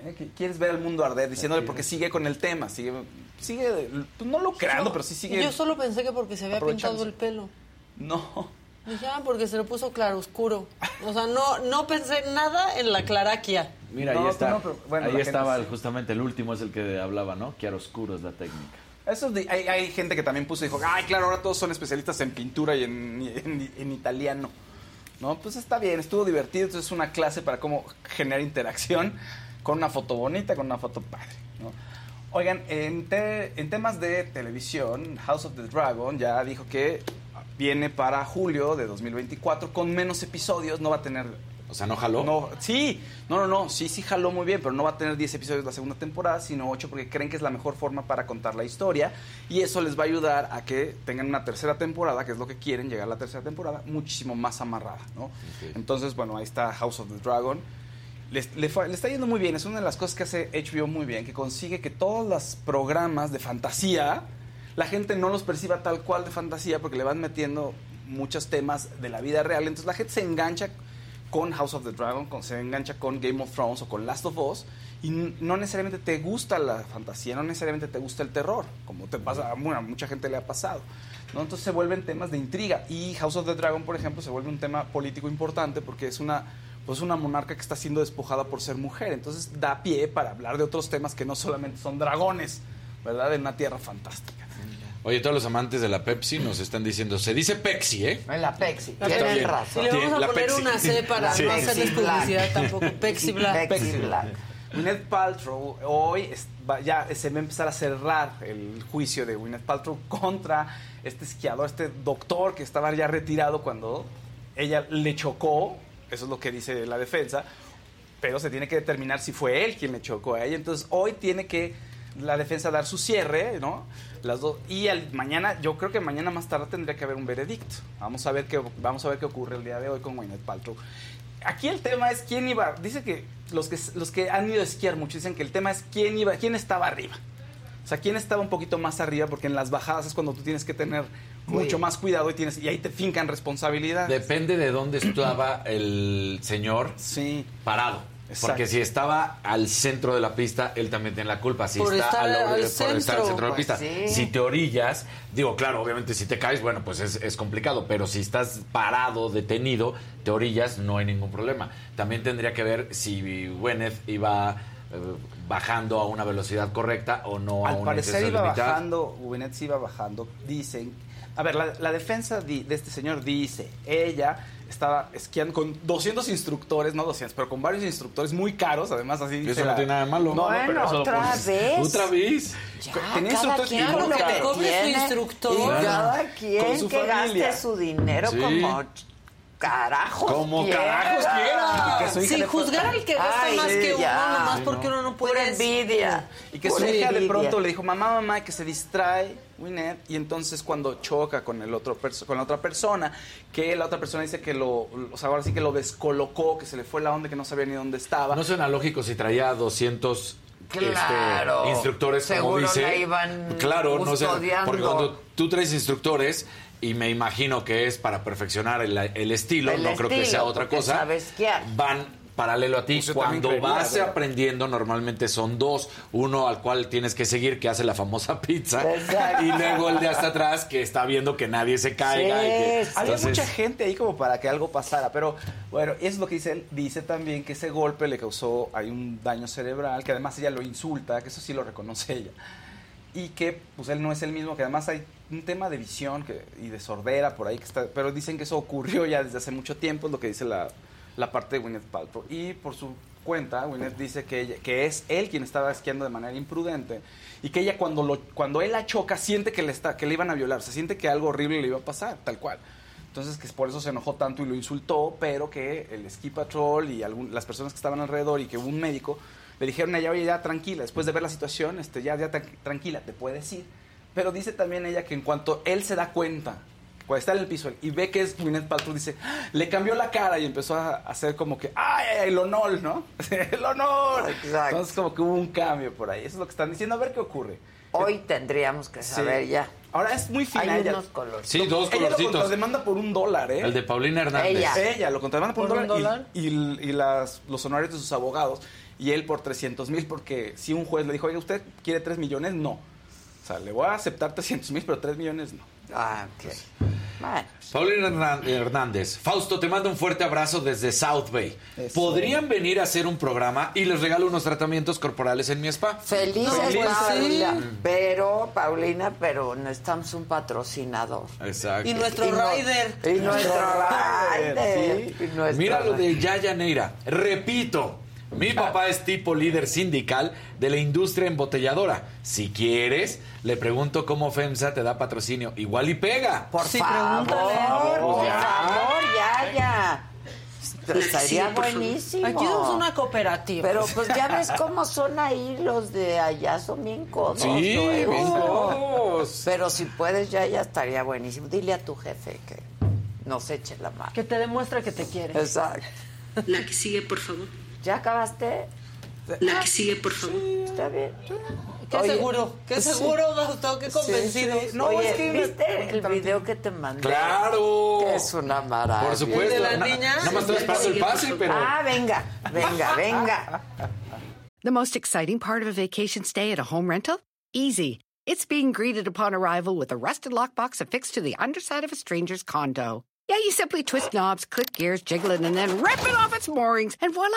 Eh, que Quieres ver el mundo arder, diciéndole porque sigue con el tema, sigue, sigue pues, no lucrando, pero sí sigue. Yo solo pensé que porque se había pintado el pelo. No. Dije, ah, porque se lo puso claroscuro. O sea, no, no pensé nada en la claraquia. Mira, No, ahí está. no, pero, bueno, ahí estaba el- justamente el último, es el que hablaba, ¿no? Chiaroscuro es la técnica. Eso es de- hay, hay gente que también puso y dijo, ay, claro, ahora todos son especialistas en pintura y en, en- en italiano. No, pues está bien, estuvo divertido. Entonces es una clase para cómo generar interacción con una foto bonita, con una foto padre. ¿no? Oigan, en, te- en temas de televisión, House of the Dragon ya dijo que viene para julio de 2024 con menos episodios, no va a tener... O sea, ¿no jaló? No, sí, no, no, no, sí, sí jaló muy bien, pero no va a tener 10 episodios la segunda temporada, sino 8 porque creen que es la mejor forma para contar la historia y eso les va a ayudar a que tengan una tercera temporada, que es lo que quieren, llegar a la tercera temporada, muchísimo más amarrada, ¿no? Entonces, bueno, ahí está House of the Dragon. Le, está yendo muy bien, es una de las cosas que hace HBO muy bien, que consigue que todos los programas de fantasía, la gente no los perciba tal cual de fantasía porque le van metiendo muchos temas de la vida real, entonces la gente se engancha con House of the Dragon, se engancha con Game of Thrones o con Last of Us y no necesariamente te gusta la fantasía, no necesariamente te gusta el terror, como te pasa, bueno, a mucha gente le ha pasado. ¿no? Entonces se vuelven temas de intriga y House of the Dragon, por ejemplo, se vuelve un tema político importante porque es una pues una monarca que está siendo despojada por ser mujer, entonces da pie para hablar de otros temas que no solamente son dragones, ¿verdad? En una tierra fantástica. Oye, todos los amantes de la Pepsi nos están diciendo, se dice Pepsi, ¿eh? La Pepsi, Está tienen bien. razón. Y le vamos a La poner Pepsi. una C para Sí. no hacerles Pepsi Black. publicidad tampoco. Pepsi Black. Pepsi Black. Gwyneth Paltrow hoy es- va- ya se va a empezar a cerrar el juicio de Gwyneth Paltrow contra este esquiador, este doctor que estaba ya retirado cuando ella le chocó, eso es lo que dice la defensa, pero se tiene que determinar si fue él quien le chocó a ella. Entonces hoy tiene que la defensa dar su cierre, ¿no? Las dos y mañana, yo creo que mañana más tarde tendría que haber un veredicto. Vamos a ver qué vamos a ver qué ocurre el día de hoy con Gwyneth Paltrow. Aquí el tema es quién iba. Dice que los que los que han ido a esquiar mucho dicen que el tema es quién iba, quién estaba arriba. O sea, quién estaba un poquito más arriba porque en las bajadas es cuando tú tienes que tener mucho más cuidado y tienes y ahí te fincan responsabilidad. Depende de dónde estaba el señor parado. Exacto. Porque si estaba al centro de la pista, él también tiene la culpa. Si Por está estar a la- al por estar al centro, centro de la pues pista. sí. Si te orillas, digo, claro, obviamente si te caes, bueno, pues es, es complicado. Pero si estás parado, detenido, te orillas, no hay ningún problema. También tendría que ver si Gwyneth iba eh, bajando a una velocidad correcta o no a Al una parecer velocidad iba limitada. bajando, Gwyneth sí iba bajando. Dicen, a ver, la, la defensa di- de este señor dice, ella estaba esquiando con 200 instructores, no 200, pero con varios instructores muy caros, además así dice Eso no la- tiene nada de malo. No, no, Bueno, pero eso lo otra pones- vez. Otra vez. Ya, Tenía instructores quien muy lo que caros. cobre su instructor. Y Claro. cada Con quien su que familia. gaste su dinero Sí. como carajos Como quiera. carajos quiera. Que su Sin de- juzgar al que gasta Ay, más sí, que uno, ya. nomás Sí, porque no. uno no puede. envidia. Y que su Pura hija de pronto le dijo, mamá, mamá, que se distrae, Winnet, y entonces cuando choca con el otro perso- con la otra persona, que la otra persona dice que lo, o sea, ahora sí que lo descolocó, que se le fue la onda, que no sabía ni dónde estaba. No suena lógico si traía 200 Claro. este, instructores, como dice. la iban claro, no sé. Porque cuando tú traes instructores, y me imagino que es para perfeccionar el, el estilo, El no creo que sea otra cosa. Van paralelo a ti. Pues Cuando vas aprendiendo, normalmente son dos. Uno al cual tienes que seguir, que hace la famosa pizza. Exacto. Y luego el de hasta atrás, que está viendo que nadie se caiga. Sí, y que-. Había mucha gente ahí como para que algo pasara, pero bueno, eso es lo que dice él. Dice también que ese golpe le causó hay un daño cerebral, que además ella lo insulta, que eso sí lo reconoce ella. Y que pues él no es el mismo, que además hay un tema de visión que, y de sordera por ahí, que está, pero dicen que eso ocurrió ya desde hace mucho tiempo, es lo que dice la, la parte de Gwyneth Paltrow. Y por su cuenta, Gwyneth dice que, que es él quien estaba esquiando de manera imprudente y que ella cuando, lo, cuando él la choca siente que le, está, que le iban a violar, se siente que algo horrible le iba a pasar, tal cual. Entonces, que por eso se enojó tanto y lo insultó, pero que el ski patrol y algún- las personas que estaban alrededor y que hubo un médico le dijeron a ella, oye, ya tranquila, después de ver la situación, este, ya, ya tra- tranquila, te puedes ir. Pero dice también ella que en cuanto él se da cuenta, cuando está en el piso y ve que es Gwyneth Paltrow, dice, "Ah", le cambió la cara y empezó a hacer como que, ¡ay, ay, el honor, ¿no? el honor. Entonces, como que hubo un cambio por ahí. Eso es lo que están diciendo, a ver qué ocurre. Hoy tendríamos que saber Sí. ya. Ahora es muy fina Hay ella. unos colores. Sí, dos Ella lo colorcitos. contrademanda por un dólar, ¿eh? El de Paulina Hernández. Ella. Ella lo contrademanda por, ¿Por un un dólar, y- y, y las, los honorarios de sus abogados. Y él por 300 mil, porque si un juez le dijo, oye, ¿usted quiere 3 millones? No. O sea, le voy a aceptar 300 mil, pero 3 millones no. Ah, ok. Bueno. Paulina Hernández. Fausto, te mando un fuerte abrazo desde South Bay. Eso. ¿Podrían venir a hacer un programa y les regalo unos tratamientos corporales en mi spa? Felices, Feliz. Paulina. Pero, Paulina, pero necesitamos un patrocinador. Exacto. Y nuestro Y no- rider. Y nuestro rider. Y nuestro Mira lo de. Yaya Neira. Repito, mi papá es tipo líder sindical de la industria embotelladora. Si quieres, le pregunto cómo FEMSA te da patrocinio. Igual y pega. Por Sí, favor, pregúntale. por ya. favor, ya, ya. Estaría Sí, buenísimo. Aquí somos una cooperativa. Pero pues ya ves cómo son ahí los de allá, son bien codos. Sí, luego. bien codos. Pero si puedes ya, ya estaría buenísimo. Dile a tu jefe que nos eche la mano. Que te demuestre que te quiere. Exacto. La que sigue, por favor. ¿Ya acabaste? La que sigue, por favor. Está bien. Qué Oye, seguro, qué sí. seguro, Gustavo, qué convencido. Sí, sí. Oye, ¿viste el video que te mandé? ¡Claro! Que es una maravilla. Por supuesto. De la Na- niña? Nada más estoy esperando el pase, pero... Ah, venga, venga, venga. The most exciting part of a vacation stay at a home rental? Easy. It's being greeted upon arrival with a rusted lockbox affixed to the underside of a stranger's condo. Yeah, you simply twist knobs, click gears, jiggle it, and then rip it off its moorings, and voila!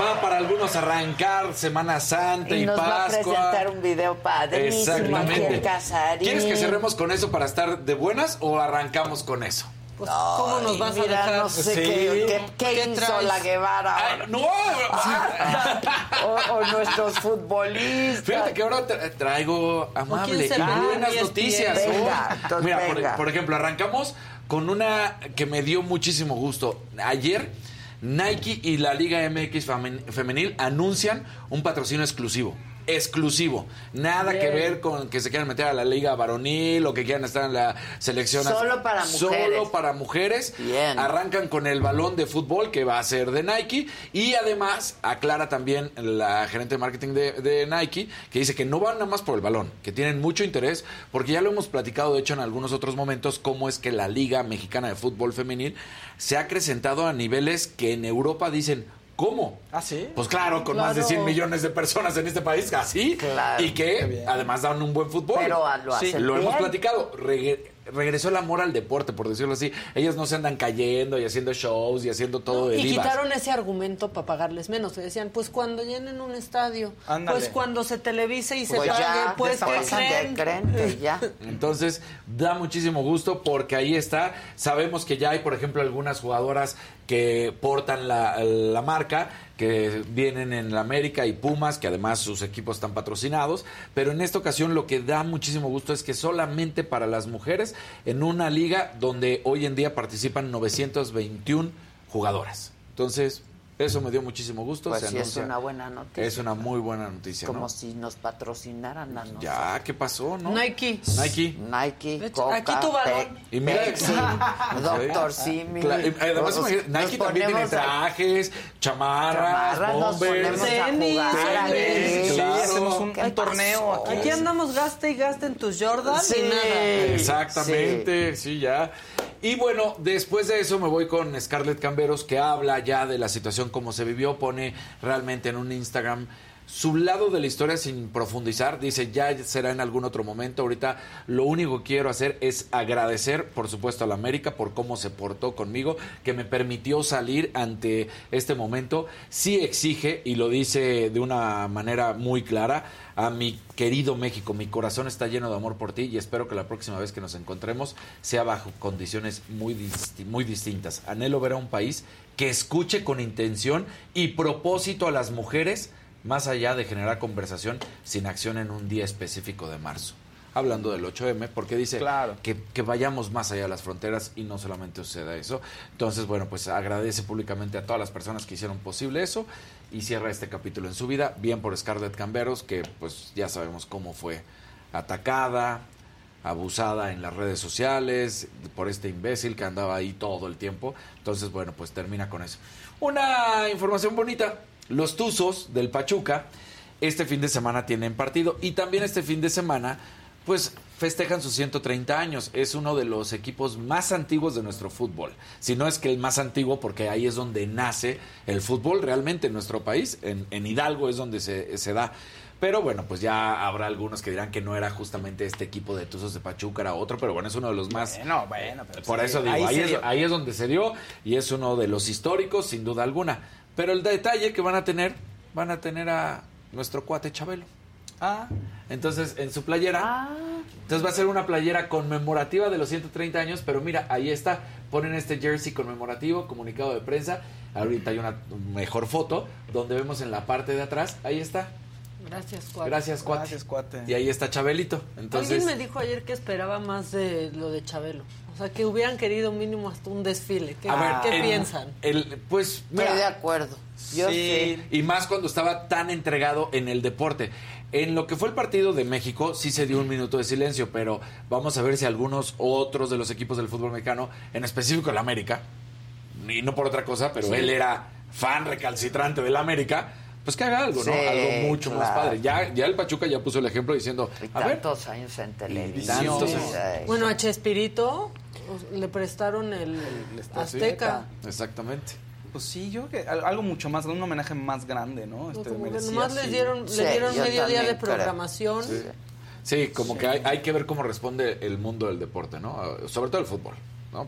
Va para algunos arrancar Semana Santa y, Y nos va a Pascua. presentar un video padrísimo aquí Exactamente. en Casarín. ¿Quieres que cerremos con eso para estar de buenas o arrancamos con eso? Pues, ¿cómo nos vas a dejar? no sé Sí. qué, qué- qué ¿Qué hizo traes? la Guevara Ay, ahora. no, o, o nuestros futbolistas. Fíjate que ahora tra- traigo amable y buenas noticias. Venga, entonces Mira. Por, ejemplo, arrancamos con una que me dio muchísimo gusto. Ayer, Nike y la Liga MX femen- Femenil anuncian un patrocinio exclusivo. Exclusivo. Nada que ver con que se quieran meter a la liga varonil o que quieran estar en la selección. Solo para mujeres. Solo para mujeres. Bien. Arrancan con el balón de fútbol que va a ser de Nike y además aclara también la gerente de marketing de, de Nike que dice que no van nada más por el balón, que tienen mucho interés porque ya lo hemos platicado de hecho en algunos otros momentos cómo es que la Liga Mexicana de Fútbol Femenil se ha acrecentado a niveles que en Europa dicen ¿Cómo? ¿Ah, sí? Pues claro, con más de Claro. 100 millones de personas en este país, así. Claro. Y que además dan un buen fútbol. Pero a- lo hacen Lo hemos platicado. Reg- regresó el amor al deporte, por decirlo así. Ellas no se andan cayendo y haciendo shows y haciendo todo de Y divas. quitaron ese argumento para pagarles menos. Se decían, pues cuando llenen un estadio, Ándale. pues cuando se televise y se Pues pague, ya, pues ya ¿qué pasan de creen? ya. Entonces, da muchísimo gusto porque ahí está. Sabemos que ya hay, por ejemplo, algunas jugadoras que portan la, la marca, que vienen en la América y Pumas, que además sus equipos están patrocinados. Pero en esta ocasión lo que da muchísimo gusto es que solamente para las mujeres, en una liga donde hoy en día participan 921 jugadoras. Entonces, Eso me dio muchísimo gusto. Pues se sí, es una buena noticia. Es una muy buena noticia, Como ¿no? si nos patrocinaran a nosotros. Ya, ¿qué pasó, no? Nike. Nike. Nike, hecho, Coca, aquí tu balón. Y mira- Pepsi, Doctor Simi. Además, Nos- imagínate, nos Nike también tiene trajes, chamarras, Chamarras, bombers, Tenis, tenis, claro. hacemos un, ¿Qué un torneo aquí. Aquí andamos gaste y gaste en tus Jordan Sí. y nada. Exactamente, sí. ya. Y bueno, después de eso me voy con Scarlett Camberos, que habla ya de la situación como se vivió, pone realmente en un Instagram su lado de la historia sin profundizar. Dice, ya será en algún otro momento. Ahorita lo único que quiero hacer es agradecer, por supuesto, a la América por cómo se portó conmigo, que me permitió salir ante este momento. Sí exige, y lo dice de una manera muy clara, a mi querido México. Mi corazón está lleno de amor por ti y espero que la próxima vez que nos encontremos sea bajo condiciones muy, muy distintas. Anhelo ver a un país que escuche con intención y propósito a las mujeres más allá de generar conversación sin acción en un día específico de marzo. Hablando del 8M, porque dice Claro. que, que vayamos más allá de las fronteras y no solamente suceda eso. Entonces, bueno, pues agradece públicamente a todas las personas que hicieron posible eso y cierra este capítulo en su vida. Bien por Scarlett Camberos, que pues ya sabemos cómo fue atacada, abusada en las redes sociales por este imbécil que andaba ahí todo el tiempo. Entonces, bueno, pues termina con eso. Una información bonita. Los Tuzos del Pachuca este fin de semana tienen partido y también este fin de semana pues festejan sus 130 años. Es uno de los equipos más antiguos de nuestro fútbol. Si no es que el más antiguo, porque ahí es donde nace el fútbol realmente en nuestro país. En, en Hidalgo es donde se, se da. Pero bueno, pues ya habrá algunos que dirán que no era justamente este equipo de Tuzos de Pachuca, era otro, pero bueno, es uno de los más... Bueno, bueno, pero Por sí, eso digo, ahí, se es, ahí es donde se dio y es uno de los históricos, sin duda alguna. Pero el detalle que van a tener, van a tener a nuestro cuate Chabelo. Ah, Entonces, en su playera. Entonces va a ser una playera conmemorativa de los 130 años, pero mira, ahí está. Ponen este jersey conmemorativo, comunicado de prensa. Ahorita hay una mejor foto donde vemos en la parte de atrás. Ahí está. Gracias, cuate. Gracias, cuate. Gracias, cuate. Y ahí está Chabelito. Entonces, Alguien me dijo ayer que esperaba más de lo de Chabelo. O sea, que hubieran querido mínimo hasta un desfile. ¿Qué, a ver, ¿qué el- piensan? El, pues, mira, Estoy de acuerdo. Yo sí. Y más cuando estaba tan entregado en el deporte. En lo que fue el partido de México, sí se dio un minuto de silencio, pero vamos a ver si algunos otros de los equipos del fútbol mexicano, en específico el América, y no por otra cosa, pero Sí. él era fan recalcitrante del América, pues que haga algo, ¿no? Sí, algo mucho más padre. Ya, ya el Pachuca ya puso el ejemplo diciendo, Y a ver, años en televisión. tantos- Sí. Bueno, a Chespirito le prestaron el, Azteca. exactamente. Pues sí, yo creo que al- algo mucho más, un homenaje más grande, ¿no? Este, Como que nomás les sí. dieron, Sí, le dieron medio día de programación. Sí. Sí, como que hay, hay que ver cómo responde el mundo del deporte, ¿no? Sobre todo el fútbol, ¿no?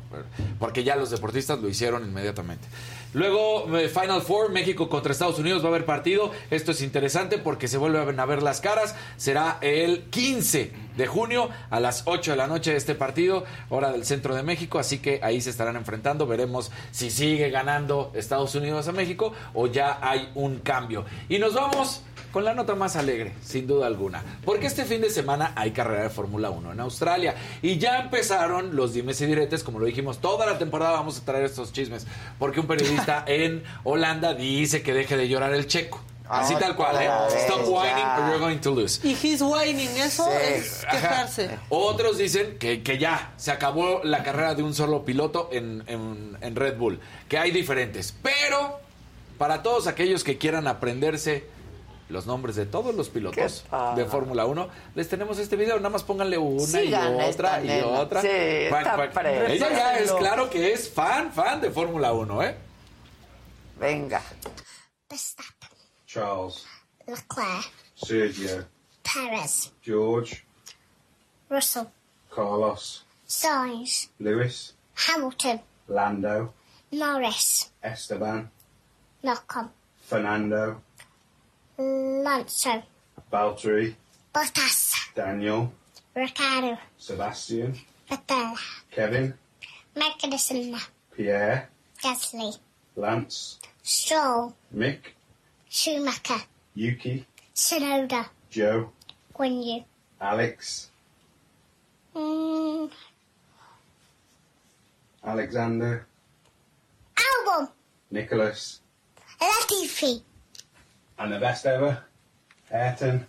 Porque ya los deportistas lo hicieron inmediatamente. Luego, eh, Final Four, México contra Estados Unidos, va a haber partido. Esto es interesante porque se vuelven a ver las caras. Será el 15 de junio a las 8 de la noche este partido, hora del centro de México. Así que ahí se estarán enfrentando. Veremos si sigue ganando Estados Unidos a México o ya hay un cambio. Y nos vamos con la nota más alegre, sin duda alguna. Porque este fin de semana hay carrera de Fórmula 1 en Australia. Y ya empezaron los dimes y diretes, como lo dijimos, toda la temporada vamos a traer estos chismes. Porque un periodista en Holanda dice que deje de llorar el checo. Así tal cual, ¿eh? Stop whining ya. or you're going to lose. Y he's whining, eso Sí. es quejarse. Otros dicen que, que ya se acabó la carrera de un solo piloto en, en- en Red Bull, que hay diferentes. Pero para todos aquellos que quieran aprenderse los nombres de todos los pilotos de Fórmula 1, les tenemos este video. Nada más pónganle una Sigan y otra y nena. otra. Sí, está preciosa. Ella ya es claro que es fan, fan de Fórmula 1, ¿eh? Venga. Verstappen, Charles, Leclerc, Sergio, Perez, George, Russell, Carlos, Sainz, Lewis, Hamilton, Lando, Norris, Esteban, Malcolm, Fernando, Lance, Valtteri, Bottas, Daniel, Ricardo, Sebastian, Vettel, Kevin, Magnussen, Pierre, Gasly, Lance, Stroll, Mick, Schumacher, Yuki, Tsunoda, Joe, Guan Yu. Alex, Mm, Alexander, Album, Nicholas, Latifi. And the best ever, Ayrton.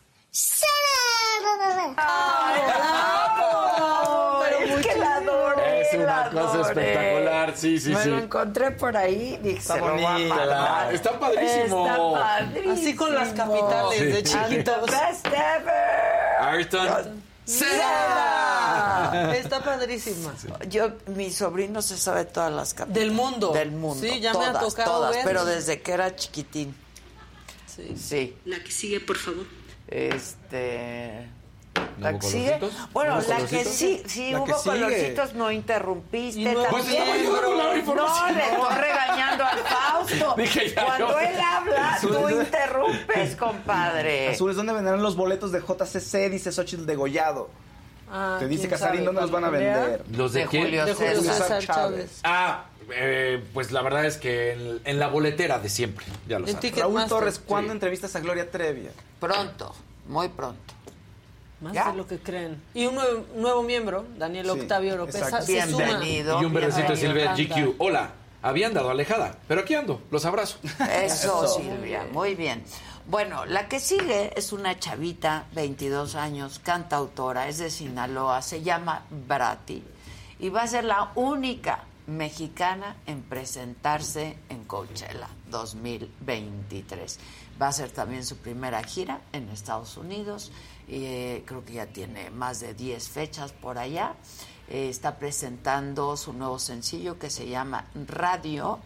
La una la cosa espectacular, sí, sí, Me sí. lo encontré por ahí, dije, Está se lo voy a bonita, mandar. está padrísimo. Está padrísimo. Así con las capitales Sí. de chiquitos. Best ever. Ayrton. ¡Seda! Está padrísima. Yo, mi sobrino se sabe todas las capitales. Del mundo. Del mundo. Sí, ya me ha todas, tocado todas, ver. pero desde que era chiquitín. Sí. Sí. La que sigue, por favor. Este. ¿La ¿No que sigue? Bueno, ¿No la que sí, sí La hubo colorcitos, no interrumpiste no- Pues también. estaba yo dando la no, información. le estoy regañando al Fausto. Dije ya, Cuando yo. él habla, tú interrumpes, compadre. Azules, ¿dónde venderán los boletos de JCC? Dice Xochitl Degollado. Ah, Te dice ¿quién Casarín? ¿dónde los van a ¿Para vender? ¿Los de, De quién? Julio De Julio César César Chávez. Ah, eh, pues la verdad es que en, en la boletera de siempre, ya lo sabes. Raúl Torres, ¿cuándo Sí. entrevistas a Gloria Trevi? Pronto, muy pronto. Más ¿Ya? de lo que creen. Y un nuevo, nuevo miembro, Daniel Sí, Octavio suma. Bienvenido. Y un besito de Silvia. GQ. Hola, había andado alejada, pero aquí ando, los abrazo. Eso, Eso. Silvia, muy bien. Bueno, la que sigue es una chavita, 22 años, cantautora, es de Sinaloa, se llama Brati y va a ser la única mexicana en presentarse en Coachella 2023. Va a ser también su primera gira en Estados Unidos y eh, creo que ya tiene más de 10 fechas por allá. Eh, está presentando su nuevo sencillo que se llama Radio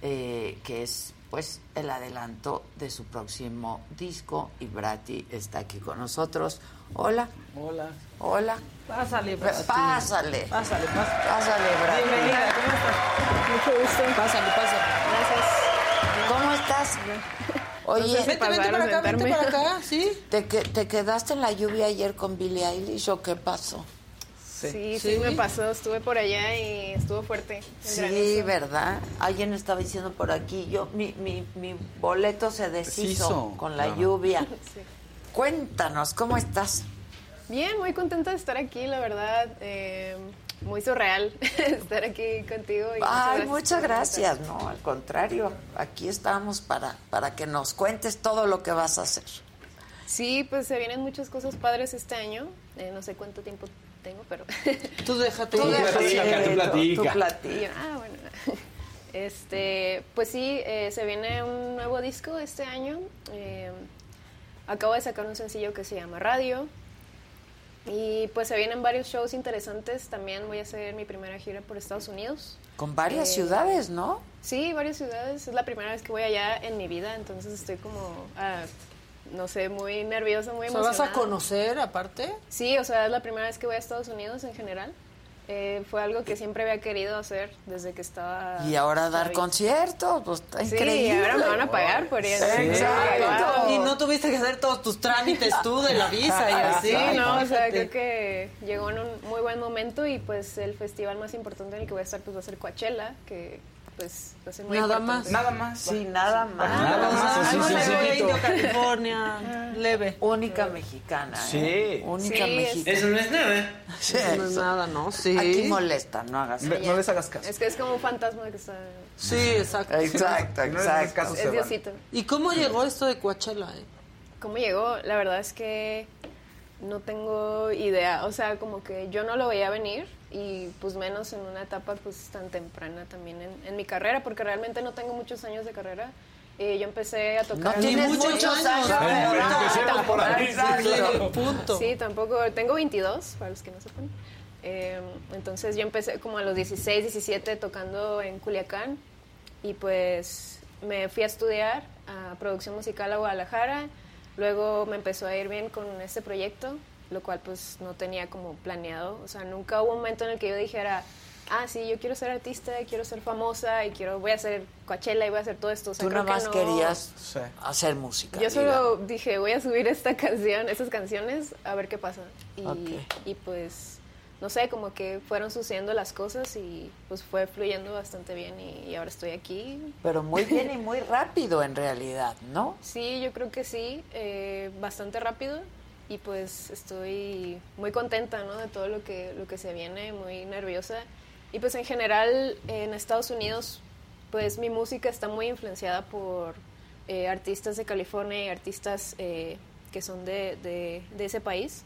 eh, que es pues el adelanto de su próximo disco y Brati está aquí con nosotros. Hola, Hola. hola. Pásale. Pásale. Pásale, pásale. Pásale. Bienvenida, ¿cómo estás? Mucho gusto. Pásale, pásale. ¿Cómo estás? Oye, Vente, vente para acá, vente para acá, ¿sí? ¿te, que- ¿te quedaste en la lluvia ayer con Billie Eilish o qué pasó? Sí, sí, Sí. me pasó. Estuve por allá y estuvo fuerte. Sí, granizo. ¿verdad? Alguien estaba diciendo por aquí, yo mi, mi, mi boleto se deshizo Deshizo, con la lluvia. Sí. Cuéntanos, ¿cómo estás? Bien, muy contenta de estar aquí, la verdad. eh, muy surreal estar aquí contigo. Y Ay, muchas gracias. No, al contrario, aquí estamos para, para que nos cuentes todo lo que vas a hacer. Sí, pues se vienen muchas cosas padres este año. Eh, no sé cuánto tiempo tengo, pero... Tú déjate. Tú platica, tú tú- platica. tú platica. Ah, bueno. Este, pues sí, eh, se viene un nuevo disco este año. Eh, acabo de sacar un sencillo que se llama Radio. Y pues se vienen varios shows interesantes. También voy a hacer mi primera gira por Estados Unidos. Con varias Eh, ciudades, ¿no? Sí, varias ciudades. Es la primera vez que voy allá en mi vida, entonces estoy como, ah, no sé, muy nerviosa, muy O sea, emocionada. ¿Vas a conocer aparte? Sí, o sea, es la primera vez que voy a Estados Unidos en general. Eh, fue algo que siempre había querido hacer desde que estaba... Y ahora dar conciertos, pues está Sí, increíble. ahora me van a pagar por ir. Exacto. Y no tuviste que hacer todos tus trámites tú de la visa y así. Sí, no, o sea, creo que llegó en un muy buen momento y pues el festival más importante en el que voy a estar pues va a ser Coachella, que pues va a ser muy Nada importante. más. Nada más. Sí, nada más. Nada más, así de California, leve. Única mexicana. ¿eh? Sí. Única Sí, es- mexicana. no es nada. Sí, Eso no es eso. nada, ¿no? Sí. Aquí molesta, no hagas Ve- No les hagas caso. Es que es como un fantasma que está... Sí, exacto. Exacto, no exacto. caso, Es. Diosito. ¿Y cómo llegó esto de Coachella? eh? ¿Cómo llegó? La verdad es que no tengo idea. O sea, como que yo no lo veía venir y pues menos en una etapa pues tan temprana también en, en mi carrera, porque realmente no tengo muchos años de carrera. Eh, yo empecé a tocar... No tienes muchos muchos años. años. Empecemos por ahí, claro. Punto. Sí, tampoco. Tengo 22, para los que no sepan. Eh, entonces yo empecé como a los 16, 17 tocando en Culiacán y pues me fui a estudiar a producción musical a Guadalajara. Luego me empezó a ir bien con este proyecto, lo cual pues no tenía como planeado. O sea, nunca hubo un momento en el que yo dijera, ah, sí, yo quiero ser artista, quiero ser famosa y quiero, voy a hacer Coachella y voy a hacer todo esto. O sea, Tú nada que más no- querías Sí. hacer música. yo digamos. solo dije, voy a subir esta canción, estas canciones, a ver qué pasa. Y, Ok. y pues, no sé, como que fueron sucediendo las cosas y pues fue fluyendo bastante bien y, y ahora estoy aquí. Pero muy bien y muy rápido en realidad, ¿no? Sí, yo creo que sí, eh, bastante rápido y pues estoy muy contenta, ¿no? De todo lo que, lo que se viene, muy nerviosa. Y pues en general en Estados Unidos pues mi música está muy influenciada por eh, artistas de California y artistas eh, que son de, de- de ese país.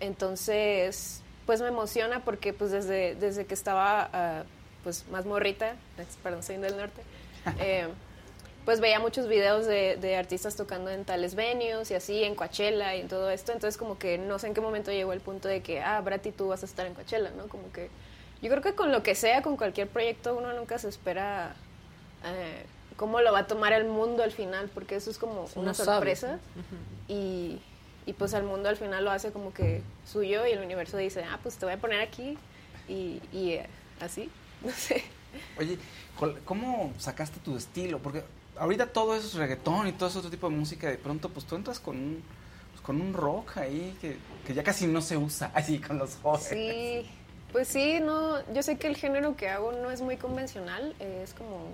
Entonces, pues me emociona porque pues desde, desde que estaba ah, pues más morrita, perdón, soy del norte, eh, pues veía muchos videos de, de artistas tocando en tales venues y así, en Coachella y en todo esto. Entonces, como que no sé en qué momento llegó el punto de que, ah, Brati, tú vas a estar en Coachella, ¿no? Como que yo creo que con lo que sea, con cualquier proyecto, uno nunca se espera eh, cómo lo va a tomar el mundo al final, porque eso es como Uno una sorpresa. Y, y pues el mundo al final lo hace como que suyo y el universo dice, ah, pues te voy a poner aquí y, y, eh, así, no sé. Oye, ¿cómo sacaste tu estilo? Porque ahorita todo eso es reggaetón y todo ese otro tipo de música. De pronto, pues tú entras con un, pues, con un rock ahí que, que ya casi no se usa así con los jóvenes. Sí, pues sí, no, yo sé que el género que hago no es muy convencional, eh, es como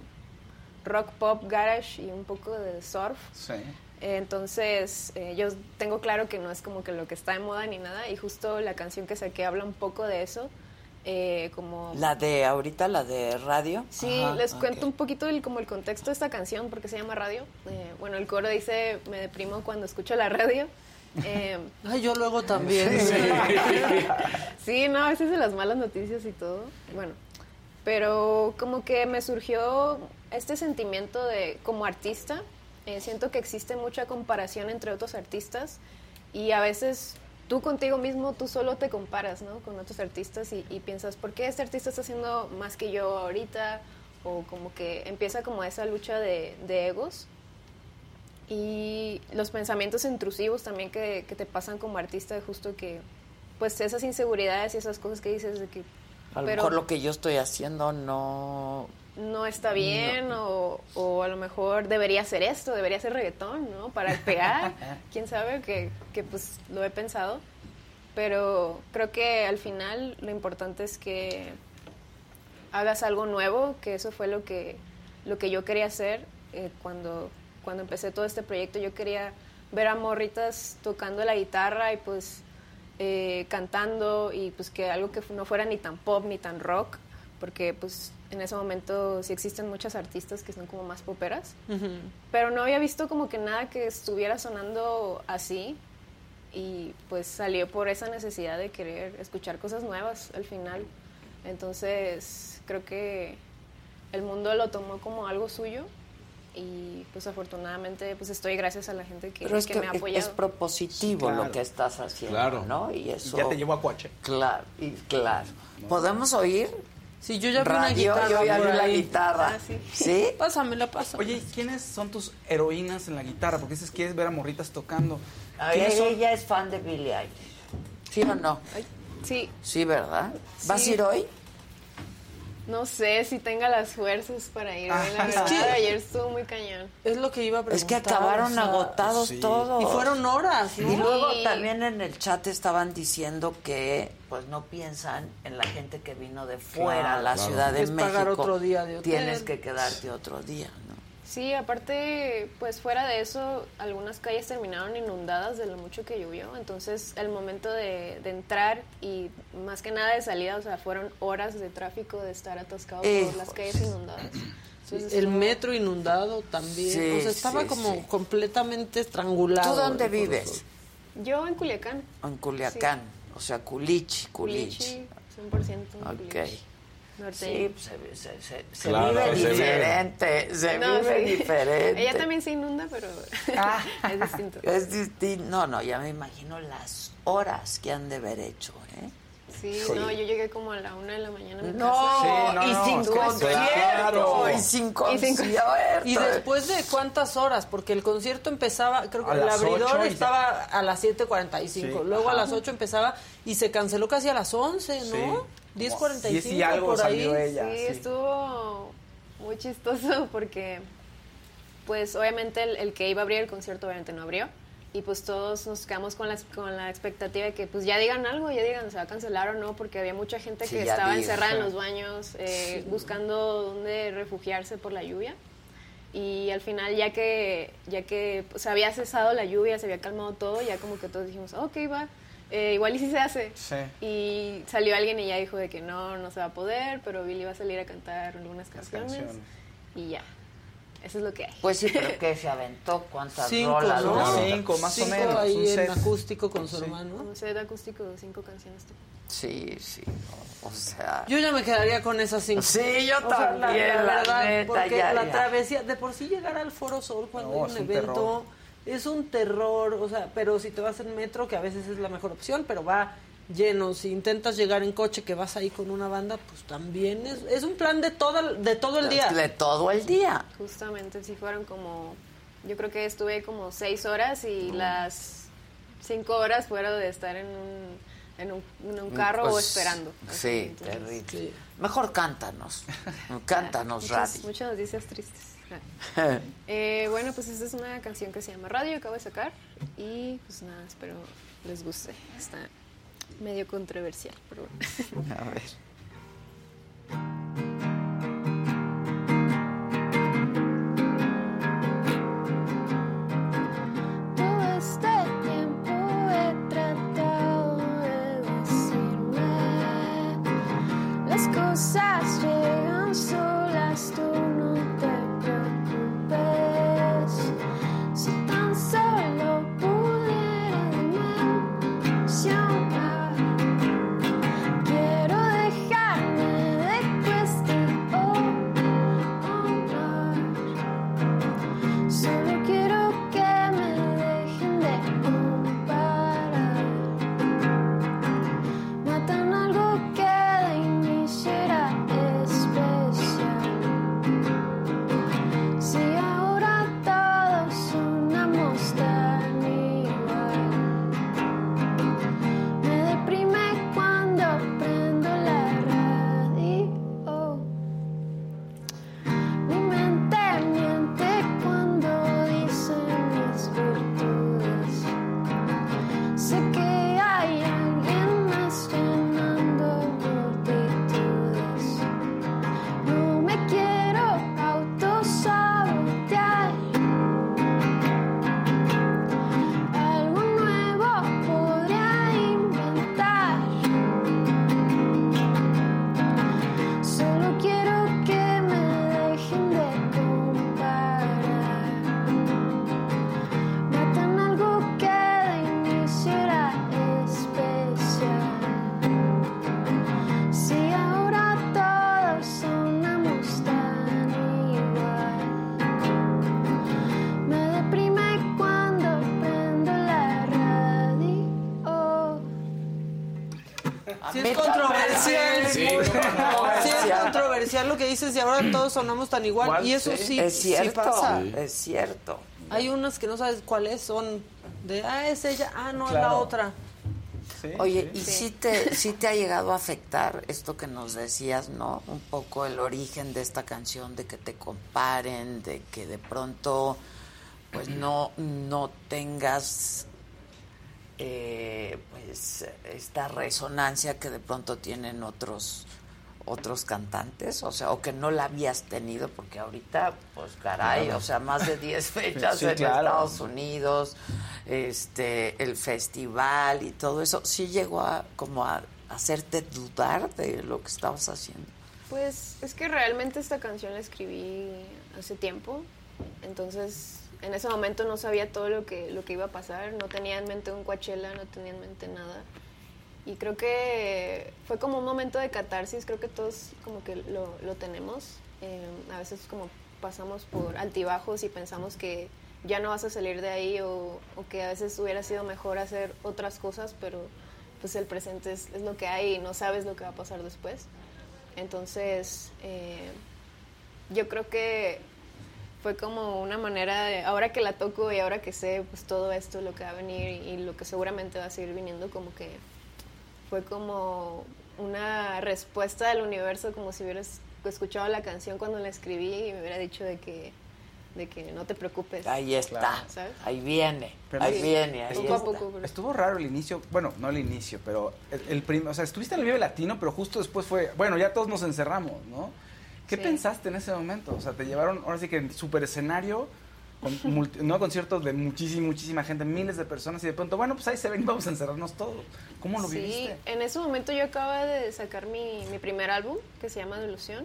rock, pop, garage y un poco de surf. Sí. Eh, Entonces, eh, yo tengo claro que no es como que lo que está de moda ni nada, y justo la canción que saqué habla un poco de eso, eh, como... La de ahorita, la de radio. Sí, Ajá, les ok. cuento un poquito el, como el contexto de esta canción, porque se llama Radio. Eh, bueno, el coro dice, me deprimo cuando escucho la radio. Eh, Ay, yo luego también. sí, no, a veces de las malas noticias y todo. Bueno, pero como que me surgió este sentimiento de, como artista, eh, siento que existe mucha comparación entre otros artistas y a veces tú contigo mismo, tú solo te comparas, ¿no? Con otros artistas y, y piensas, ¿por qué este artista está haciendo más que yo ahorita? O como que empieza como esa lucha de, de egos y los pensamientos intrusivos también que, que te pasan como artista, justo que, pues esas inseguridades y esas cosas que dices de que... A lo pero mejor lo que yo estoy haciendo no... no está bien o, o a lo mejor debería hacer esto, debería hacer reggaetón, ¿no? Para pegar, quién sabe, que, que pues lo he pensado. Pero creo que al final lo importante es que hagas algo nuevo, que eso fue lo que, lo que yo quería hacer eh, cuando, cuando empecé todo este proyecto. Yo quería ver a morritas tocando la guitarra y pues eh, cantando y pues que algo que no fuera ni tan pop ni tan rock, porque pues en ese momento sí existen muchas artistas que son como más poperas, pero no había visto como que nada que estuviera sonando así y pues salió por esa necesidad de querer escuchar cosas nuevas al final. Entonces creo que el mundo lo tomó como algo suyo y pues afortunadamente pues estoy gracias a la gente que, Pero es que que me ha es- apoyado. es propositivo Claro. lo que estás haciendo, Claro. ¿no? Y eso... Ya te llevo a Coache. Claro, y claro. ¿Podemos oír? Sí, yo ya vi una guitarra yo ya vi la ahí. guitarra. Ah, sí. ¿Sí? Pásamela, pásame. Oye, ¿y ¿quiénes son tus heroínas en la guitarra? Porque dices quieres ver a morritas tocando. Ella es fan de Billie Eilish. ¿Sí o no? Sí, Sí, ¿verdad? ¿Vas a ir hoy? No sé si tenga las fuerzas para ir. la Es verdad, que- ayer estuvo muy cañón. Es lo que iba a Es que preguntar. acabaron o sea, agotados sí. todos. Y fueron horas, ¿no? Y luego Sí. también en el chat estaban diciendo que pues no piensan en la gente que vino de fuera a la Claro. Ciudad de México. pagar otro día de hotel. Tienes que quedarte otro día, ¿no? Sí, aparte, pues fuera de eso, algunas calles terminaron inundadas de lo mucho que llovió. Entonces, el momento de, de entrar y más que nada de salida, o sea, fueron horas de tráfico de estar atascado por las calles inundadas. Entonces, El estuvo- metro inundado también. Sí, o sea, estaba sí, como sí. completamente estrangulado. ¿Tú dónde vives? Yo en Culiacán. En Culiacán. O sea, Culichi, Culichi. Culichi, 100% en Ok. Sí, pues, se, se- se- se Claro, vive se vive. diferente, se No, vive sí. diferente. Ella también se inunda, pero es distinto. Es distinto. No, no, ya me imagino las horas que han de haber hecho, ¿eh? Sí, no, yo llegué como a la una de la mañana a mi No, casa. Sí, no, y no, sin concierto, claro. y sin Y sin- concierto. ¿Y después de cuántas horas? Porque el concierto empezaba, creo que A el abridor ya- estaba a las 7.45, Sí, luego a las 8 empezaba y se canceló casi a las 11, ¿no? Sí. 10.45 Diez y algo por ahí. salió ella. Sí, sí. estuvo muy chistoso porque, pues, obviamente el, el que iba a abrir el concierto obviamente no abrió. Y pues todos nos quedamos con la, con la expectativa de que pues ya digan algo, ya digan se va a cancelar o no, porque había mucha gente Sí, que estaba encerrada en los baños eh, buscando dónde refugiarse por la lluvia. Y al final ya que, ya que pues, había cesado la lluvia, se había calmado todo, ya como que todos dijimos, ok, va, eh, igual y si se hace. Sí. Y salió alguien y ya dijo de que no, no se va a poder, pero Billy va a salir a cantar algunas canciones. canciones. y ya. Eso es lo que hay. Pues sí, pero ¿qué se aventó? ¿Cuántas Cinco, rolas? ¿no? no? Cinco, más o menos, ahí un en set. acústico con su Sí. hermano. Un set acústico de cinco canciones. Sí, sí. no, O sea. Yo ya me quedaría con esas cinco. Sí, yo O sea, también, la neta, porque ya, la ya. travesía, de por sí llegar al Foro Sol cuando No, hay es un un evento terror. Es un terror, o sea, pero si te vas en metro, que a veces es la mejor opción, pero va lleno, si intentas llegar en coche que vas ahí con una banda, pues también es, es un plan de todo, el- de todo el día. De todo el día. Justamente, sí fueron como, yo creo que estuve como seis horas y las cinco horas fueron de estar en un, en un, en un carro o Pues, esperando. Sí, Entonces, terrible. Mejor cántanos. Cántanos, Radi. muchas noticias tristes. Eh, bueno, pues esta es una canción que se llama Radio, acabo de sacar. Y pues nada, espero les guste. Está medio controversial, pero bueno. A ver. Este tiempo he tratado de decirme las cosas llegan solas, tú dices y ahora todos sonamos tan igual. Y eso sí. sí, Es sí cierto, pasa. Sí. es cierto. Hay unas que no sabes cuáles son de, ah, es ella, ah, no, es la otra. Oye, ¿y si te, sí te ha llegado a afectar esto que nos decías, no? Un poco el origen de esta canción, de que te comparen, de que de pronto, pues no, no tengas, eh, pues, esta resonancia que de pronto tienen otros otros cantantes, o sea, o que no la habías tenido, porque ahorita, pues caray, Claro. o sea, más de 10 fechas Sí, en claro. Estados Unidos, este, el festival y todo eso, sí llegó a como a hacerte dudar de lo que estabas haciendo. Pues es que realmente esta canción la escribí hace tiempo, entonces en ese momento no sabía todo lo que, lo que iba a pasar, no tenía en mente un Coachella, no tenía en mente nada. Y creo que fue como un momento de catarsis, creo que todos como que lo, lo tenemos. Eh, a veces como pasamos por altibajos y pensamos que ya no vas a salir de ahí o, que a veces hubiera sido mejor hacer otras cosas, pero pues el presente es, lo que hay y no sabes lo que va a pasar después. Entonces, eh, yo creo que fue como una manera de, ahora que la toco y ahora que sé pues todo esto, lo que va a venir y lo que seguramente va a seguir viniendo, como que fue como una respuesta del universo, como si hubieras escuchado la canción cuando la escribí y me hubiera dicho de que, de que no te preocupes. Ahí está, ¿sabes? ahí viene, Pero ahí viene, ahí Poco a está. poco, pero- Estuvo raro el inicio, bueno, no el inicio, pero el, el prim- o sea, estuviste en el Vive Latino, pero justo después fue, bueno, ya todos nos encerramos, ¿no? ¿Qué Sí. pensaste en ese momento? O sea, te llevaron, ahora sí que en super escenario, con multi- no conciertos de muchísima, muchísima gente, miles de personas, y de pronto, bueno, pues ahí se ven, vamos a encerrarnos todos. ¿Cómo lo sí, viviste? en ese momento yo acababa de sacar mi, mi primer álbum, que se llama Delusión.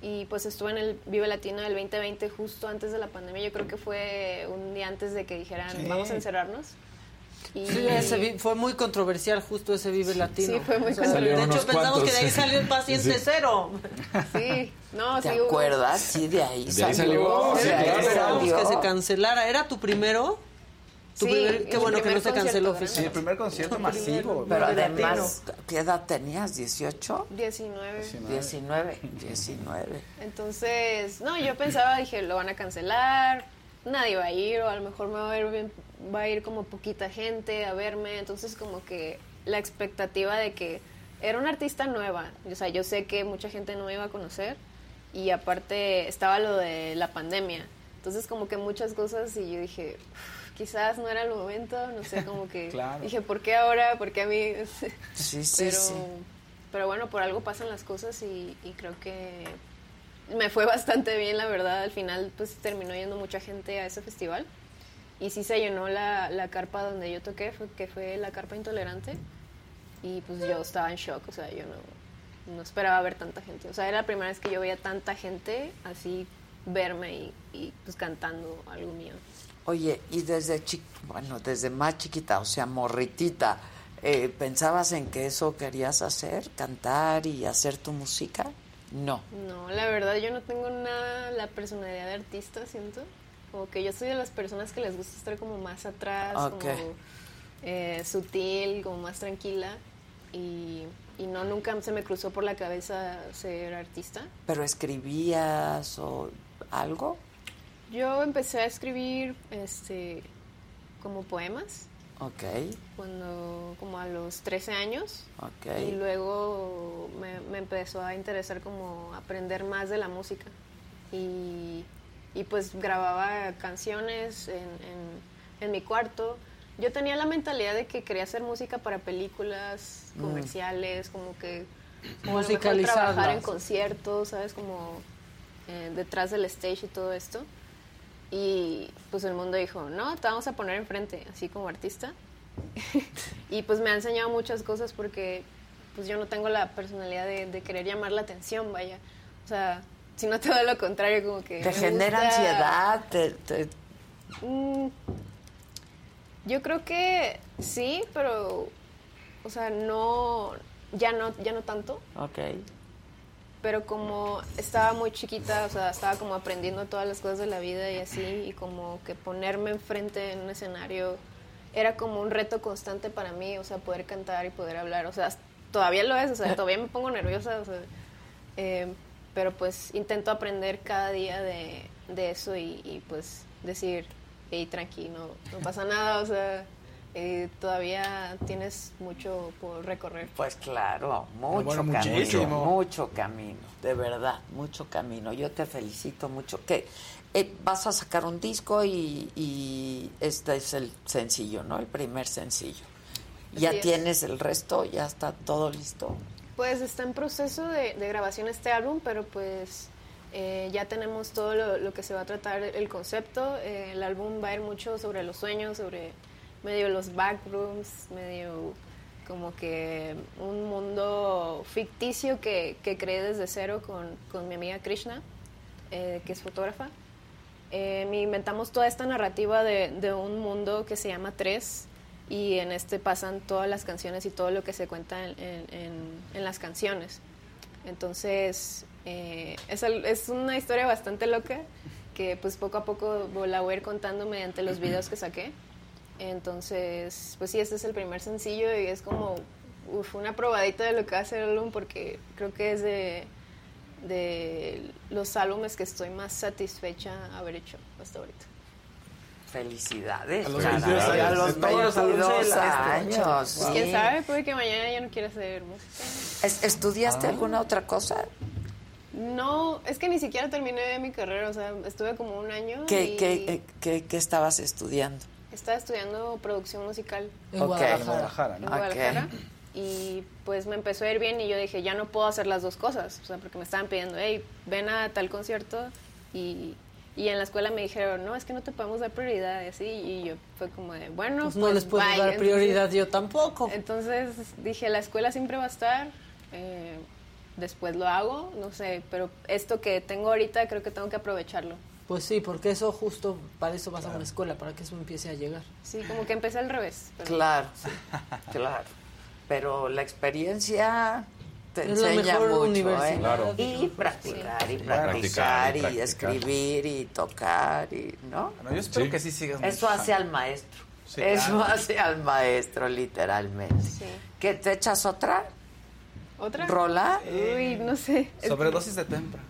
y pues estuve en el Vive Latino del 2020 justo antes de la pandemia. Yo creo que fue un día antes de que dijeran Sí. vamos a encerrarnos. Y Sí, ese vi- fue muy controversial justo ese Vive Latino. sí, fue muy O sea, controversial. De hecho, pensamos que de ahí cuantos. salió el paciente Sí. cero. Sí, no, ¿Te sí hubo- acuerdas? Sí, de ahí De ahí salió. salió, de sí, ahí salió. que se cancelara. ¿Era tu primero? Tu Sí, primer- qué bueno que primer no se canceló concierto Sí, el oficial. primer concierto masivo. Pero además, ¿qué edad tenías? ¿18? 19. 19. 19. Entonces, no, yo pensaba, dije, lo van a cancelar, nadie va a ir, o a lo mejor me va a ir, bien- va a ir como poquita gente a verme. Entonces, como que la expectativa de que era una artista nueva, o sea, yo sé que mucha gente no me iba a conocer, y aparte estaba lo de la pandemia. Entonces, como que muchas cosas, y yo dije, "Uf, quizás no era el momento, no sé, como que Claro. dije, ¿por qué ahora? ¿Por qué a mí? Sí, sí, pero, sí. pero bueno, por algo pasan las cosas y, y creo que me fue bastante bien, la verdad. Al final, pues terminó yendo mucha gente a ese festival. Y sí se llenó la, la carpa donde yo toqué, fue, que fue la carpa intolerante. Y pues yo estaba en shock, o sea, yo no, no esperaba ver tanta gente. O sea, era la primera vez que yo veía tanta gente así verme y, y, pues cantando algo mío. Oye, y desde chi bueno, desde más chiquita, o sea, morritita, eh, ¿pensabas en que eso querías hacer? ¿Cantar y hacer tu música? No. No, la verdad yo no tengo nada la personalidad de artista, siento. Como que yo soy de las personas que les gusta estar como más atrás, como eh, sutil, como más tranquila. Y, y no, nunca se me cruzó por la cabeza ser artista. ¿Pero escribías o algo? Yo empecé a escribir este como poemas Ok, cuando como a los 13 años ok. y luego me, me empezó a interesar como aprender más de la música y, y pues grababa canciones en, en- en mi cuarto. Yo tenía la mentalidad de que quería hacer música para películas Mm. comerciales, como que o a lo mejor Musicalizarlas. trabajar en conciertos, ¿sabes? Como eh, detrás del stage y todo esto. Y pues el mundo dijo, no, te vamos a poner enfrente, así como artista. y pues me ha enseñado muchas cosas porque pues yo no tengo la personalidad de, de querer llamar la atención, vaya. O sea, si no todo lo contrario, como que... ¿Te genera gusta- ansiedad? ¿Te, te- Mm, yo creo que sí, pero, o sea, no, ya no, ya no tanto. Ok. Pero como estaba muy chiquita, o sea, estaba como aprendiendo todas las cosas de la vida y así, y como que ponerme enfrente en un escenario era como un reto constante para mí, o sea, poder cantar y poder hablar, o sea, todavía lo es, o sea, todavía me pongo nerviosa, o sea, eh, pero pues intento aprender cada día de, de eso y, y, pues decir, hey, tranqui, no, no pasa nada, o sea, eh, todavía tienes mucho por recorrer. Pues claro, mucho bueno, camino, muchísimo. mucho camino, de verdad, mucho camino. Yo te felicito mucho. Que eh, vas a sacar un disco y, y este es el sencillo, ¿no? El primer sencillo. Ya es. tienes el resto, ya está todo listo. Pues está en proceso de, de grabación este álbum, pero pues eh, ya tenemos todo lo, lo que se va a tratar, el concepto. Eh, el álbum va a ir mucho sobre los sueños, sobre medio los backrooms, medio como que un mundo ficticio que, que creé desde cero con, con mi amiga Krishna, eh, que es fotógrafa. Inventamos toda esta narrativa de, de un mundo que se llama Tres y en este pasan todas las canciones y todo lo que se cuenta en, en- en- las canciones. Entonces, eh, es, es una historia bastante loca que pues poco a poco la voy a ir contando mediante los videos que saqué. Entonces, pues sí, este es el primer sencillo y es como uf, una probadita de lo que va a ser el álbum porque creo que es de, de los álbumes que estoy más satisfecha haber hecho hasta ahorita. Felicidades. A los caray, 22 años, a los de todos los álbumes 22 de la- años. Wow. sí. ¿Quién sabe? Puede que mañana ya no quiera hacer música. Es- ¿Estudiaste Ah. alguna otra cosa? No, es que ni siquiera terminé mi carrera, o sea, estuve como un año ¿Qué, y qué, eh, qué- qué estabas estudiando? estaba estudiando producción musical En Ok. Guadalajara. Guadalajara, en ¿no? Guadalajara. Y pues me empezó a ir bien y yo dije, ya no puedo hacer las dos cosas, o sea, porque me estaban pidiendo, hey, ven a tal concierto y, y en la escuela me dijeron, no, es que no te podemos dar prioridad y así, y yo fue como de, bueno, Pues pues, no les puedo dar prioridad yo tampoco. Entonces dije, la escuela siempre va a estar. eh, después lo hago, no sé, pero esto que tengo ahorita creo que tengo que aprovecharlo. Pues sí, porque eso justo para eso vas a una escuela, para que eso empiece a llegar. Sí, como que empecé al revés. pero- Claro, claro. Pero la experiencia te Es la enseña mejor mucho, universidad. ¿eh? Claro. Y practicar, y Sí. practicar, Practicar, y escribir, y tocar, y ¿no? Bueno, yo espero Sí. que sí sigas Eso mucho. hace al maestro. Sí, Eso claro. hace al maestro, literalmente. Sí. ¿Qué te echas otra? ¿Otra? ¿Rola? Uy, no sé. Sobredosis de tempra,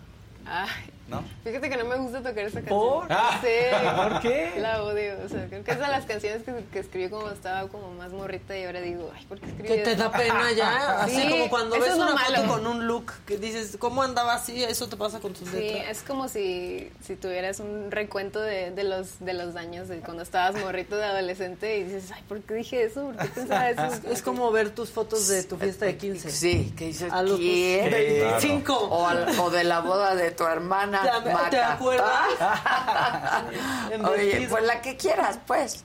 Ay, ¿no? fíjate que no me gusta tocar esa canción. ¿Por? No sé. ¿Por qué? La odio. O sea, creo que es de las canciones que, que escribí cuando estaba como más morrita y ahora digo, ay, ¿por qué escribí Que te da pena ya, así Sí, como cuando ves una malo. foto con un look que dices, ¿cómo andaba así? Eso te pasa con tus Sí, letras. es como si, si tuvieras un recuento de, de los de los daños de cuando estabas morrito de adolescente y dices, ay, ¿por qué dije eso? ¿Por qué pensaba eso? Es, es como ver tus fotos de tu fiesta de 15. Sí, que dices, A los ¿quién? 25. O, al- o de la boda de tu hermana. ¿Te- Maca. te acuerdas? Oye, pues la que quieras, pues.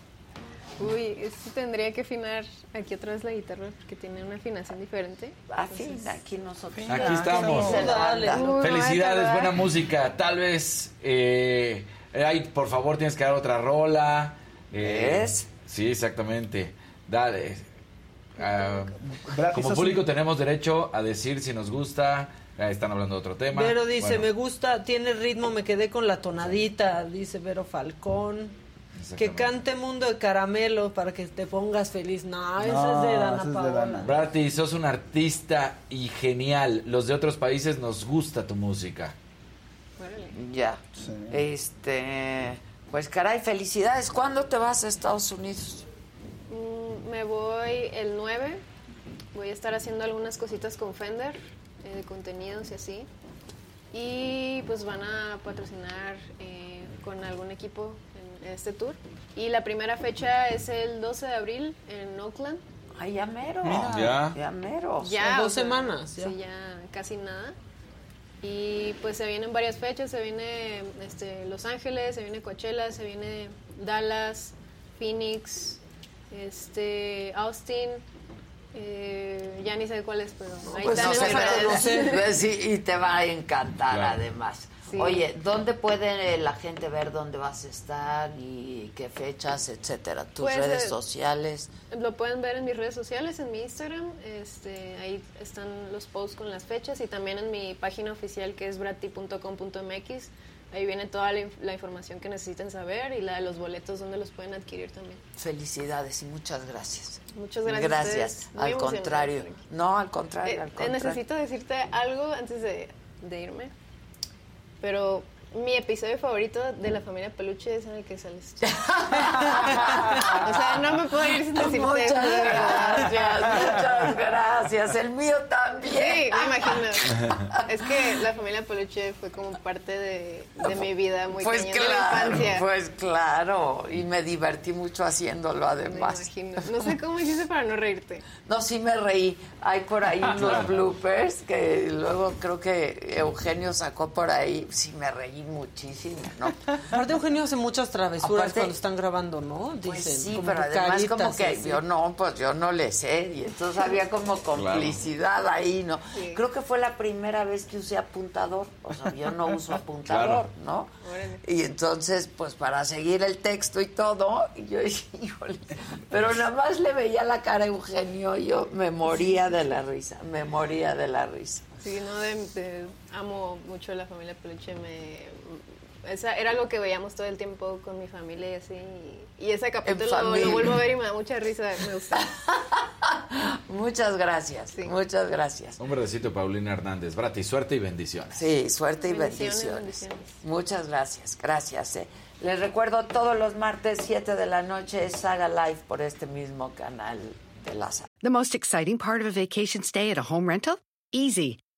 Uy, es tendría que afinar aquí otra vez la guitarra porque tiene una afinación diferente. Afina, aquí nosotros. Aquí estamos. Banda. Uy, Felicidades, buena música. Tal vez, eh, ay, por favor, tienes que dar otra rola. Eh, ¿Ves? Sí, exactamente. Dale. Ah, Brad, como público tenemos derecho a decir si nos gusta. Ah, están hablando de otro tema. Vero dice, Bueno, me gusta, tiene ritmo, me quedé con la tonadita, dice Vero Falcón. Que cante Mundo de Caramelo para que te pongas feliz. No, esa No, es de Dana es de Paola. Dana. Brati, sos un artista y genial. Los de otros países nos gusta tu música. Ya. Sí. Este. Pues caray, felicidades. ¿Cuándo te vas a Estados Unidos? Mm, me voy el 9. Voy a estar haciendo algunas cositas con Fender, eh, de contenidos y así. Y pues van a patrocinar eh, con algún equipo en este tour. Y la primera fecha es el 12 de abril en Oakland. Ay, ya mero. Ya. Ya mero. Ya, dos o sea, semanas, ya. Sí, ya casi nada. Y pues se vienen varias fechas, se viene este, Los Ángeles, se viene Coachella, se viene Dallas, Phoenix, este, Austin, eh, ya ni sé cuál es, pero ahí Pues no sé, en pero- redes. sí, y te va a encantar Claro. además. Sí. Oye, ¿dónde puede la gente ver dónde vas a estar y qué fechas, etcétera? Tus Pues, redes eh, sociales. Lo pueden ver en mis redes sociales, en mi Instagram, este, ahí están los posts con las fechas y también en mi página oficial que es brati.com.mx. Ahí viene toda la, la información que necesiten saber y la de los boletos donde los pueden adquirir también. Felicidades y muchas gracias. Muchas gracias. Gracias. Al contrario. No, al contrario, Eh, al contrario. necesito decirte algo antes de, de irme. Pero mi episodio favorito de la familia Peluche es en el que sales. o sea, no me puedo ir sin decirte Muchas eso, de verdad. gracias, muchas gracias. El mío también. Sí, me imagino. Es que la familia Peluche fue como parte de, de mi vida muy Pues de la infancia. pues claro. Y me divertí mucho haciéndolo me además. imagino. No sé cómo hiciste para no reírte. No, sí me reí. Hay por ahí unos bloopers que luego creo que Eugenio sacó por ahí. Sí me reí muchísimo, ¿no? Aparte Eugenio hace muchas travesuras Aparte- cuando están grabando, ¿no? Dicen, Pues sí, como pero además caritas como que así. yo no, pues yo no le sé. Y entonces había como complicidad ahí, ¿no? Sí. Creo que fue la primera vez que usé apuntador. O sea, yo no uso apuntador, ¿no? Órale. Y entonces, pues para seguir el texto y todo, y yo dije, híjole. Pero nada más le veía la cara a Eugenio y yo me moría de la risa, me moría de la risa. Sí, no, de, de- amo mucho la familia Peluche. Me, esa, era algo que veíamos todo el tiempo con mi familia y así. Y, y ese capítulo familia. lo vuelvo a ver y me da mucha risa. Me gusta. Muchas gracias, Sí. muchas gracias. Un verdecito, Paulina Hernández. Brati, suerte y bendiciones. Sí, suerte y Bendiciones, bendiciones. bendiciones. Muchas gracias, gracias. eh. Les recuerdo todos los martes 7 de la noche Saga Live por este mismo canal de la Saga. The most exciting part of a vacation stay at a home rental? Easy.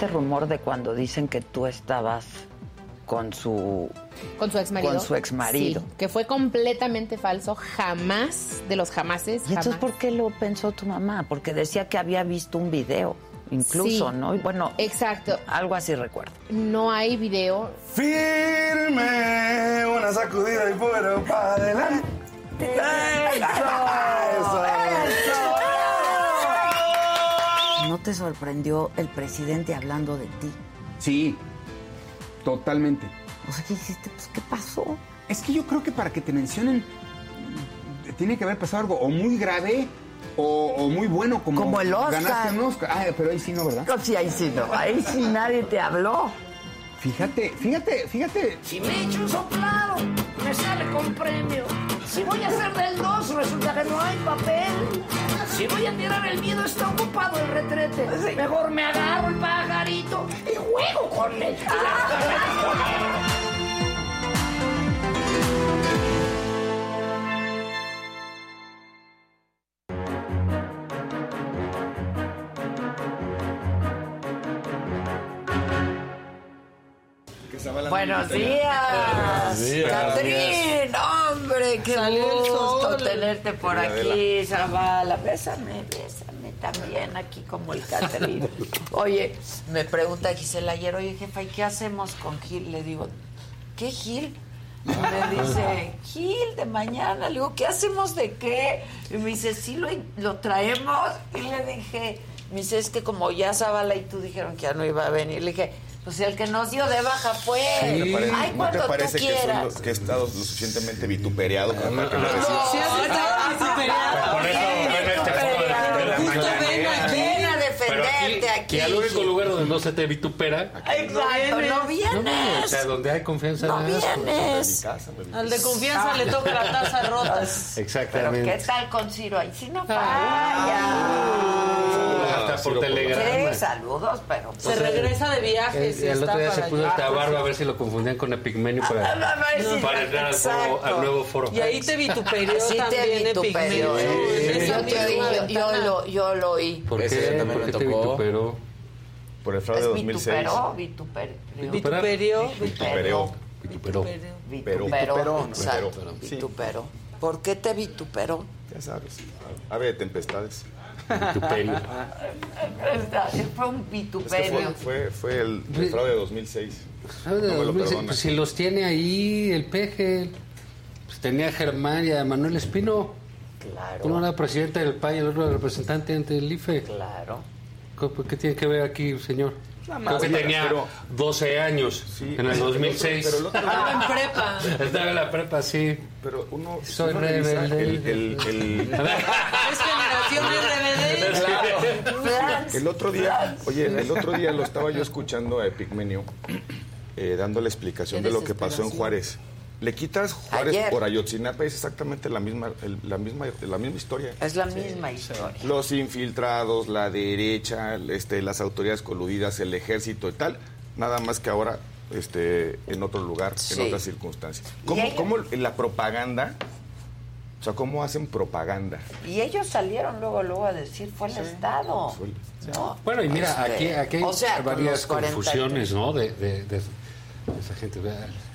Este rumor de cuando dicen que tú estabas con su Con su ex marido. Con su exmarido. que fue completamente falso, jamás, de los jamases. ¿Y entonces jamás. por qué lo pensó tu mamá? Porque decía que había visto un video, incluso, Sí. ¿no? Y bueno, exacto. Algo así recuerdo. No hay video. Firme, una sacudida y fuera para adelante. ¿No te sorprendió el presidente hablando de ti? Sí, totalmente. O sea, ¿qué dijiste? Pues, ¿qué pasó? Es que yo creo que para que te mencionen tiene que haber pasado algo o muy grave o, o muy bueno como, Como el Oscar. ganaste un Oscar. Ah, pero ahí sí no, ¿verdad? Sí, ahí sí no. Ahí sí nadie te habló. Fíjate, fíjate, fíjate. Si me echo un soplado, me sale con premio. Si voy a hacer del 2, resulta que no hay papel. Si voy a tirar el miedo, está ocupado el retrete. Mejor me agarro el pajarito y juego con él. Buenos días. Buenos días. Catrín, hombre, qué gusto tenerte por aquí, Zavala. Bésame, bésame también aquí como el Catrín. Oye, me pregunta Gisela ayer, oye, jefa, ¿y qué hacemos con Gil? Le digo, ¿qué Gil? Me dice, Gil, de mañana. Le digo, ¿qué hacemos de qué? Y me dice, sí, lo, lo traemos. Y le dije, me dice, es que como ya Zavala y tú dijeron que ya no iba a venir. Le dije, pues el que nos dio de baja fue. ¿No te parece, Ay, ¿no te tú parece que, he estado lo suficientemente vituperado como para que me Pero aquí. Que al único lugar donde no se te vitupera. Exacto, no vienes. o sea, donde hay confianza. No pues, vienes. Al de confianza le toca la taza rota. Pero Exactamente. ¿qué tal con Ciro? Ahí sí no falla. Hasta por telegrama. Sí, saludos, pero... Se regresa de viaje. El, sí el otro día se puso esta barba a ver si lo confundían con Epigmenio para, A ver si- para entrar al, foro- exacto. al nuevo foro. Y ahí te vituperió Sí te también vituperió, Epigmenio. ¿eh? Yo, te yo, yo lo, yo lo oí. ¿Por Ese qué? también ¿Por qué te tocó. Vituperó? Por el fraude de ¿Es 2006. vituperó? Vituper, Vituperio. Vituperó. Vituperó. Vituperó, vituperó, exacto, vituperó. ¿Por qué te vituperó? Ya sabes. Ave de tempestades. Vituperio. Fue un Es que vituperio. fue, fue, fue el, el fraude de 2006. ¿Sabe de No me lo 2006? perdona. Pues si los tiene ahí el peje. Pues tenía a Germán y a Manuel Espino. Claro. Uno era presidente del PAN y el otro era representante ante el IFE. Claro. ¿Qué, qué tiene que ver aquí, señor? Creo que tenía pero- 12 años en el pero 2006. Pero el otro Estaba en prepa. Estaba en la prepa, sí. Pero uno. Soy uno rebelde. El, el, el, Es generación RBD. el otro día, oye, el otro día lo estaba yo escuchando a Epigmenio eh, dando la explicación de lo que pasó en. Juárez. Le quitas Juárez Ayer. por Ayotzinapa es exactamente la misma, el- la misma, la misma historia. Es la misma historia. Los infiltrados, la derecha, este, las autoridades coludidas, el ejército y tal, nada más que ahora este, en otro lugar, Sí. en otras circunstancias. ¿Cómo, ellos- cómo la propaganda, o sea, cómo hacen propaganda? Y ellos salieron luego, luego a decir, fue el Estado. ¿no? Bueno, y mira, Este, aquí, aquí hay o sea, con varias los 40 confusiones, ¿no? De, de- de- de esa gente.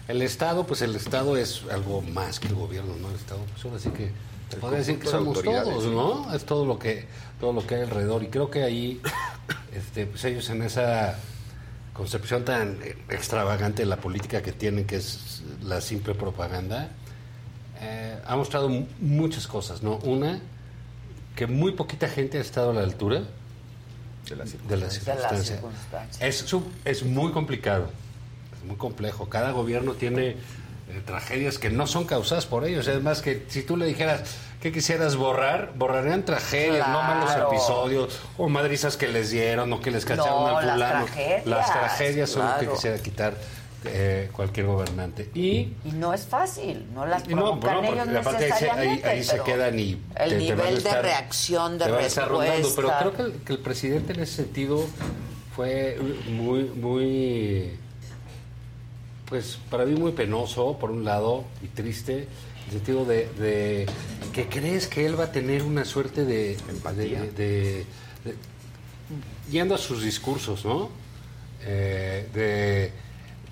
El Estado, pues el Estado es algo más que el gobierno, ¿no? El Estado, pues ahora sí que se podría decir que somos todos. ¿no? Es todo lo que todo lo que hay alrededor. Y creo que ahí, este, pues ellos en esa concepción tan extravagante de la política que tienen, que es la simple propaganda, eh, ha mostrado mu- muchas cosas, ¿no? Una, que muy poquita gente ha estado a la altura De las de las De circunstancias. Es, su- es muy complicado, muy complejo. Cada gobierno tiene eh, tragedias que no son causadas por ellos. Es más que si tú le dijeras que quisieras borrar, borrarían tragedias, no malos episodios o madrizas que les dieron o que les cacharon No, al las fulano. tragedias, Las tragedias son lo que quisiera quitar eh, cualquier gobernante. Y Y no es fácil, no las y no, provocan bueno, ellos aparte ahí ahí, necesariamente. ahí se quedan y el te- te van a nivel de reacción, de te van a estar rondando. Pero creo que el, que el presidente en ese sentido fue muy, muy, pues para mí muy penoso, por un lado, y triste, en el sentido de, de que crees que él va a tener una suerte de... de, de- de- yendo a sus discursos, ¿no? Eh, de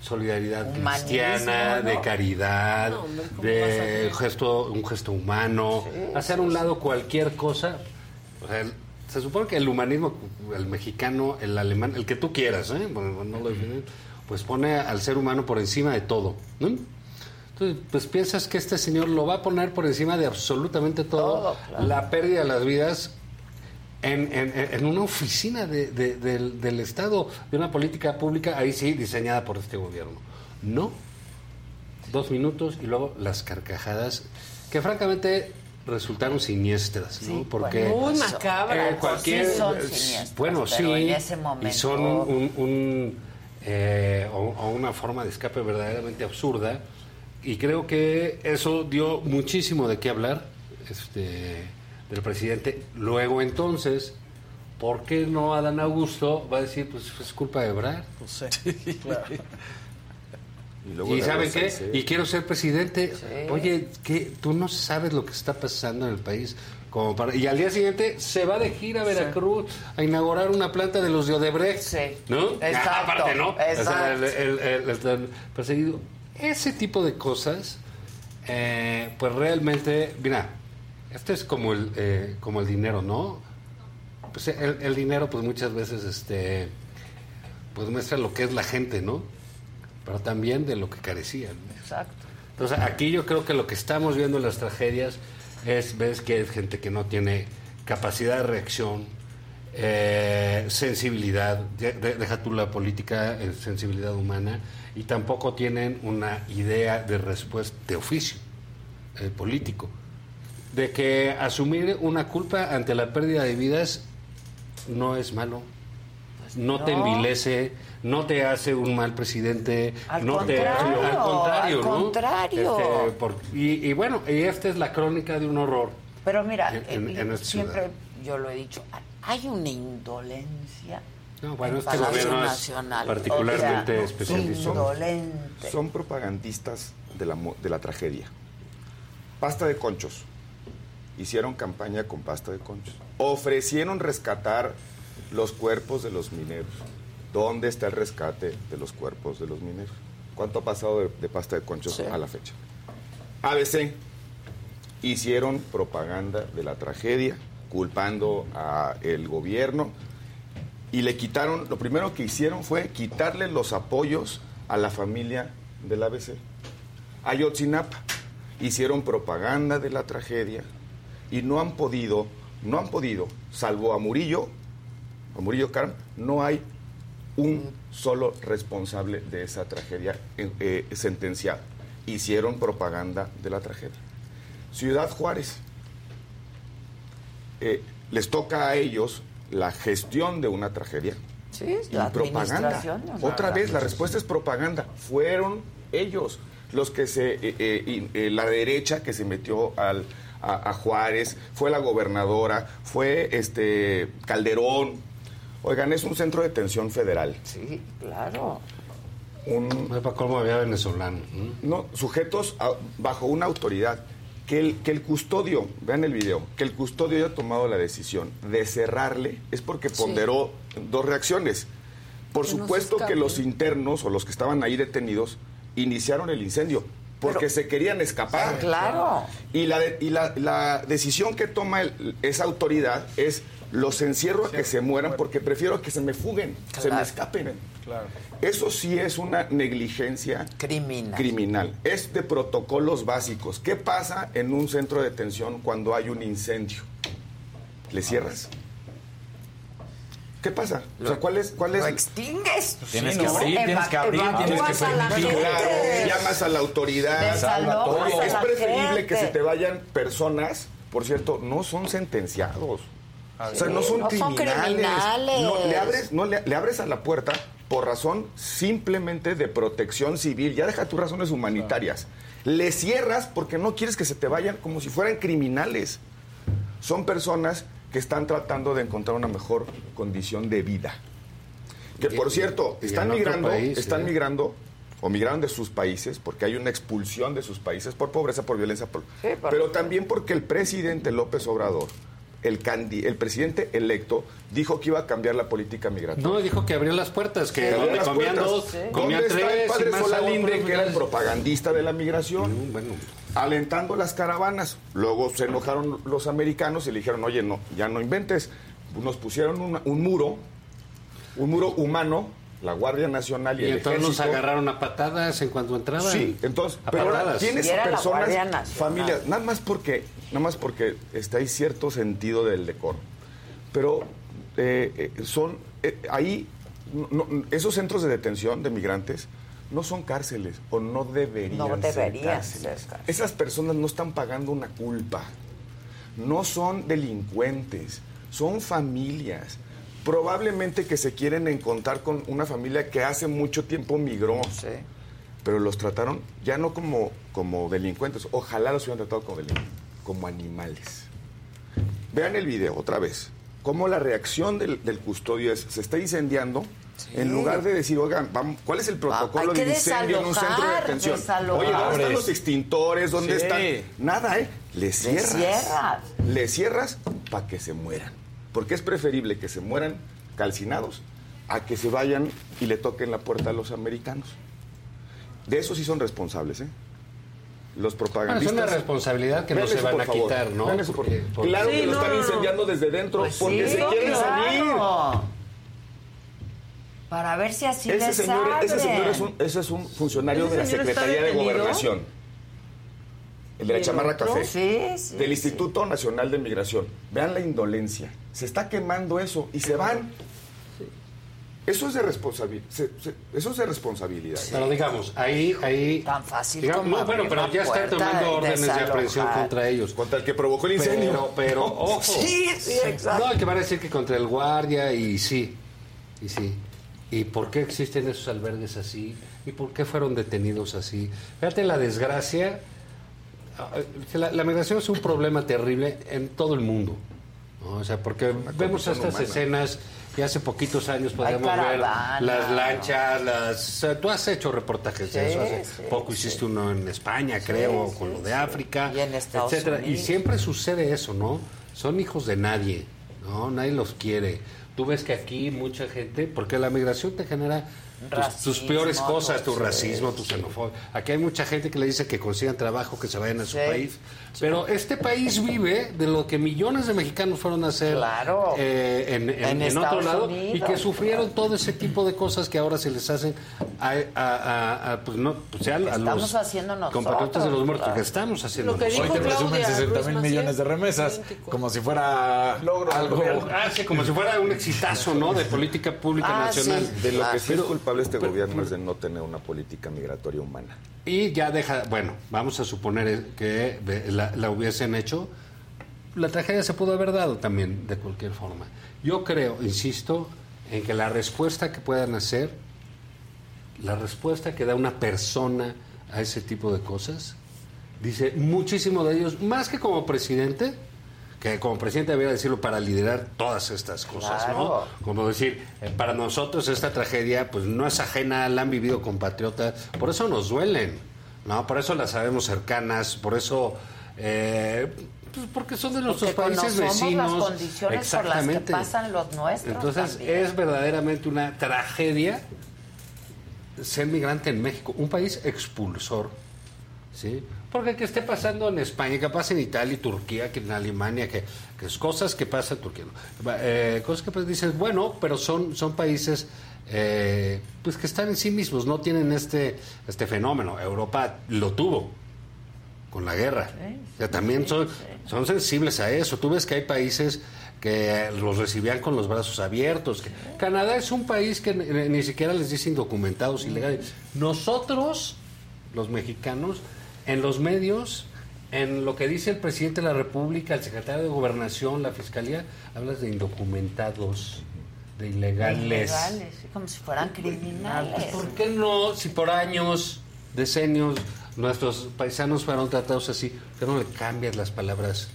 solidaridad Humanismo, cristiana, ¿no? de caridad, No, hombre, ¿cómo vas a de gesto, un gesto humano, hacer a un lado cualquier cosa. O sea, el- se supone que el humanismo, el mexicano, el alemán, el que tú quieras, ¿eh? Bueno, no lo definen, pues pone al ser humano por encima de todo. ¿no? Entonces, pues piensas que este señor lo va a poner por encima de absolutamente todo, Todo, claro. la pérdida de las vidas en, en- en una oficina de- de- del, del Estado, de una política pública, ahí sí, diseñada por este gobierno. No. Dos minutos y luego las carcajadas, que francamente resultaron siniestras, ¿no? Porque bueno, Muy Eso. macabra. eh, cualquier, Sí son eh, siniestras, bueno, pero sí, en ese momento- y son un, un- un, eh, o, o una forma de escape verdaderamente absurda, y creo que eso dio muchísimo de qué hablar este, del presidente. Luego entonces, ¿por qué no Adán Augusto va a decir, pues es culpa de Ebrard? Pues sí, Y, luego ¿Y saben qué? Y quiero ser presidente. Sí. Oye, que tú no sabes lo que está pasando en el país. Como para... Y al día siguiente se va de gira a Veracruz a inaugurar una planta de los de Odebrecht. Sí. ¿No? Exacto, Aparte, ¿no? O sea, exacto. el, el- el- el- el perseguido. Ese tipo de cosas, eh, pues realmente, mira, esto es como el, eh, como el dinero, ¿no? Pues el, el dinero, pues muchas veces, este, pues muestra lo que es la gente, ¿no? Pero también de lo que carecían. Exacto. Entonces, aquí yo creo que lo que estamos viendo en las tragedias es, ves que es gente que no tiene capacidad de reacción, eh, sensibilidad, de- de- deja tú la política, eh, sensibilidad humana, y tampoco tienen una idea de respuesta de oficio eh, político. De que asumir una culpa ante la pérdida de vidas no es malo, no, te no. envilece, no te hace un mal presidente, Al no te contrario, al contrario, al ¿no? contrario. Este, por- y, y bueno, y esta es la crónica de un horror. Pero mira, En- en- eh, en siempre ciudad. yo lo he dicho, hay una indolencia. No, bueno, en este Palacio gobierno es Nacional. particularmente O sea, especializado. Indolente. Son propagandistas de la, mo- de la tragedia. Pasta de conchos. Hicieron campaña con pasta de conchos. Ofrecieron rescatar los cuerpos de los mineros. ¿Dónde está el rescate de los cuerpos de los mineros? ¿Cuánto ha pasado de, de pasta de conchos a la fecha? ABC hicieron propaganda de la tragedia, culpando al gobierno y le quitaron, lo primero que hicieron fue quitarle los apoyos a la familia del ABC. Ayotzinapa hicieron propaganda de la tragedia y no han podido, no han podido, salvo a Murillo, a Murillo Karam, no hay un solo responsable de esa tragedia eh, eh, sentenciado. Hicieron propaganda de la tragedia. Ciudad Juárez. Eh, les toca a ellos la gestión de una tragedia Sí, y la propaganda. de una Otra vez, la respuesta es propaganda. Fueron ellos los que se. y, eh, la derecha que se metió al, a, a Juárez, fue la gobernadora, fue este Calderón. Oigan, es un centro de detención federal. Sí, claro. Un, ¿Cómo había venezolano? no, sujetos a- bajo una autoridad. Que el, que el custodio, vean el video, que el custodio haya tomado la decisión de cerrarle es porque Sí. ponderó dos reacciones. Por Que supuesto que los internos o los que estaban ahí detenidos iniciaron el incendio porque Pero- se querían escapar. Claro. Y la, de- y la, la decisión que toma el- esa autoridad es los encierro a que se mueran porque prefiero que se me fuguen, se me escapen. Claro. Eso sí es una negligencia Criminal. criminal. Es de protocolos básicos. ¿Qué pasa en un centro de detención cuando hay un incendio? ¿Le cierras? ¿Qué pasa? O sea, ¿cuál es? Cuál es? Lo extingues. Tienes que abrir, tienes que abrir, tienes que llamas a la autoridad. Es preferible gente. que se te vayan personas, por cierto, no son sentenciados. O sea, no son No son criminales. criminales. No, le abres, no, le, le abres a la puerta por razón simplemente de protección civil. Ya deja tus razones humanitarias. Le cierras porque no quieres que se te vayan como si fueran criminales. Son personas que están tratando de encontrar una mejor condición de vida. Que por cierto, y están migrando, país, están ¿eh? migrando o migraron de sus países porque hay una expulsión de sus países por pobreza, por violencia, por- por- pero también porque el presidente López Obrador, el, candi- el presidente electo, dijo que iba a cambiar la política migratoria. No, dijo que abrió las puertas, que Que donde comían puertas. dos, ¿Dónde comían está el tres y padre más Solalinde, sabor, que era el propagandista de la migración? bueno. Alentando las caravanas. Luego se enojaron los americanos y le dijeron, oye, no, ya no inventes. Nos pusieron una- un muro, un muro humano, la Guardia Nacional y, Y el entonces nos agarraron a patadas en cuanto entraban. Sí, entonces, a pero ahora patadas. tienes era la personas, familias, nada más porque, nada más porque está ahí cierto sentido del decoro. Pero eh, eh, son eh, ahí no- esos centros de detención de migrantes no son cárceles o no deberían, No ser deberían cárceles. ser cárceles. Esas personas no están pagando una culpa. No son delincuentes, son familias. Probablemente que se quieren encontrar con una familia que hace mucho tiempo migró. Pero los trataron ya no como, como delincuentes. Ojalá los hubieran tratado como delincuentes, como animales. Vean el video otra vez. Cómo la reacción del, del custodio es, se está incendiando. En lugar de decir, oigan, vamos, ¿cuál es el protocolo de incendio en un centro de detención? desalojar. Oye, ¿dónde están los extintores? ¿Dónde Sí. están? Nada, ¿eh? Le cierras. cierras. Le cierras para que se mueran. Porque es preferible que se mueran calcinados a que se vayan y le toquen la puerta a los americanos. De eso sí son responsables, ¿eh? Los Bueno, propagandistas. es una responsabilidad que no se van a favor. quitar, ¿no? Vean eso, por- Porque- porque- Claro Sí, que lo están no, no. incendiando desde dentro Pues porque sí, se quieren claro. salir. Para ver si así Ese les señor, ese señor es un, ese es un funcionario ¿Ese de la Secretaría de detenido? Gobernación. El de la ¿Y el chamarra otro? café. Sí, sí, Del Instituto Nacional de Migración. Vean la indolencia. Se está quemando eso y se van. Eso es de responsabilidad. Eso es de responsabilidad. Pero digamos, ahí, ahí. Tan fácil digamos, como no, bueno, pero ya están tomando órdenes de aprehensión contra ellos. Contra el que provocó el incendio. Pero, pero, ojo. Sí, sí, exacto. No, que van a decir que contra el guardia y sí, y sí. ¿Y por qué existen esos albergues así? ¿Y por qué fueron detenidos así? Fíjate la desgracia. Ah, que La, la migración es un problema terrible en todo el mundo. ¿no? O sea, porque vemos estas humana. escenas y hace poquitos años podíamos ver las ¿no? lanchas, las... o sea, tú has hecho reportajes de Sí, eso. Hace sí, poco hiciste uno en España, creo, con lo de África, Y en Estados etcétera. Y Unidos. siempre sucede eso, ¿no? Son hijos de nadie, ¿no? Nadie los quiere. Tú ves que aquí mucha gente, porque la migración te genera tus, tus peores cosas, tu racismo, tu xenofobia. Aquí hay mucha gente que le dice que consigan trabajo, que se vayan a su Sí. país. Pero este país vive de lo que millones de mexicanos fueron a hacer Claro. eh, en, en- En en otro Estados lado Unidos, y que sufrieron todo ese tipo de cosas que ahora se les hacen a, a- a- a, pues no, pues ya a Estamos los haciendo nosotros, compatriotas de los muertos claro. que estamos haciendo Lo que dijo Hoy te presumen Claudia 60 Ruiz mil millones de remesas, como si fuera algo... Ah, sí, como si fuera un exitazo, ¿no? De política pública Ah, nacional. sí. De lo que sí es Pero- culpable este gobierno es de no tener una política migratoria humana. Y ya deja, bueno, vamos a suponer que la, la hubiesen hecho, la tragedia se pudo haber dado también de cualquier forma. Yo creo, insisto, en que la respuesta que puedan hacer, la respuesta que da una persona a ese tipo de cosas, dice muchísimo de ellos, más que como presidente, que como presidente debería decirlo para liderar todas estas cosas, Claro. ¿no? Como decir, eh, para nosotros esta tragedia pues no es ajena, la han vivido compatriotas, por eso nos duelen, ¿no? Por eso las sabemos cercanas, por eso... eh, pues porque son de nuestros Porque países vecinos. las condiciones por las que pasan los nuestros Entonces también. es verdaderamente una tragedia ser migrante en México, un país expulsor, ¿sí? Porque que esté pasando en España, que pasa en Italia y Turquía, que en Alemania, que, que es cosas que pasan en Turquía, eh, cosas que pues dices, bueno, pero son, son países eh, pues que están en sí mismos, no tienen este, este fenómeno. Europa lo tuvo con la guerra. O sea, también son, son sensibles a eso. Tú ves que hay países que los recibían con los brazos abiertos. que- Canadá es un país que ni, ni siquiera les dice indocumentados, ilegales. Nosotros, los mexicanos, en los medios, en lo que dice el presidente de la República, el secretario de Gobernación, la Fiscalía, hablas de indocumentados, de ilegales. Ilegales, como si fueran Pues, criminales. ¿Por qué no, si por años, decenios, nuestros paisanos fueron tratados así, ¿por qué no le cambias las palabras?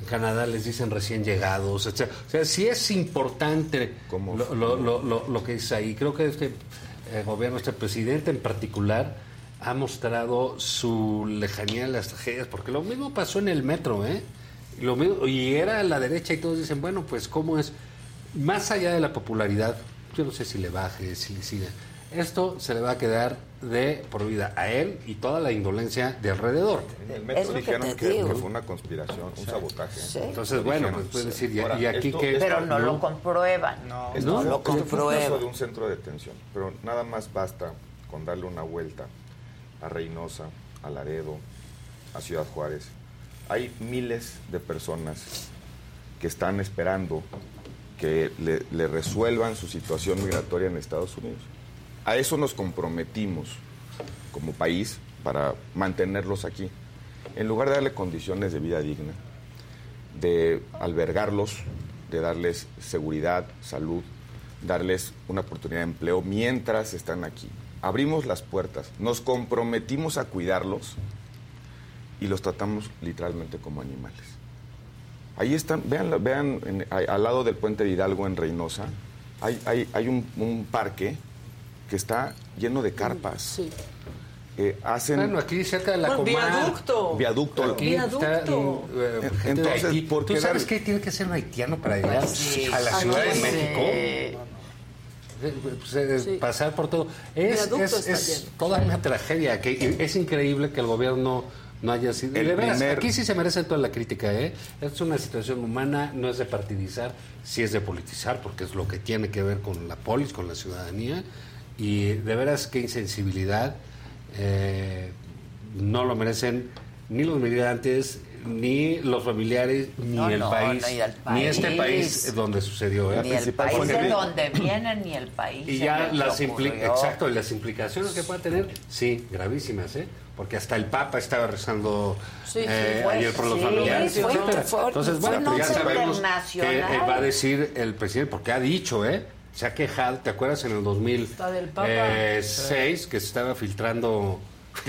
En Canadá les dicen recién llegados, etc. O sea, sí es importante lo, lo- lo- lo- lo que dice ahí. Creo que este eh, gobierno, este presidente en particular, ha mostrado su lejanía a las tragedias, porque lo mismo pasó en el metro, ¿eh? Lo mismo, y era a la derecha y todos dicen, bueno, pues cómo es, más allá de la popularidad, yo no sé si le baje, si le siga. Esto se le va a quedar de por vida a él y toda la indolencia de alrededor. En el metro dijeron que, que fue una conspiración, un sabotaje. Entonces, bueno, pues puede decir, y- y aquí esto- que- Pero no, lo comprueban. No, Esto no lo un caso comprueban. de un centro de detención, pero nada más basta con darle una vuelta a Reynosa, a Laredo, a Ciudad Juárez. Hay miles de personas que están esperando que le, le resuelvan su situación migratoria en Estados Unidos. A eso nos comprometimos como país para mantenerlos aquí. En lugar de darle condiciones de vida digna, de albergarlos, de darles seguridad, salud, darles una oportunidad de empleo mientras están aquí. Abrimos las puertas, nos comprometimos a cuidarlos y los tratamos literalmente como animales. Ahí están, vean, vean al lado del puente de Hidalgo en Reynosa, hay, hay, un parque que está lleno de carpas. Eh, hacen Bueno, aquí cerca de la Bueno, Comar. viaducto. viaducto. Aquí está Viaducto. eh, gente de entonces. ¿por ¿Tú sabes dar- qué tiene que ser un haitiano para llegar Sí, a la aquí Ciudad de sí. México? Eh, pues, eh, Pasar por todo. Es, Viaducto es- está toda una tragedia. que y es increíble que el gobierno no haya sido. y El de veras, primer- aquí sí se merece toda la crítica. ¿eh? Es una situación humana, no es de partidizar, sí es de politizar, porque es lo que tiene que ver con la polis, con la ciudadanía. Y de veras, qué insensibilidad. eh, no lo merecen ni los migrantes, ni los familiares, ni No, el no, país, no, ni este país. donde sucedió. ¿eh? Ni el país de donde vienen, ni el país. Y ya las, exacto, y las implicaciones que pueda tener, sí, gravísimas, ¿eh? Porque hasta el Papa estaba rezando Sí, sí, eh, fue- ayer por los sí, familiares, fue- Entonces, bueno, pues ya sabemos que eh, va a decir el presidente, porque ha dicho, ¿eh? Se ha quejado, ¿te acuerdas en el Está del Papa. 2006 que se estaba filtrando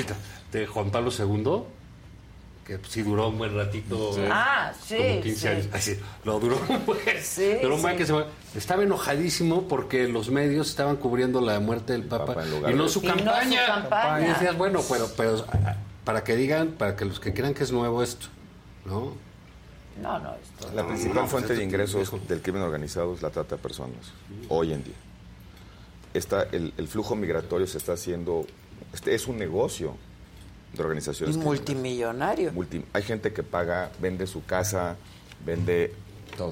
de Juan Pablo II? Que sí duró un buen ratito. Sí. Ah, sí, Como 15 sí. años. Así, lo duró un buen. Sí, duró un buen sí. que se. Estaba enojadísimo porque los medios estaban cubriendo la muerte del Papa, y no su Y no su campaña. Y decías, bueno, pero, pero para que digan, para que los que crean que es nuevo esto, ¿no? No, no, esto La principal no, fuente pues de ingresos del crimen organizado es la trata de personas, hoy en día. Está, el, el flujo migratorio se está haciendo, este es un negocio de Y organizaciones. criminales. multimillonario. Multi- hay gente que paga, vende su casa, vende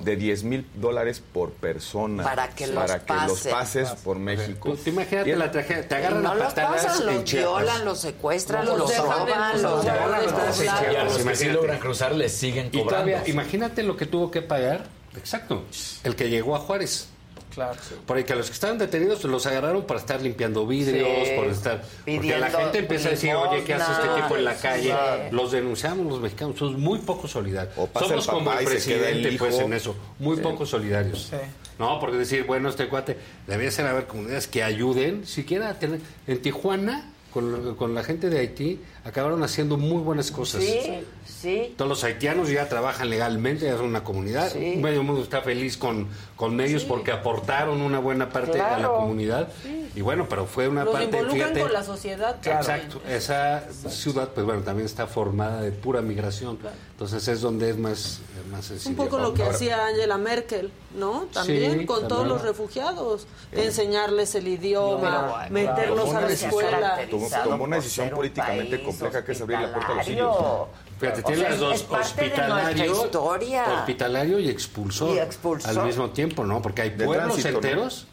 de 10 mil dólares por persona. Para que los para que los pasen. pases por México. Tú, tú imagínate Y el- la tragedia, te Y agarran no los patadas pasan, en los violan, los secuestran, Los roban, los los lugares agarran a de patadas en todos Y a Chiapas, los que sí imagínate. logran cruzar les siguen Y todavía, imagínate lo que tuvo que pagar, exacto, el que llegó a Juárez. Claro. Porque a los que estaban detenidos los agarraron para estar limpiando vidrios, Sí, por estar. Porque la gente empieza a decir, oye, ¿qué hace este tipo en la sí, calle? sí. Los denunciamos los mexicanos, somos muy poco solidarios. O pasa Somos el como el presidente, pues, en eso, muy Sí. poco solidarios. Sí. No, porque decir, bueno, este cuate, debería ser haber comunidades que ayuden, siquiera a tener. En Tijuana, con, con la gente de Haití, acabaron haciendo muy buenas cosas. Sí, sí. Todos los haitianos ya trabajan legalmente, ya son una comunidad. Sí. Medio mundo está feliz con, con ellos porque aportaron una buena parte a la Claro. comunidad. Y bueno, pero fue una Los parte, involucran fíjate. con la sociedad. también. Exacto. Esa ciudad, pues bueno, también está formada de pura migración. Entonces es donde es más, eh, más Un sensible. poco lo que Ahora, hacía Angela Merkel, ¿no? También Sí, con todos los refugiados, enseñarles el idioma, No, meterlos a la escuela. tomó- tomó una decisión un políticamente compleja que es abrir la puerta a los hospitalario. Fíjate, tiene las dos, es parte de nuestra hospitalario, historia. hospitalario y expulsor, Y expulsor. al mismo tiempo, ¿no? Porque hay pueblos tránsito, ¿no? enteros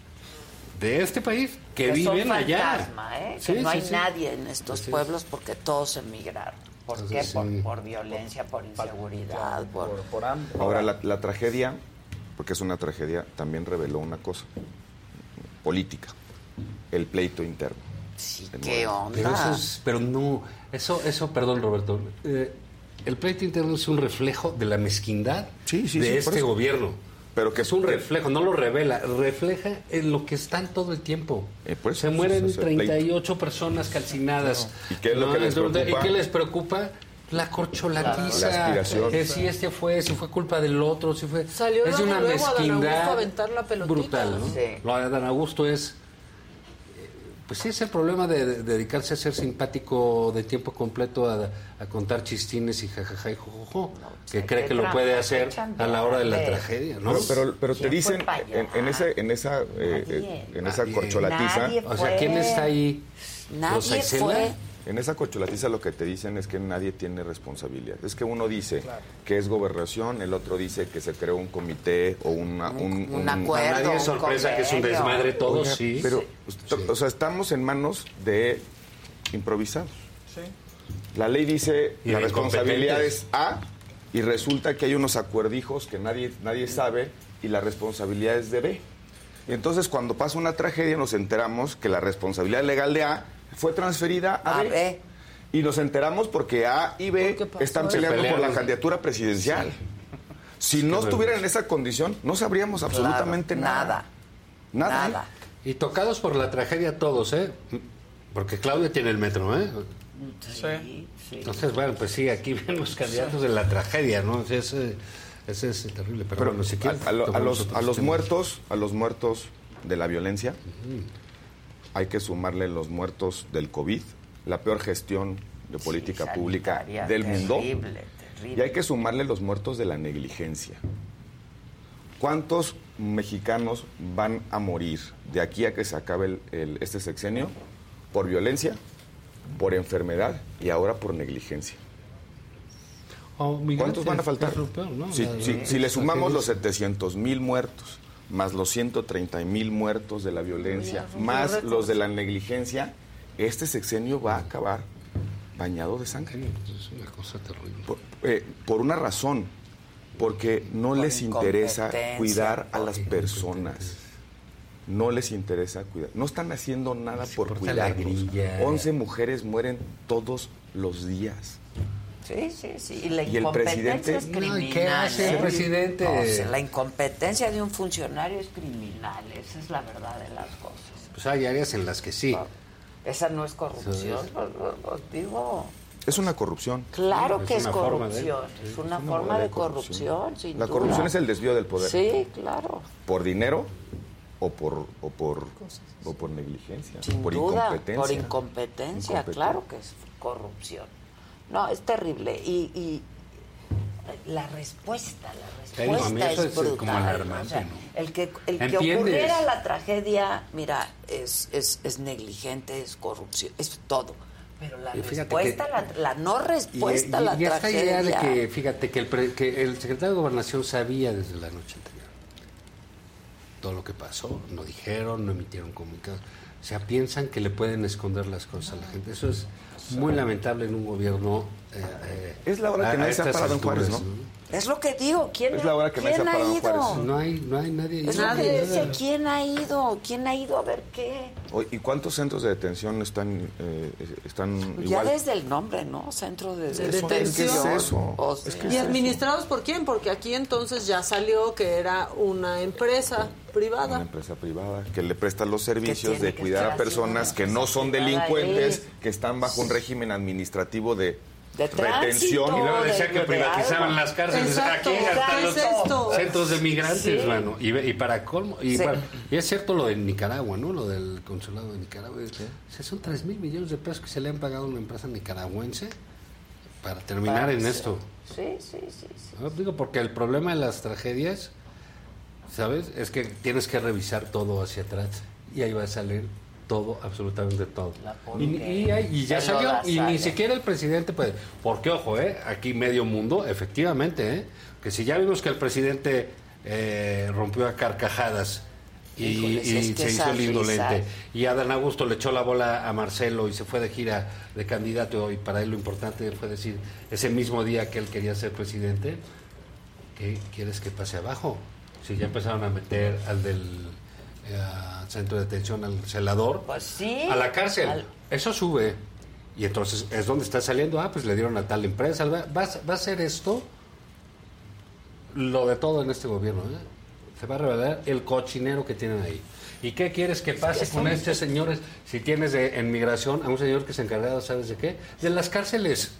de este país que, son viven allá. fantasma, ¿eh? Sí, que no sí, hay sí. nadie en estos Así pueblos porque todos emigraron. ¿Por qué? Entonces, Por, sí. por violencia, por inseguridad, por... Ahora, la, la tragedia, porque es una tragedia, también reveló una cosa política, el pleito interno. de ¿Qué onda? Pero, eso es- pero no, eso, eso, perdón Roberto, eh, el pleito interno es un reflejo de la mezquindad sí, de sí, este eso. gobierno. Pero que es un reflejo, no lo revela, refleja en lo que están todo el tiempo. por eso, Se mueren pues, es el pleito. 38 personas calcinadas. ¿Y qué es lo que les preocupa? ¿Y qué les preocupa? La corcholatiza. Que si este fue, si fue culpa del otro, si fue. Salió es luego, una luego Augusto a mezquindad aventar la pelotita. brutal, ¿no? Sí. Lo de Adán Augusto es. Eh, Pues sí, es el problema de, de dedicarse a ser simpático de tiempo completo, a, a contar chistines y jajaja y jojojo, que cree que lo puede hacer a la hora de la tragedia, ¿no? Pero, pero, pero te ¿Quién fue dicen en, en ese, en esa, eh, eh, en esa Nadie. corcholatiza. Nadie O sea, ¿quién está ahí? Nadie fue. En esa corcholatiza lo que te dicen es que nadie tiene responsabilidad. Es que uno dice que es gobernación, el otro dice que se creó un comité o una, un, un acuerdo, A nadie es sorpresa que es un desmadre todo, Oiga, sí. Pero, o sea, estamos en manos de improvisados. La ley dice Y la responsabilidad es A y resulta que hay unos acuerdijos que nadie, nadie sabe y la responsabilidad es de B. Y entonces cuando pasa una tragedia nos enteramos que la responsabilidad legal de A fue transferida a, A B. B. Y nos enteramos porque A y B están peleando por la candidatura presidencial. Si no estuvieran en esa condición, no sabríamos absolutamente nada. Nada. ¿eh? Y tocados por la tragedia todos, ¿eh? Porque Claudia tiene el metro, ¿eh? Sí, Entonces, bueno, pues sí, aquí ven los candidatos de la tragedia, ¿no? Ese, ese- ese es terrible. Pero, Pero bueno, si quieres, a, a lo- a los, a los muertos, a los muertos de la violencia, hay que sumarle los muertos del COVID, la peor gestión de política pública del mundo, terrible, terrible. y hay que sumarle los muertos de la negligencia. ¿Cuántos mexicanos van a morir de aquí a que se acabe el- el- este sexenio por violencia, por enfermedad y ahora por negligencia? Oh, ¿Cuántos van a faltar? Si, le sumamos los 700 mil muertos, más los 130 mil muertos de la violencia, más los de la negligencia, este sexenio va a acabar bañado de sangre. Es una cosa terrible. Por, eh, por una razón, porque no les interesa cuidar a las personas. No les interesa cuidar. No están haciendo nada por grilla. 11 mujeres mueren todos los días. Sí, sí, sí. Y la Y el incompetencia presidente- es No, ¿y criminal. qué hace el ¿eh? presidente? O sea, la incompetencia de un funcionario es criminal. Esa es la verdad de las cosas. Pues hay áreas en las que sí. Esa no es corrupción. Os- os- os digo. Es una corrupción. Claro que es, de- corrupción. es una forma de corrupción. sin La duda. corrupción es el desvío del poder. Sí, claro. ¿Por dinero o por, o por, o por negligencia? Sin por duda, incompetencia. por incompetencia, Incompetencia. claro que es corrupción. No, es terrible. Y, y la respuesta, la digo, respuesta es es como brutal. alarmante, o sea, ¿no? El que, el que ocurriera la tragedia, mira, es, es, es negligente, es corrupción, es todo. Pero la Y respuesta, que- la, la no respuesta a la y esta tragedia. idea de que, fíjate, que el, pre- que el secretario de Gobernación sabía desde la noche anterior todo lo que pasó, no dijeron, no emitieron comunicados. O sea, piensan que le pueden esconder las cosas a la gente. Eso es muy lamentable en un gobierno. eh, eh, Es la hora que nadie se ha parado en Juárez, alturas, ¿no? Es lo que digo, ¿quién, Es la hora que ¿quién se ha ido? No hay, no hay nadie. Es lo que decía, ¿quién ha ido? ¿Quién ha ido a ver qué? ¿Y cuántos centros de detención están, eh, están Ya igual? desde el nombre, ¿no? Centro de, De detención. detención. ¿Qué es eso? O sea, ¿Y administrados por quién? Porque aquí entonces ya salió que era una empresa Una privada. empresa privada que le presta los servicios de cuidar a personas que una no son delincuentes, que están bajo un régimen administrativo de, De retención. Y luego decía que privatizaban las cárceles. Exacto, Aquí hasta ¿qué los es esto? centros de migrantes, Sí. mano. Y, para colmo. Y, Sí. para- y es cierto lo de Nicaragua, ¿no? Lo del consulado de Nicaragua. O sea, son 3 mil millones de pesos que se le han pagado a una empresa nicaragüense para terminar Para en esto. Sí, sí, sí. sí. ¿no? Digo, porque el problema de las tragedias, ¿sabes? Es que tienes que revisar todo hacia atrás. Y ahí va a salir todo, absolutamente todo. Y, y hay- y ya salió, y ni siquiera el presidente puede. Porque, ojo, ¿eh? aquí medio mundo, efectivamente, ¿eh? que si ya vimos que el presidente eh, rompió a carcajadas Y, Híjoles, y es que se hizo el indolente. Y Adán Augusto le echó la bola a Marcelo y se fue de gira de candidato. Y para él lo importante fue decir, ese mismo día que él quería ser presidente, ¿qué quieres que pase abajo? Si ya empezaron a meter al del eh, centro de detención, al celador, Pues sí. a la cárcel. Al- Eso sube. Y entonces es donde está saliendo, ah, pues le dieron a tal empresa. Va, va a- va a ser esto lo de todo en este gobierno. ¿eh? Se va a revelar el cochinero que tienen ahí. ¿Y qué quieres que pase con estos señores? Si tienes de, en migración a un señor que se encargado, ¿sabes de qué? De las cárceles.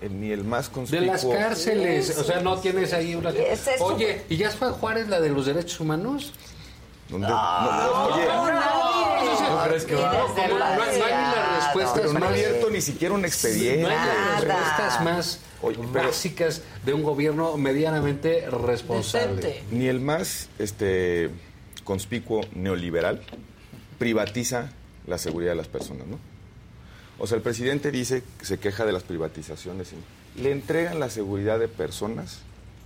Ni, ni el más De conspicuo. las cárceles. Sí, o sea, no sí, tienes ahí una... Es Oye, ¿y ya fue Juárez la de los derechos humanos? No, oye, ¿No crees que va? Tienes No, no hay- no hay ni las respuestas pero no ha abierto ni siquiera un expediente. No hay respuestas más Oye, pero- básicas de un gobierno medianamente responsable. Decente. Ni el más este, conspicuo neoliberal privatiza la seguridad de las personas, ¿no? O sea, el presidente dice que se queja de las privatizaciones. Le entregan la seguridad de personas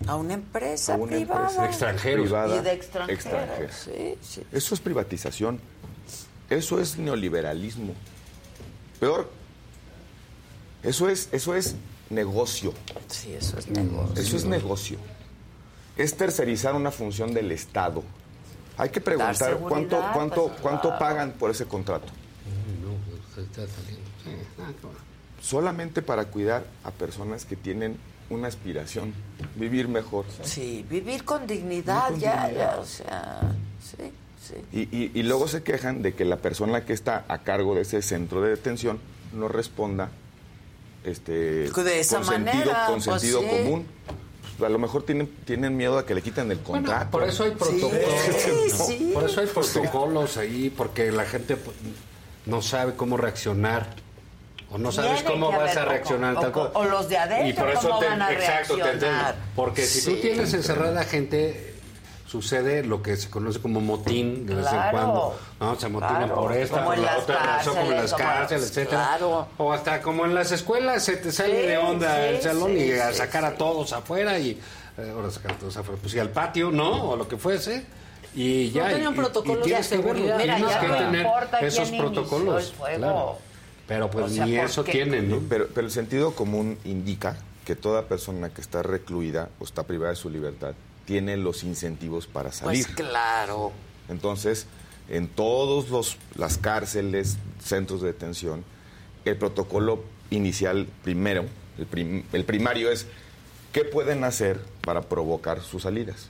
A una empresa a una privada. empresa Extranjeros. privada Y de extranjeros. extranjera. Sí, sí. Eso es privatización. Eso es neoliberalismo. Peor. Eso es, eso es negocio. Sí, eso es negocio. Eso es negocio. Es tercerizar una función del Estado. Hay que preguntar cuánto, cuánto, pues, cuánto claro. pagan por ese contrato. No, pues, está saliendo. Sí. Solamente para cuidar a personas que tienen una aspiración, vivir mejor. Sí, vivir con dignidad, Vivir con ya, dignidad. ya, o sea, sí, sí. Y, y- y luego se quejan de que la persona que está a cargo de ese centro de detención no responda este, De esa con sentido, manera, con pues, sentido sí. común. Pues, a lo mejor tienen, tienen miedo a que le quiten el Bueno, contrato. por eso hay protocolos. Sí, sí. Por eso hay protocolos ahí, porque la gente pues, no sabe cómo reaccionar. O no sabes Tiene cómo que vas a reaccionar. o- tal cual. o los de adentro, Y por eso ¿cómo te, van a exacto, te entiendo. reaccionar? Porque si tú tienes encerrada gente, sucede lo que se conoce como motín de vez en cuando. ¿no? Se motinan Claro. por esta, por la otra razón, como en las cárceles, etcétera. Claro. O hasta como en las escuelas se te sale Sí, de onda sí, el salón y a sacar a todos afuera y eh, ahora sacar a todos afuera, pues y al patio, ¿no? O lo que fuese. Y ya. tenían y- y- protocolos y tienes de que seguridad. Mira, tienes ya que no tener importa quién esos inició protocolos. el fuego. claro. Pero pues O sea, ni ¿por eso qué? tienen, ¿no? Pero, pero el sentido común indica que toda persona que está recluida o está privada de su libertad tiene los incentivos para salir. Pues claro. Entonces, en todas las cárceles, centros de detención, el protocolo inicial primero, el, prim- el primario es qué pueden hacer para provocar sus salidas.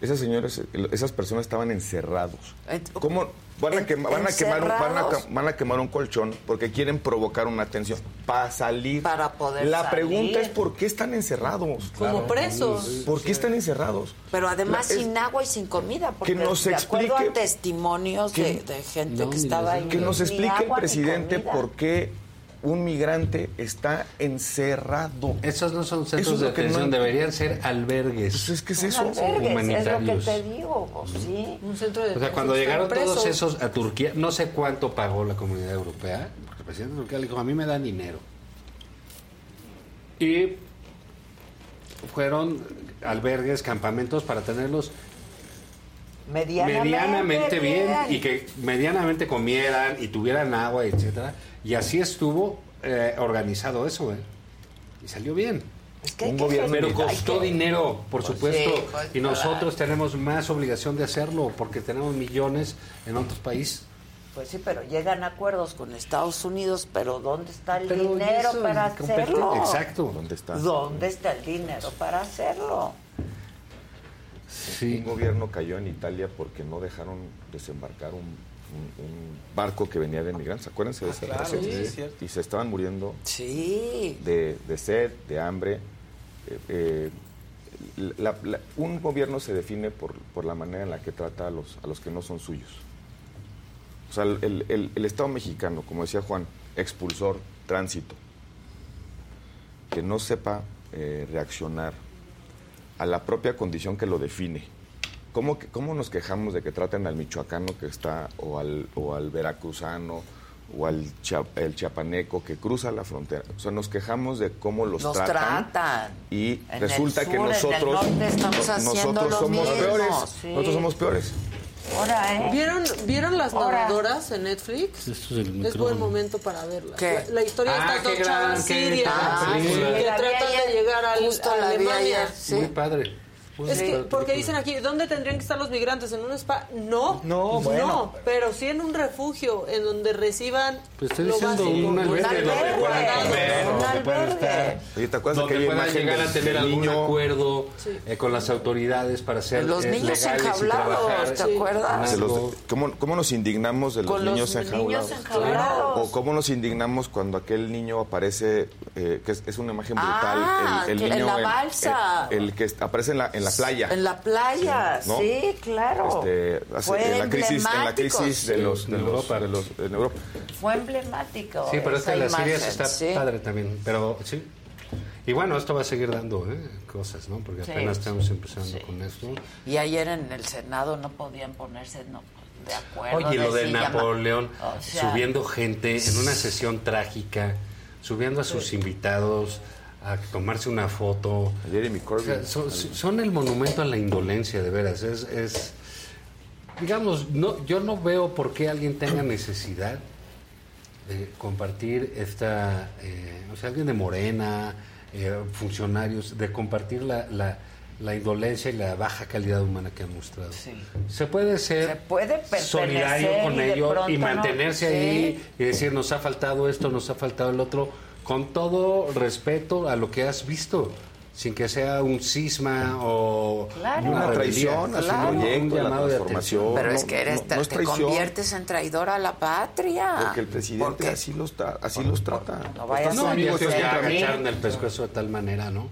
Esas señores, esas personas estaban encerrados. ¿Cómo van a, quema- van, a quemar un, van, a, van a quemar un colchón porque quieren provocar una tensión para salir? Para poder La salir. pregunta es por qué están encerrados. Como presos. ¿Por qué están encerrados? Pero además La- es- sin agua y sin comida, porque que nos de acuerdo explique- a testimonios de, que- de gente No, que estaba ahí. Que nos explique el presidente por qué un migrante está encerrado. Esos no son Eso centros es de no- detención, deberían ser albergues. Pues es que es Son eso. albergues, es lo humanitarios. que te digo, pues, sí. Un centro de O sea, cuando llegaron todos esos a Turquía, no sé cuánto pagó la comunidad europea, porque el presidente de Turquía le dijo, a mí me dan dinero. Y fueron albergues, campamentos para tenerlos Medianamente, medianamente bien y que medianamente comieran y tuvieran agua, etcétera. Y así estuvo eh, organizado eso, ¿eh? Y salió bien. Es que Un que gobierno Pero costó que- dinero, por Pues supuesto, sí, pues y nosotros claro. tenemos más obligación de hacerlo porque tenemos millones en otros países. Pues sí, pero llegan a acuerdos con Estados Unidos, pero ¿dónde está el Pero dinero eso, para hacerlo? Exacto. ¿Dónde está? ¿Dónde está el dinero para hacerlo? Sí. Un gobierno cayó en Italia porque no dejaron desembarcar un, un- un barco que venía de migrantes. Acuérdense de esa claro, frase? sí. Y se estaban muriendo Sí. de, de sed, de hambre. Eh, eh, la- la- un gobierno se define por, por la manera en la que trata a los, a los que no son suyos. O sea, el, el- el Estado mexicano, como decía Juan, expulsor, tránsito, que no sepa eh, reaccionar a la propia condición que lo define. ¿Cómo, que- ¿Cómo nos quejamos de que traten al michoacano que está, o al, o al veracruzano, o al chia- el chiapaneco que cruza la frontera? O sea, nos quejamos de cómo los, Los tratan. y En resulta el que sur, en el nosotros, norte estamos no- nosotros somos peores. sí. Nosotros somos peores. Ahora, ¿eh? ¿Vieron, ¿Vieron las Ahora. nadadoras en Netflix? Esto es el Es buen momento para verlas. ¿Qué? La, la historia Ah, de estas dos chavas sirias que La vi tratan ayer, de llegar a, justo a Alemania. sí. Muy padre. Muy Es que, porque dicen aquí, ¿dónde tendrían que estar los migrantes? ¿En un spa? No, No, bueno. no, pero sí en un refugio, en donde reciban Pues estoy lo diciendo básico. un albergue Un albergue. estar. Oye, ¿te acuerdas de donde aquella puedan llegar a tener algún niño? acuerdo Sí. eh, con las autoridades para ser Los eh, niños enjaulados, ¿te acuerdas? Los- algo. ¿cómo, cómo nos indignamos de los Con los niños niños enjaulados? O cómo nos indignamos cuando aquel niño aparece, eh, que es, es una imagen brutal. Ah, el, el que en niño la balsa. El, el que aparece en la, en la playa. En la playa, ¿no? sí, claro. Este, hace- Fue en la crisis, en la emblemático, crisis de sí. los, de En los- Europa. de los- en Europa. Fue emblemático. Sí, pero esa esta de las Sirias está sí. padre también. Pero sí. Y bueno, esto va a seguir dando ¿eh? cosas, ¿no? Porque Sí. apenas estamos empezando Sí. con esto. Y ayer en el Senado no podían ponerse no, de acuerdo. Oye, lo de Napoleón, O sea, subiendo gente en una sesión trágica, subiendo a sus invitados a tomarse una foto. Jeremy Corbyn. O sea, son, son el monumento a la indolencia, de veras. Es, es digamos, no, yo no veo por qué alguien tenga necesidad de compartir esta, eh, o sea, alguien de Morena, eh, funcionarios, de compartir la, la, la indolencia y la baja calidad humana que han mostrado. Se puede ser Se puede pertenecer solidario con ellos y no- mantenerse sí. ahí y decir nos ha faltado esto, nos ha faltado el otro, con todo respeto a lo que has visto, sin que sea un cisma o Claro. una, traición a su Claro. proyecto, un la llamado de transformación. atención. Pero no, es que eres, no- te, no es te traición. conviertes en traidor a la patria. Porque el presidente así los, tra- así los trata. No a No, ya contra mí. agacharon el pescuezo de tal manera, ¿no?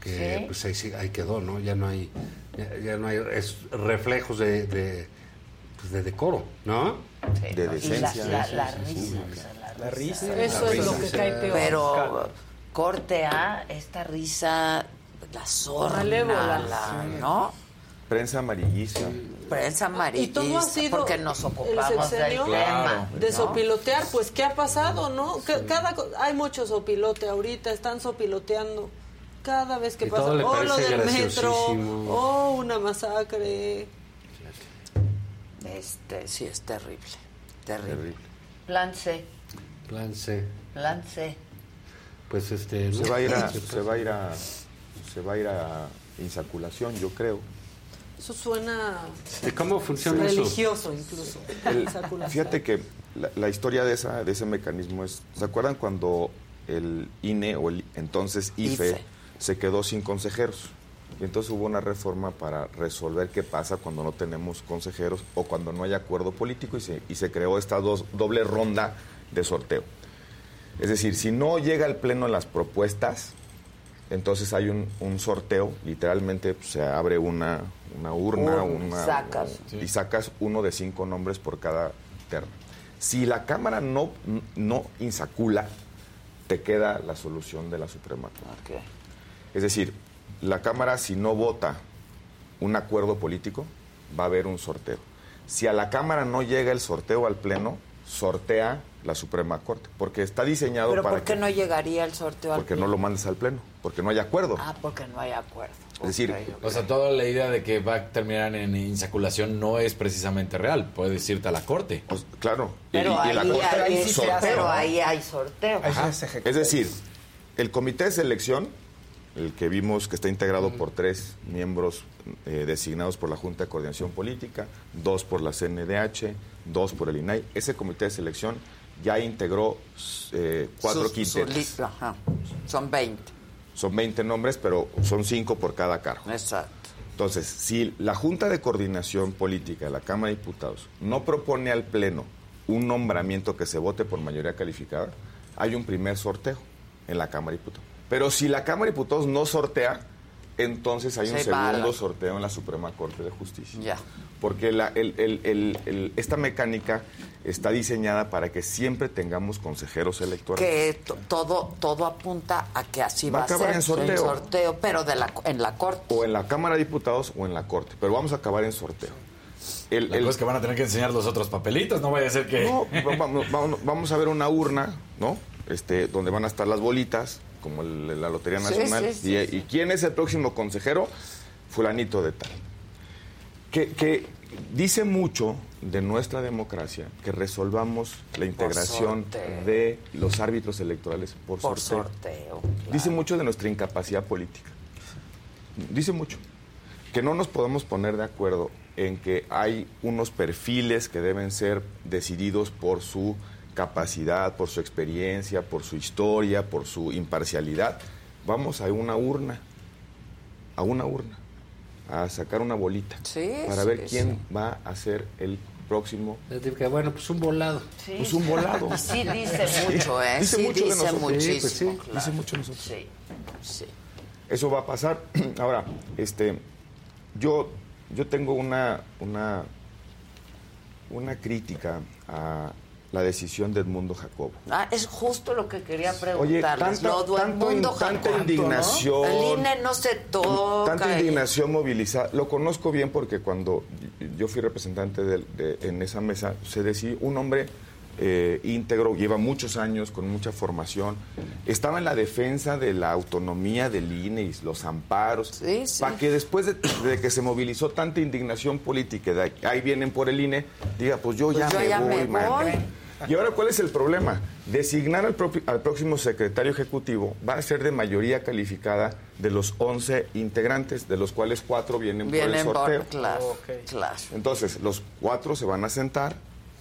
Que Sí. pues ahí, sí- ahí quedó, ¿no? Ya no hay, ya, ya no hay es- reflejos de, de, pues, de decoro, ¿no? Sí, de ¿no? Y decencia. La, la, la risa, la risa. Eso la es lo que cae peor. Pero corte a esta risa, la zorra, la- ¿no? Prensa amarillista. Prensa amarillista, Y todo ha sido porque nos el ocupamos del sexenio tema. de ¿no? sopilotear, pues ¿qué ha pasado, no? Ca- Cada hay mucho sopilote ahorita, están sopiloteando cada vez que Y pasa. le Oh, lo del metro, graciosísimo. oh, una masacre. Este, sí, es terrible, terrible. Terrible. Plan C, Plan C. plan C. Pues este. Se va a ir a, se va a ir a, se va a ir a insaculación, yo creo. Eso suena ¿Y cómo funciona eso? religioso incluso. El- fíjate que la, la historia de, esa, de ese mecanismo es, ¿se acuerdan cuando el INE o el entonces IFE, IFE. se quedó sin consejeros? Y entonces hubo una reforma para resolver qué pasa cuando no tenemos consejeros o cuando no hay acuerdo político y se, y se creó esta dos, doble ronda de sorteo. Es decir, si no llega al pleno las propuestas, entonces hay un, un sorteo, literalmente pues, se abre una, una urna, una, sacas. y sacas uno de cinco nombres por cada terna. Si la Cámara no, no insacula, te queda la solución de la Suprema Corte. Es decir, la Cámara si no vota un acuerdo político, va a haber un sorteo. Si a la Cámara no llega el sorteo al Pleno, sortea la Suprema Corte, porque está diseñado Pero para ¿por qué que- no llegaría el sorteo al porque no lo mandes al Pleno, porque no hay acuerdo. Ah, porque no hay acuerdo. Es decir. O sea, toda la idea de que va a terminar en insaculación no es precisamente real. Puedes irte a la corte. Pues, claro. Y- pero, y, ahí, la Corte hay, hay sorteo. pero ahí hay sorteo. Ajá. se ejecuta. Es decir, el comité de selección, el que vimos que está integrado por tres miembros eh, designados por la Junta de Coordinación Política, dos por la CNDH, dos por el INAI, ese comité de selección ya integró eh, cuatro Sus- quintetas. ajá. Son 20. Son 20 nombres, pero son cinco por cada cargo. Exacto. Entonces, si la Junta de Coordinación Política de la Cámara de Diputados no propone al Pleno un nombramiento que se vote por mayoría calificada, hay un primer sorteo en la Cámara de Diputados. Pero si la Cámara de Diputados no sortea, entonces hay un Se la- segundo sorteo en la Suprema Corte de Justicia. Ya. Porque la- el- el- el- el- esta mecánica está diseñada para que siempre tengamos consejeros electorales. Que to- todo, todo apunta a que así Va va, a acabar ser. en sorteo. sorteo, pero de la, en la corte. O en la Cámara de Diputados o en la Corte. Pero vamos a acabar en sorteo. El- La el- cosa es que van a tener que enseñar los otros papelitos, no vaya a ser que... No, va- vamos, vamos- vamos a ver una urna, ¿no? Este, donde van a estar las bolitas, como el- la Lotería Sí, Nacional. sí, sí, y, y quién es el próximo consejero? Fulanito de tal. Que, que dice mucho de nuestra democracia que resolvamos la integración de los árbitros electorales por, Por sorteo. sorteo. Dice mucho de nuestra incapacidad política. Dice mucho. Que no nos podemos poner de acuerdo en que hay unos perfiles que deben ser decididos por su capacidad, por su experiencia, por su historia, por su imparcialidad. Vamos a una urna, a una urna, a sacar una bolita Sí, para sí, ver quién sí. va a ser el próximo. Que bueno, pues un volado. Pues un volado. Sí dice mucho, ¿eh? Dice sí mucho de dice nosotros. muchísimo. Sí, pues sí, claro. dice mucho de nosotros. Sí, sí. Eso va a pasar. Ahora, este, yo, yo tengo una, una, una crítica a la decisión de Edmundo Jacobo. Ah, es justo lo que quería Oye, preguntarles. tanta- lo de tanto in- tanta Jacobo, ¿no? indignación. El INE no se toca. Tanta indignación movilizada. Lo conozco bien porque cuando yo fui representante del- de- en esa mesa, se decía un hombre eh, íntegro, lleva muchos años con mucha formación, estaba en la defensa de la autonomía del INE y los amparos, para que después de, de que se movilizó tanta indignación política, de ahí vienen por el INE, diga, pues yo Pues ya yo me ya voy, me man". voy. Y ahora, ¿cuál es el problema? Designar al, al próximo secretario ejecutivo va a ser de mayoría calificada de los 11 integrantes, de los cuales cuatro vienen, por el por- sorteo. claro, claro. Entonces, los cuatro se van a sentar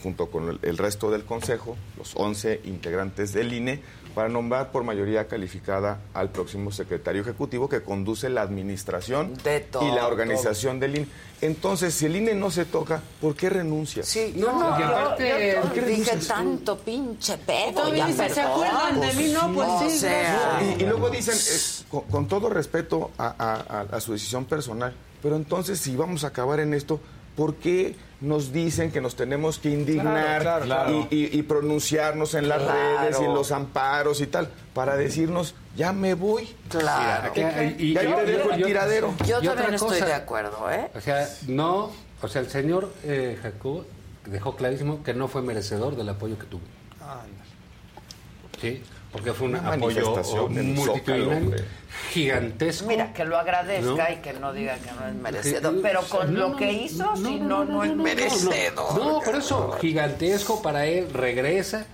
junto con el, resto del consejo, los 11 integrantes del INE, para nombrar por mayoría calificada al próximo secretario ejecutivo que conduce la administración todo, y la organización del INE. Entonces, si el INE no se toca, ¿por qué renuncia? Sí, yo no, y yo- aparte- yo ¿por qué dije tanto pinche pedo. Todavía ya, dice, ¿se acuerdan de mí? No, pues o sí, sea, Y, y luego dicen, eh, con, con todo respeto a, a- a- a su decisión personal, pero entonces si vamos a acabar en esto, ¿por qué nos dicen que nos tenemos que indignar Claro, claro, y, y- y pronunciarnos en las Claro. redes y en los amparos y tal, para decirnos, ya me voy? Claro. Y- Y ahí yo- te dejo yo- el tiradero. Yo también estoy cosa, de acuerdo, ¿eh? O sea, no, o sea, el señor eh, Jacobo dejó clarísimo que no fue merecedor del apoyo que tuvo. Sí, porque fue un Una apoyo multitudinario, gigantesco. Mira, que lo agradezca ¿No? y que no diga que no es merecedor. Sí, Pero sí, con no, lo no, que no, hizo, si no, no, es merecedor. No, por eso, gigantesco para él, regresa.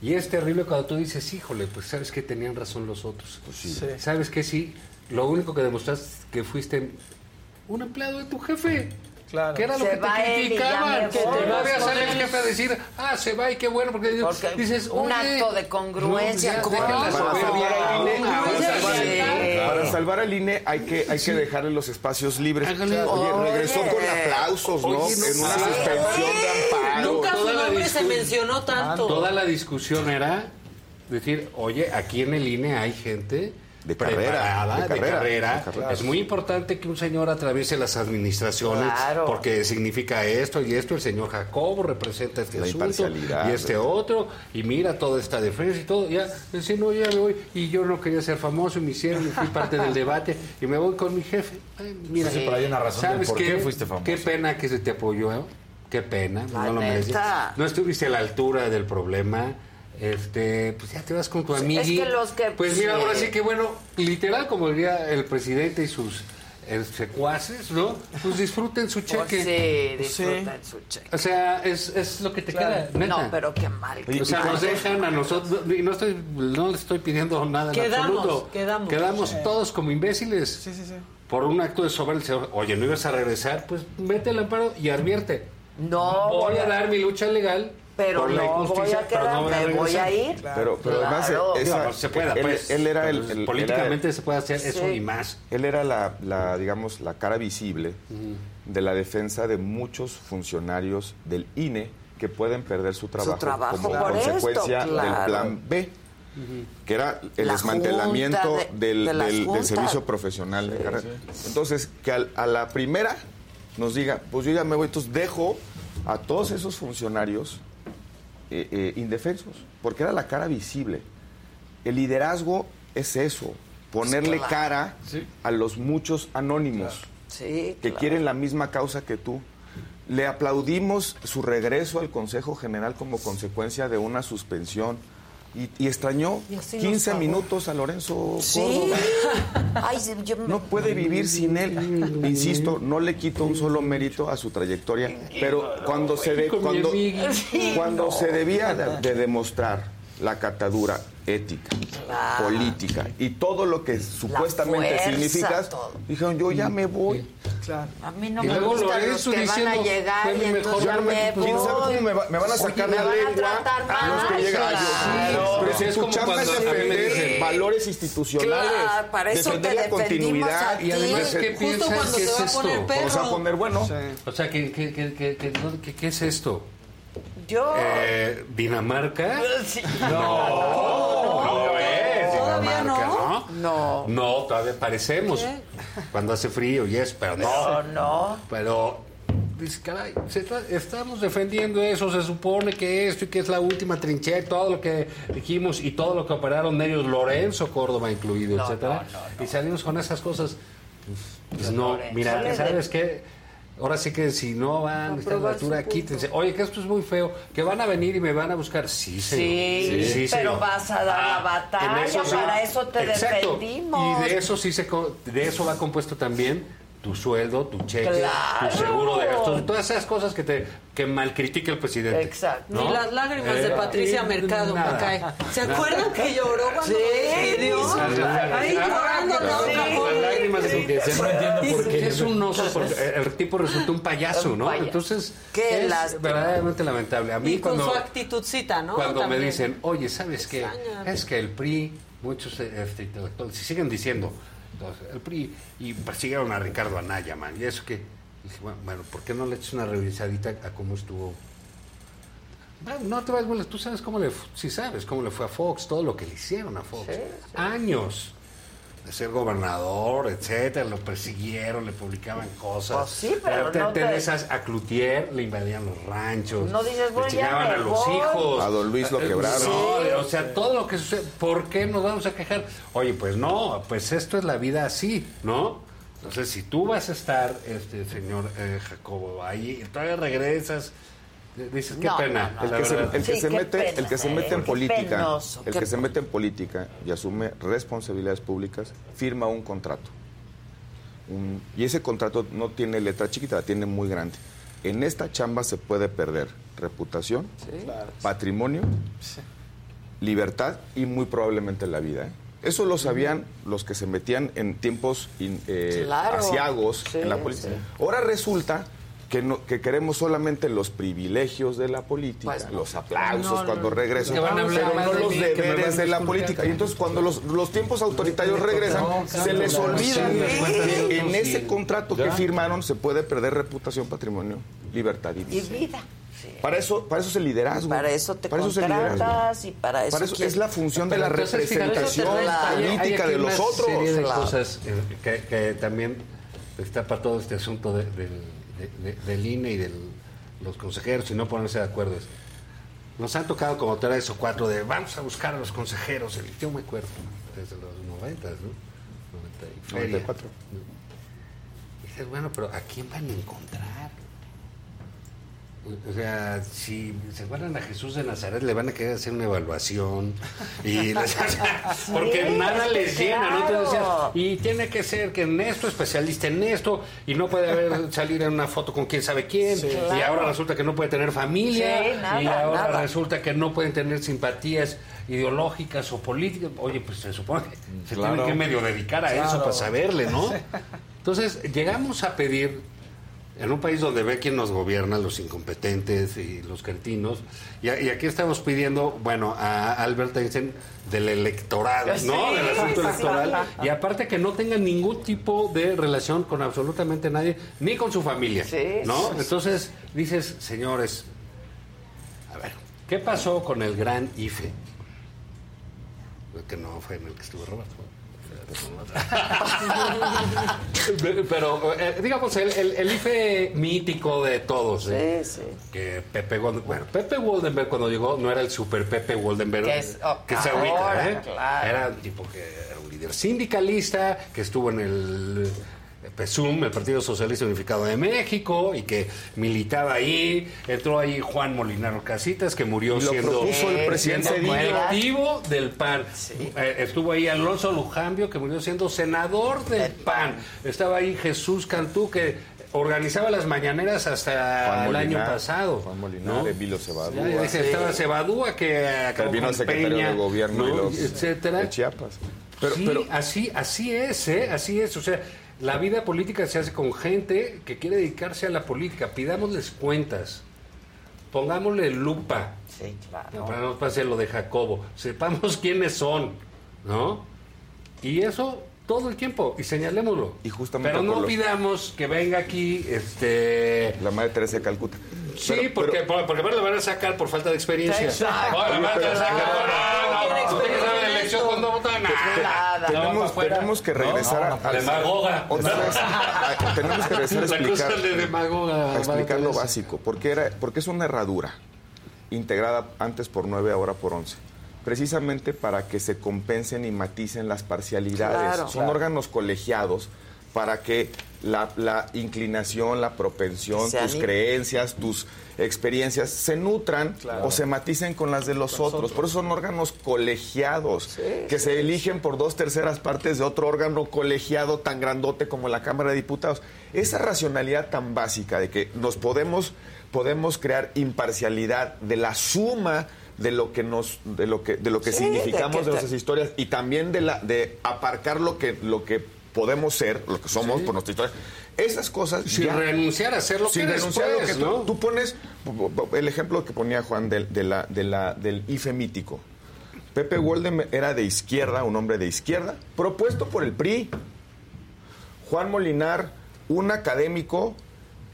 Y es terrible cuando tú dices, híjole, pues sabes que tenían razón los otros. Sí. Sabes que sí, lo único que demostraste es que fuiste un empleado de tu jefe. Claro. Que era lo Se que te criticaban. Que Pues, sale el jefe a decir, ah, se va y qué bueno, porque, Porque dices, un oye, acto de congruencia no, Para salvar al INE, hay que, hay que dejarle los espacios libres. Oye, regresó con aplausos, ¿no? Oye, no en una sí. suspensión de amparo. Nunca su nombre se mencionó tanto. Toda la discusión era decir, oye, aquí en el INE hay gente De carrera, preparada, de de carrera, carrera. de carrera. Es muy importante que un señor atraviese las administraciones Claro. porque significa esto y esto. El señor Jacobo representa este La asunto y este ¿verdad? otro. Y mira toda esta defensa y todo. Ya, decir, no, ya me voy. Y yo no quería ser famoso y me hicieron y fui parte del debate y me voy con mi jefe. Ay, mira, Sí, pero hay una razón ¿sabes por qué fuiste famoso. Qué pena que se te apoyó. ¿eh? Qué pena. La no lo neta. merecías. No estuviste a la altura del problema. Este, pues ya te vas con tu Sí, amigo. es que los que- Pues mira, ahora sí que bueno, literal, como diría el presidente y sus eh, secuaces, ¿no? Pues disfruten su Pues cheque. sí, Pues sí. disfruten su cheque. O sea, es, es lo que te Claro. queda, neta. No, pero qué mal. o sea, nos dejan a nosotros, y no estoy, no le estoy pidiendo nada en Quedamos, absoluto. quedamos. Quedamos Sí. todos como imbéciles. Sí, sí, sí. Por un acto de soberbia. Oye, ¿no ibas a regresar? Pues mete el amparo y advierte. No, voy a dar mi lucha legal pero por no voy a pero no quedar, me voy a ir. Pero, pero además, Claro. esa- pues, se pueda, él, pues, él era el, el- políticamente era- se puede hacer eso Sí. y más. Él era la, la, digamos, la cara visible de la defensa de muchos funcionarios del INE que pueden perder su trabajo, trabajo como esto, consecuencia del claro. plan B, que era el La desmantelamiento de- del, de las del- del juntas. servicio profesional de carrera. Entonces, que al- a la primera nos diga, pues yo ya me voy, entonces dejo a todos esos funcionarios eh, eh, indefensos, porque era la cara visible. El liderazgo es eso, ponerle Claro. cara a los muchos anónimos Sí, que claro. quieren la misma causa que tú. Le aplaudimos su regreso al Consejo General como consecuencia de una suspensión Y, y extrañó Y así nos 15 pagó. minutos a Lorenzo Sí. Córdoba. Ay, sí, yo me- No puede vivir sin él. Insisto, no le quito un solo mérito a su trayectoria, pero cuando se de- cuando, cuando se debía de, de demostrar la catadura ética, Claro. política y todo lo que supuestamente fuerza, significa, todo. dijeron yo ya me voy. A mí no Y me los Lorenzo que van a llegar y entonces ya me ¿Quién sabe cómo me, va- me van a sacar me la van a tratar a los que mal, llegan? Pero si Es como cuando defender dicen- valores institucionales, Claro, para eso defender te la defendimos continuidad a ti. Y además, Justo ¿qué piensan cuando que se es va a poner esto? perro. Vamos a poner bueno. O sea, ¿qué, qué, qué, qué, qué- qué- qué- qué es esto? Yo. Eh, ¿Dinamarca? Sí. No, no es ¿Todavía Dinamarca, no? ¿no? Todavía parecemos. Cuando hace frío y es, pero no. No, no. Pero, dice, caray, estamos defendiendo eso, se supone que esto y que es la última trinchera todo lo que dijimos y todo lo que operaron medios, Lorenzo Córdoba incluido, No, etcétera. no, Y salimos con esas cosas. Pues, pues no, mira, de- ¿sabes qué? Ahora sí que si no van a esta probar altura, quítense. Oye, que esto es muy feo, que van a venir y me van a buscar. Sí, señor. Sí, pero señor. vas a dar la En batalla, eso sí. para eso te Exacto. defendimos. Y de eso sí se de eso va compuesto también tu sueldo, tu cheque, Claro. tu seguro de gastos, todas esas cosas que te que mal critica el presidente. Exacto. ¿no? Ni las lágrimas de Eh, Patricia Mercado me nada. cae. ¿Se Nada. acuerdan que lloró cuando Sí. Ahí llorando, las lágrimas de porque Ya no entiendo por qué. Es un oso, porque el tipo resultó un payaso, ¿no? Entonces, Qué es lástima. verdaderamente lamentable. A mí Y con cuando, su actitudcita, ¿no? cuando me dicen, oye, ¿sabes qué? Es que el PRI, muchos este, si siguen diciendo, entonces, el PRI, y persiguieron a Ricardo Anaya, man, y eso que, dije, bueno, bueno, ¿por qué no le echas una revisadita a cómo estuvo? Bueno, no te vas a tú sabes cómo le, sí sabes cómo le fue a Fox, todo lo que le hicieron a Fox. Años de ser gobernador, etcétera, lo persiguieron, le publicaban cosas. Pues sí, pero Te- no te- a Cloutier le invadían los ranchos. No dices, bueno, le ya chingaban me a los voy. hijos. A don Luis lo Eh, quebraron. no, o sea, todo lo que sucede, ¿por qué nos vamos a quejar? Oye, pues no, pues esto es la vida así, ¿no? Entonces, si tú vas a estar, este señor eh, Jacobo, ahí, y todavía regresas, dices, qué No, pena. no, no. El que, se, el que Sí, se qué mete, pena, el que se eh, mete en política, penoso, el que se mete en política y asume responsabilidades públicas, firma un contrato. Un- y ese contrato no tiene letra chiquita, la tiene muy grande. En esta chamba se puede perder reputación, patrimonio, libertad y muy probablemente la vida. ¿eh? Eso lo sabían los que se metían en tiempos in- eh, Claro. asiagos Sí, en la política. sí. Ahora resulta que, no, que queremos solamente los privilegios de la política, Pues los aplausos No, cuando no. regresan, pero no los mí, deberes de la política. Y entonces cuando los, los tiempos autoritarios regresan, se les olvida que en ese contrato que firmaron se puede perder reputación, patrimonio, libertad y Y vida. Para eso, para eso es el liderazgo. Para eso te Para eso es contratas y para eso, Para eso es la función de la entonces, representación política de los una otros. serie de Claro. cosas eh, que, que también está para todo este asunto de- del, de- de- del INE y de los consejeros y no ponerse de acuerdo. Nos han tocado como tres o cuatro de vamos a buscar a los consejeros. El- Yo me acuerdo desde los 90, ¿no? 90 y feria. 94. Y dices, bueno, pero ¿a quién van a encontrar? O sea, si se guardan a Jesús de Nazaret, le van a querer hacer una evaluación. Y les- porque nada les llena, ¿no? Y tiene que ser que en esto, especialista en esto, y no puede haber salir en una foto con quién sabe quién, y claro. ahora resulta que no puede tener familia, Sí, nada, y ahora nada. resulta que no pueden tener simpatías ideológicas o políticas. Oye, pues se supone que se Claro. tienen que medio dedicar a eso para saberle, ¿no? Entonces, llegamos a pedir en un país donde ve quién nos gobierna, los incompetentes y los cretinos, y, aquí estamos pidiendo, bueno, a Albert Einstein del electorado, ¿no? Del asunto sí. electoral, y aparte que no tenga ningún tipo de relación con absolutamente nadie, ni con su familia, Sí, ¿no? Entonces, dices, señores, a ver, ¿qué pasó con el gran IFE? Que no fue en el que estuvo Roberto. Pero, eh, digamos, el, el- el IFE mítico de todos. ¿eh? Sí, sí. Que Pepe Goldenberg, bueno, Pepe Goldenberg cuando llegó no era el super Pepe Goldenberg Que es- oh, que ahora, ahorita, ¿eh? claro. Era tipo que era un líder sindicalista, que estuvo en el PSUM, el Partido Socialista Unificado de México, y que militaba ahí. Entró ahí Juan Molinaro Casitas, que murió lo siendo, propuso el presidente siendo directivo del PAN. Eh, estuvo ahí Alonso Lujambio, que murió siendo senador del PAN. Estaba ahí Jesús Cantú, que organizaba las mañaneras hasta Juan el año pasado. Juan Molinar, ¿no? Cebadúa. Ya, Estaba Cebadúa, que acabó Terminó con secretario Peña, de gobierno ¿no? y los, etcétera. de Chiapas. Pero, sí, pero así, así es, ¿eh? Así es. O sea, la vida política se hace con gente que quiere dedicarse a la política. Pidámosles cuentas. Pongámosle lupa. Sí, claro. Para no pase lo de Jacobo. Sepamos quiénes son, ¿no? Y eso todo el tiempo. Y señalémoslo. Y justamente Pero no por lo- pidamos que venga aquí, este... la madre Teresa de Calcuta. Sí, Pero- porque, pero- por- porque lo van a sacar por falta de experiencia. Exacto. No, elección cuando nada. tenemos, tenemos que regresar a, a- Demagoga. otra vez, a- tenemos que regresar a La explicar, cosa de demagoga, a explicar lo básico, porque era, porque es una herradura integrada antes por 9, ahora por 11. Precisamente para que se compensen y maticen las parcialidades. Claro. Son Claro. órganos colegiados para que la, la inclinación, la propensión, tus creencias, tus experiencias se nutran o se maticen con las de los otros. Por eso son órganos colegiados que se eligen por dos terceras partes de otro órgano colegiado tan grandote como la Cámara de Diputados. Esa racionalidad tan básica de que nos podemos, podemos crear imparcialidad de la suma de lo que nos de lo que de lo que Sí, significamos de de, nuestras historias y también de la de aparcar lo que lo que podemos ser lo que somos por nuestra historia esas cosas Sin ya- renunciar a ser lo sin que renunciar a lo pues, que tú, ¿no? tú pones el ejemplo que ponía Juan del, de la, de la- del IFE mítico. Pepe Woldem era de izquierda, un hombre de izquierda, propuesto por el PRI. Juan Molinar, un académico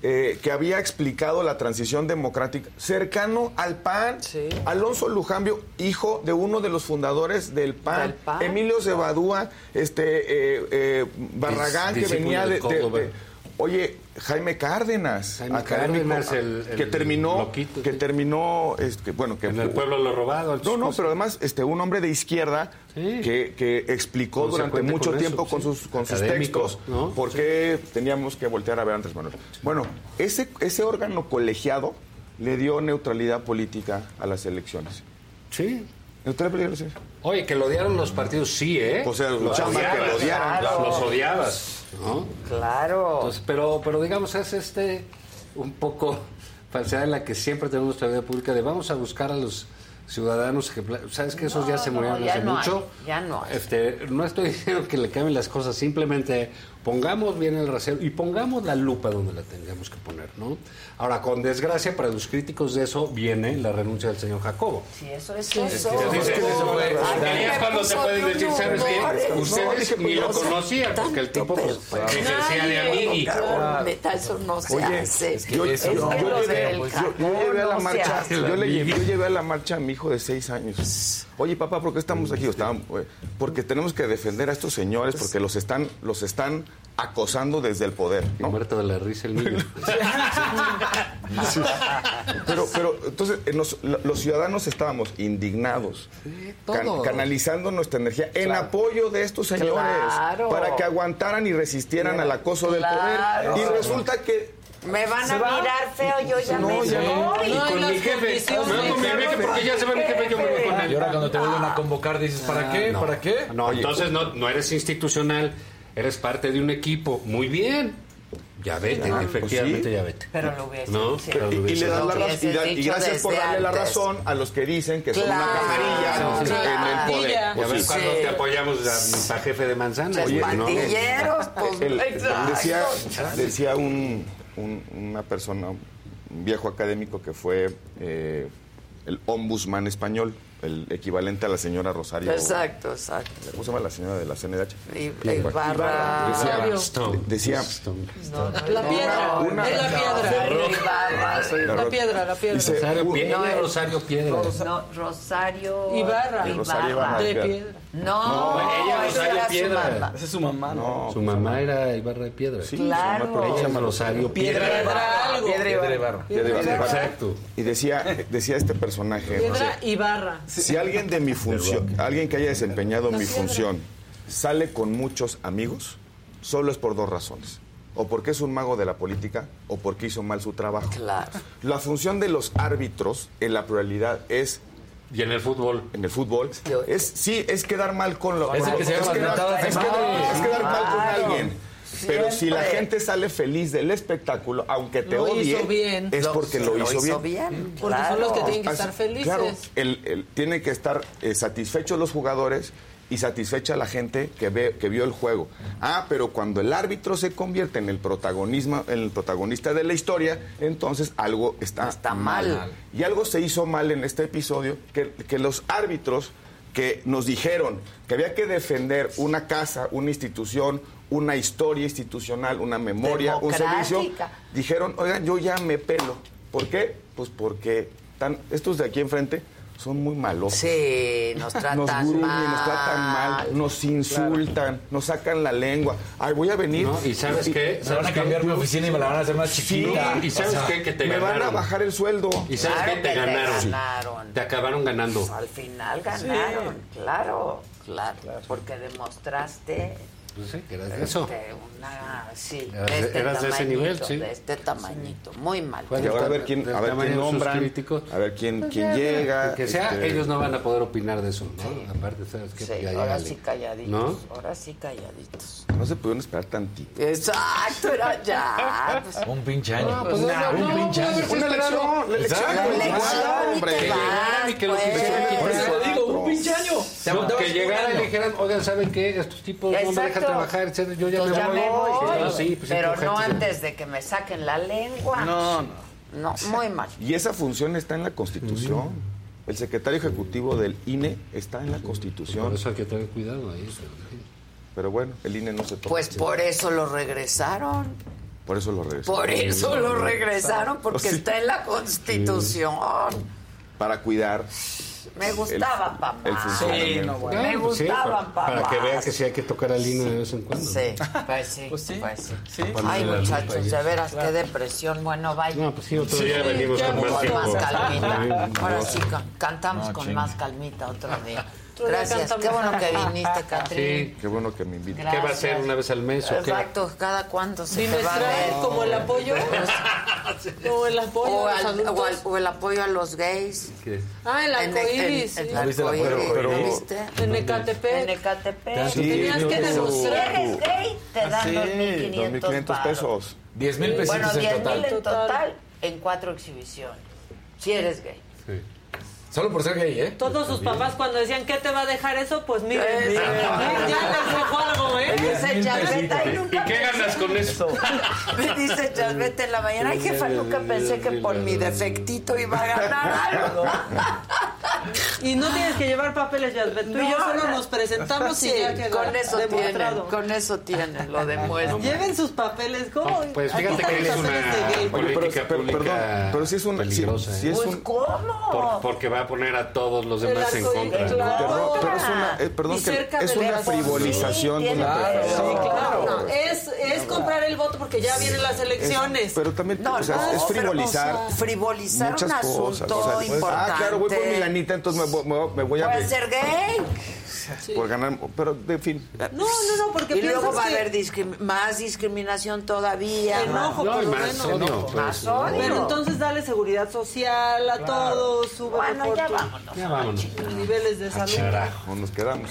eh, que había explicado la transición democrática cercano al PAN. Alonso Lujambio, hijo de uno de los fundadores del PAN. Emilio Cebadúa, este, eh, eh, Barragán, que venía de de, de- Córdoba. de- Oye, Jaime Cárdenas, Jaime académico, Cárdenas, el- el que terminó, loquito, que terminó, este, bueno, que En el pueblo lo robado. no, no, pero además, este, un hombre de izquierda que, que explicó durante mucho con tiempo eso, con sí. sus, con sus textos ¿no? por qué teníamos que voltear a ver antes Manuel. Bueno, ese, ese órgano colegiado le dio neutralidad política a las elecciones. Sí. Oye, que lo odiaron los partidos, sí, ¿eh? O sea, los chamba que lo odiaran. Los, Claro. los odiabas, ¿no? Claro. Entonces, pero, pero digamos, es este un poco falsedad en la que siempre tenemos nuestra vida pública de vamos a buscar a los ciudadanos que sabes que esos ya se no, murieron ya hace no mucho hay, ya no hay. este no estoy diciendo que le cambien las cosas simplemente pongamos bien el rasero y pongamos la lupa donde la tengamos que poner no ahora con desgracia para los críticos de eso viene la renuncia del señor Jacobo Sí, eso es Sí, eso. es que es cuando te pueden de decir, ¿sabes qué? Ustedes ni lo conocían, porque el tipo pues, ejercía de amigui. eso no se Oye, hace. yo, llevé, a la marcha, yo, le llevé, yo llevé a la marcha a mi hijo de seis años. Oye, papá, ¿por qué estamos aquí? Estábamos, eh, porque tenemos que defender a estos señores, porque los están, los están acosando desde el poder. ¿no? muerto de la risa el niño. Pero, pero entonces nos- los ciudadanos estábamos indignados, can- canalizando nuestra energía en apoyo de estos señores Claro. para que aguantaran y resistieran al acoso Claro. del poder. Y resulta que Me van ¿Se a va? mirar feo, yo ya No, me ya no. voy. Y con mi jefe, me voy con mi jefe porque ya se va mi jefe, yo me voy con él. Y ahora cuando te vuelven a convocar dices, ¿para qué? Ah, no. ¿Para qué? No, entonces no, no eres institucional, eres parte de un equipo. Muy bien. Ya vete, Ya, efectivamente, pues sí. ya vete. Pero lo hubiese ¿No? dicho. Pero lo Y, le das la y y gracias por darle la razón a los que dicen que son una camarilla sí. en el poder. Y a ver Pues sí. cuándo te apoyamos a, a jefe de manzana. ¿no? pandilleros, pues, El- decía decía un, un- una persona, un viejo académico que fue eh, el ombudsman español, el equivalente a la señora Rosario. Exacto, exacto. ¿Cómo se llama la señora de la CNDH? Y- Ibarra. Decía, Stone. decía La piedra, Una- es la piedra. Ibarra. La piedra, la piedra. Dice, Rosario Piedra. No, Rosario Piedra. No, Rosario Ibarra. Rosario Ibarra. De piedra. No, ella esa Rosario era su Piedra. Esa es su mamá, ¿no? No, Su mamá era Ibarra de Piedra. Sí, Claro. su mamá, pero Ella es Rosario Piedra. Piedra algo. Piedra Piedra Ibarra. y barro. Piedra Ibarra. Exacto. Y decía, decía este personaje, Piedra y barra. si alguien de mi función, alguien que haya desempeñado mi función, sale con muchos amigos, solo es por dos razones. o porque es un mago de la política o porque hizo mal su trabajo. Claro. La función de los árbitros en la pluralidad es y en el fútbol. En el fútbol. Es, sí, es quedar mal con lo Es el que se quedar, es quedar- es quedar mal con Claro. alguien. Pero si la gente sale feliz del espectáculo, aunque te Lo odie, hizo bien. es porque lo, lo hizo, hizo bien. bien, Porque son los que tienen que estar felices. Claro, el, el- tienen que estar eh, satisfechos los jugadores y satisfecha la gente que ve que vio el juego. Ah, pero cuando el árbitro se convierte en el protagonismo, en el protagonista de la historia, entonces algo está, mal. Y algo se hizo mal en este episodio que, que los árbitros que nos dijeron que había que defender una casa, una institución, una historia institucional, una memoria, un servicio, dijeron, oigan, yo ya me pelo. ¿Por qué? Pues porque tan, estos de aquí enfrente son muy malos. Sí, nos tratan nos gruñen, mal. nos tratan mal, nos insultan, nos sacan la lengua. Ay, voy a venir. No, ¿y sabes qué? Me van a cambiar mi oficina y me la van a hacer más chiquita. ¿Y sabes O sea, qué? Que te me van a bajar el sueldo. ¿Y sabes Claro qué? Te que te ganaron. ganaron. Te acabaron ganando. Al final ganaron, claro, claro, porque demostraste No sé, que eras de eso. este, una, sí, Eras de de- este eras de ese tamañito, nivel, sí. de este tamañito, muy mal. Y ahora a ver quién, a ver quién nombran, críticos. a ver quién, Pues quién llega. Que sea, este, ellos no van a poder opinar de eso, ¿no? Aparte, ¿sabes qué? Sí, Ya ahora sí calladitos, ¿No? ahora sí calladitos. No se pudieron esperar tantito. Exacto, era ya. pues, Un pinche año. pues, Nah, no, un no, pinche año. no, Una elección, la elección. Hombre. y que los pues. digo, un pinche año. Que un llegaran y dijeran, oigan, ¿saben qué? Estos tipos no me dejan. Trabajar, etcétera. Yo ya Pues me ya voy. me voy, No, sí, pues, pero no gente, antes de que me saquen la lengua. No, no. No, muy mal. Y esa función está en la Constitución. El secretario ejecutivo del INE está en la Por Constitución. eso hay que tener cuidado ahí. Pero bueno, el INE no se toca. Pues por eso lo regresaron. Por eso lo regresó. Por eso lo regresaron, porque Sí. está en la Constitución. Para cuidar. Me gustaba, papá. el funcionamiento. Me Claro, pues sí, gustaban, para, para papá. que vean que sí hay que tocar al INE de vez en cuando. Sí, pues sí. Pues sí. pues sí. Sí. Ay, muchachos, de veras, qué depresión. Bueno, vaya. No, pues sí, otro día venimos ya con más más calmita. Ahora no. sí, ca- cantamos No, con más calmita otro día. Gracias. Qué bueno que viniste, Catrín. Sí. Qué bueno que me invitan. ¿Qué va a ser una vez al mes o qué? Exacto, cada cuánto se te va a ver. como el apoyo. como el apoyo O, a los al- o al- o el apoyo a los gays. ¿Qué? Ah, el En- arcoíris. el ¿Viste la arcoíris, foto? Pero- ¿lo viste? En Ecatepec. En Ecatepec. Sí, Tenías que Si demostrar. eres gay, te dan Sí, 2.500 2.500 pesos. 10 mil pesitos Bueno, en 10 total. mil en total en cuatro exhibiciones. Si eres gay. Solo por ser gay, ¿eh? Todos sus papás cuando decían, ¿qué te va a dejar eso? Pues miren, Eh, miren, ya les dejó algo, ¿eh? Dice Chaveta y ¿Y nunca qué ganas con eso? Me dice Chaveta en la mañana, ay jefa, nunca pensé que por mi defectito iba a ganar algo. Y no tienes que llevar papeles, Yasbet. Tú y yo No, solo no. nos presentamos Sí, y ya quedó con eso tienen, demostrado. con eso tienen, lo demuestran. Lleven sus papeles. ¿Cómo? Pues Aquí fíjate que es una gay. Oye, pero, política pero- pública perdón, pero si es un, si- peligrosa. si ¿eh? es Pues un, ¿cómo? Por- porque va a poner a todos los demás en contra. claro. Perdón, pero es una, eh, perdón que es una frivolización Sí, de una preferencia. No, claro. no, es, es comprar el voto porque ya vienen las elecciones. Pero también No, o sea, no, es pero, frivolizar o sea, frivolizar muchas un cosas. asunto o sea, pues, importante. ah, claro, voy por mi lanita, entonces me, voy- me voy- me voy a Puede ser gay. por ganar, pero en fin. No, no, no, porque Y luego va a haber discrim- más discriminación todavía. Enojo, No, por lo más menos. odio. pues, Más odio. Pero entonces dale seguridad social a todos, sube Bueno, por ya vámonos. Ya vámonos. niveles de salud. O nos quedamos.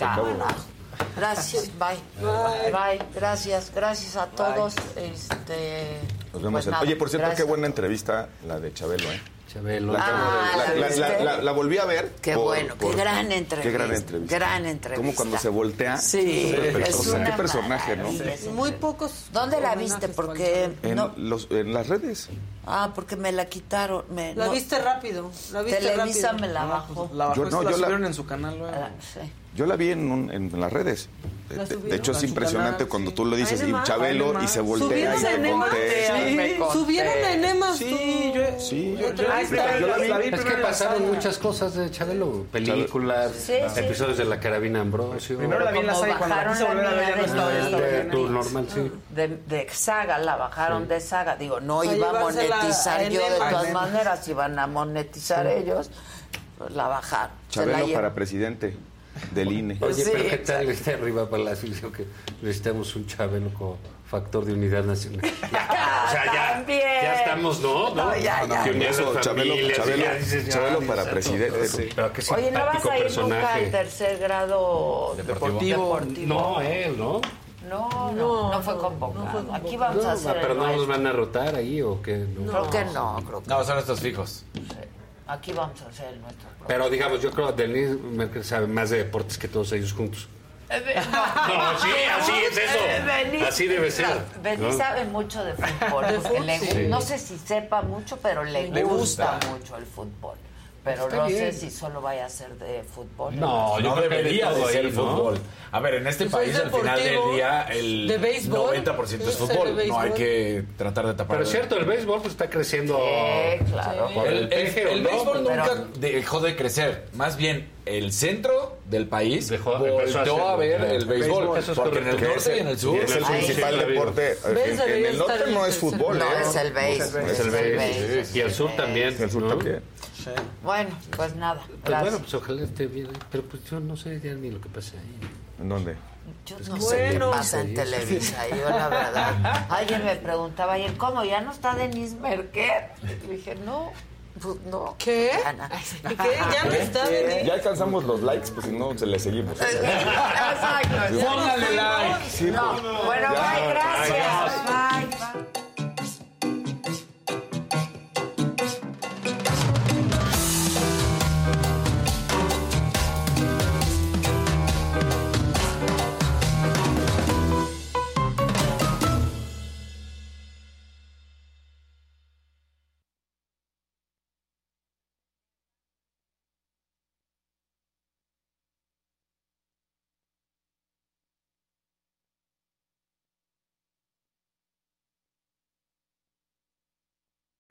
Gracias, bye. Bye. Bye. Gracias, gracias a todos. Este, Nos vemos. pues en- nada, Oye, por cierto, gracias. qué buena entrevista la de Chabelo, ¿eh? Chabelo. La, de- Ah, la- ¿la la- la- volví a ver. Qué por- bueno, por- qué gran entrevista. Qué gran entrevista. Gran entrevista. Como cuando se voltea. Sí, es una Qué personaje, ¿no? Muy pocos. ¿Dónde la viste? Porque En, no. los, en las redes. Ah, porque me la quitaron. Me, La no- viste rápido. La viste Televisa rápido. me la bajó. La bajó, Yo no, la yo la- subieron en su canal luego. Ah, sí. Yo la vi en, un- en las redes. De, hecho, es impresionante canal, cuando sí. tú lo dices, y Chabelo, y se voltea ¿Subieron y Emas? contesta. Sí, me conté. Subieron en Emas. Sí, yo, Sí, yo, yo, Ay, yo la vi, yo la vi. la vi Es que pasaron muchas cosas de Chabelo. Películas, Sí, sí. episodios de La Carabina Ambrosio. Primero la vi en la Como sala cuando la bajaron quise volver a ver ya no estaba, de- de bien tu ahí. normal, sí. De, de saga, la bajaron de saga. Digo, no A iba a monetizar a yo de todas maneras, iban a monetizar ellos. Pues la bajaron. Chabelo para presidente. Del INE. Oye, pero ¿qué tal está arriba Palacio? Dijo que necesitamos un Chabelo como factor de unidad nacional. o sea, ya, ya estamos, ¿no? No, ya, ya. Que unidad Eso, Chabelo- familias, Chabelo- ya dices, ya, Chabelo dices, para ya, presidente. no, sí. Pero qué Oye, ¿no vas a ir nunca al tercer grado Deportivo. No, él, ¿no? No, no, no fue convocado. Aquí vamos No, a hacer pero el no nos van a rotar ahí o qué. No. Creo que no, creo que No, son estos fijos. Aquí vamos a hacer el nuestro. Pero digamos, yo creo que Denise Merkel sabe más de deportes que todos ellos juntos. No, sí, así es eso. Así debe ser. Benny ¿no? sabe mucho de fútbol, porque le sí. no sé si sepa mucho, pero le, Le gusta, gusta. mucho el fútbol. Pero Está no bien. sé si solo vaya a ser de fútbol. No, yo no creo que debería de ser fútbol. A ver, en este Pues es país al final del deportivo, día el de béisbol, 90% es de fútbol. No hay béisbol. que tratar de tapar. Pero es cierto, el béisbol pues, está creciendo. Sí, claro. Por el, El, el- peje, ¿o el no? béisbol Pero- nunca dejó de crecer. Más bien, el centro del país empezó a volteó a ver el béisbol. Eso es porque en el correcto. norte y en el sur. Es el Ahí principal sí, deporte. En, en el norte no es fútbol, No, ¿eh? es el béis. Es el. Y el sur también. El sur ¿no? también. Bueno, pues nada, Pues gracias. bueno, pues ojalá esté bien. Pero pues yo no sé ya ni lo que pasa ahí. ¿En dónde? Yo Es no que sé qué bueno. pasa en Sí, Televisa, yo la verdad. Alguien me preguntaba ayer, ¿cómo? ¿Ya no está Denise Merker? Y dije, no, pues no. ¿Qué? ¿Qué? Ya no está Benny. Ya alcanzamos los likes, pues si no, se le seguimos. Exacto. Póngale like. Sí, No, pues. bueno, Ya. bye, gracias. Bye, bye.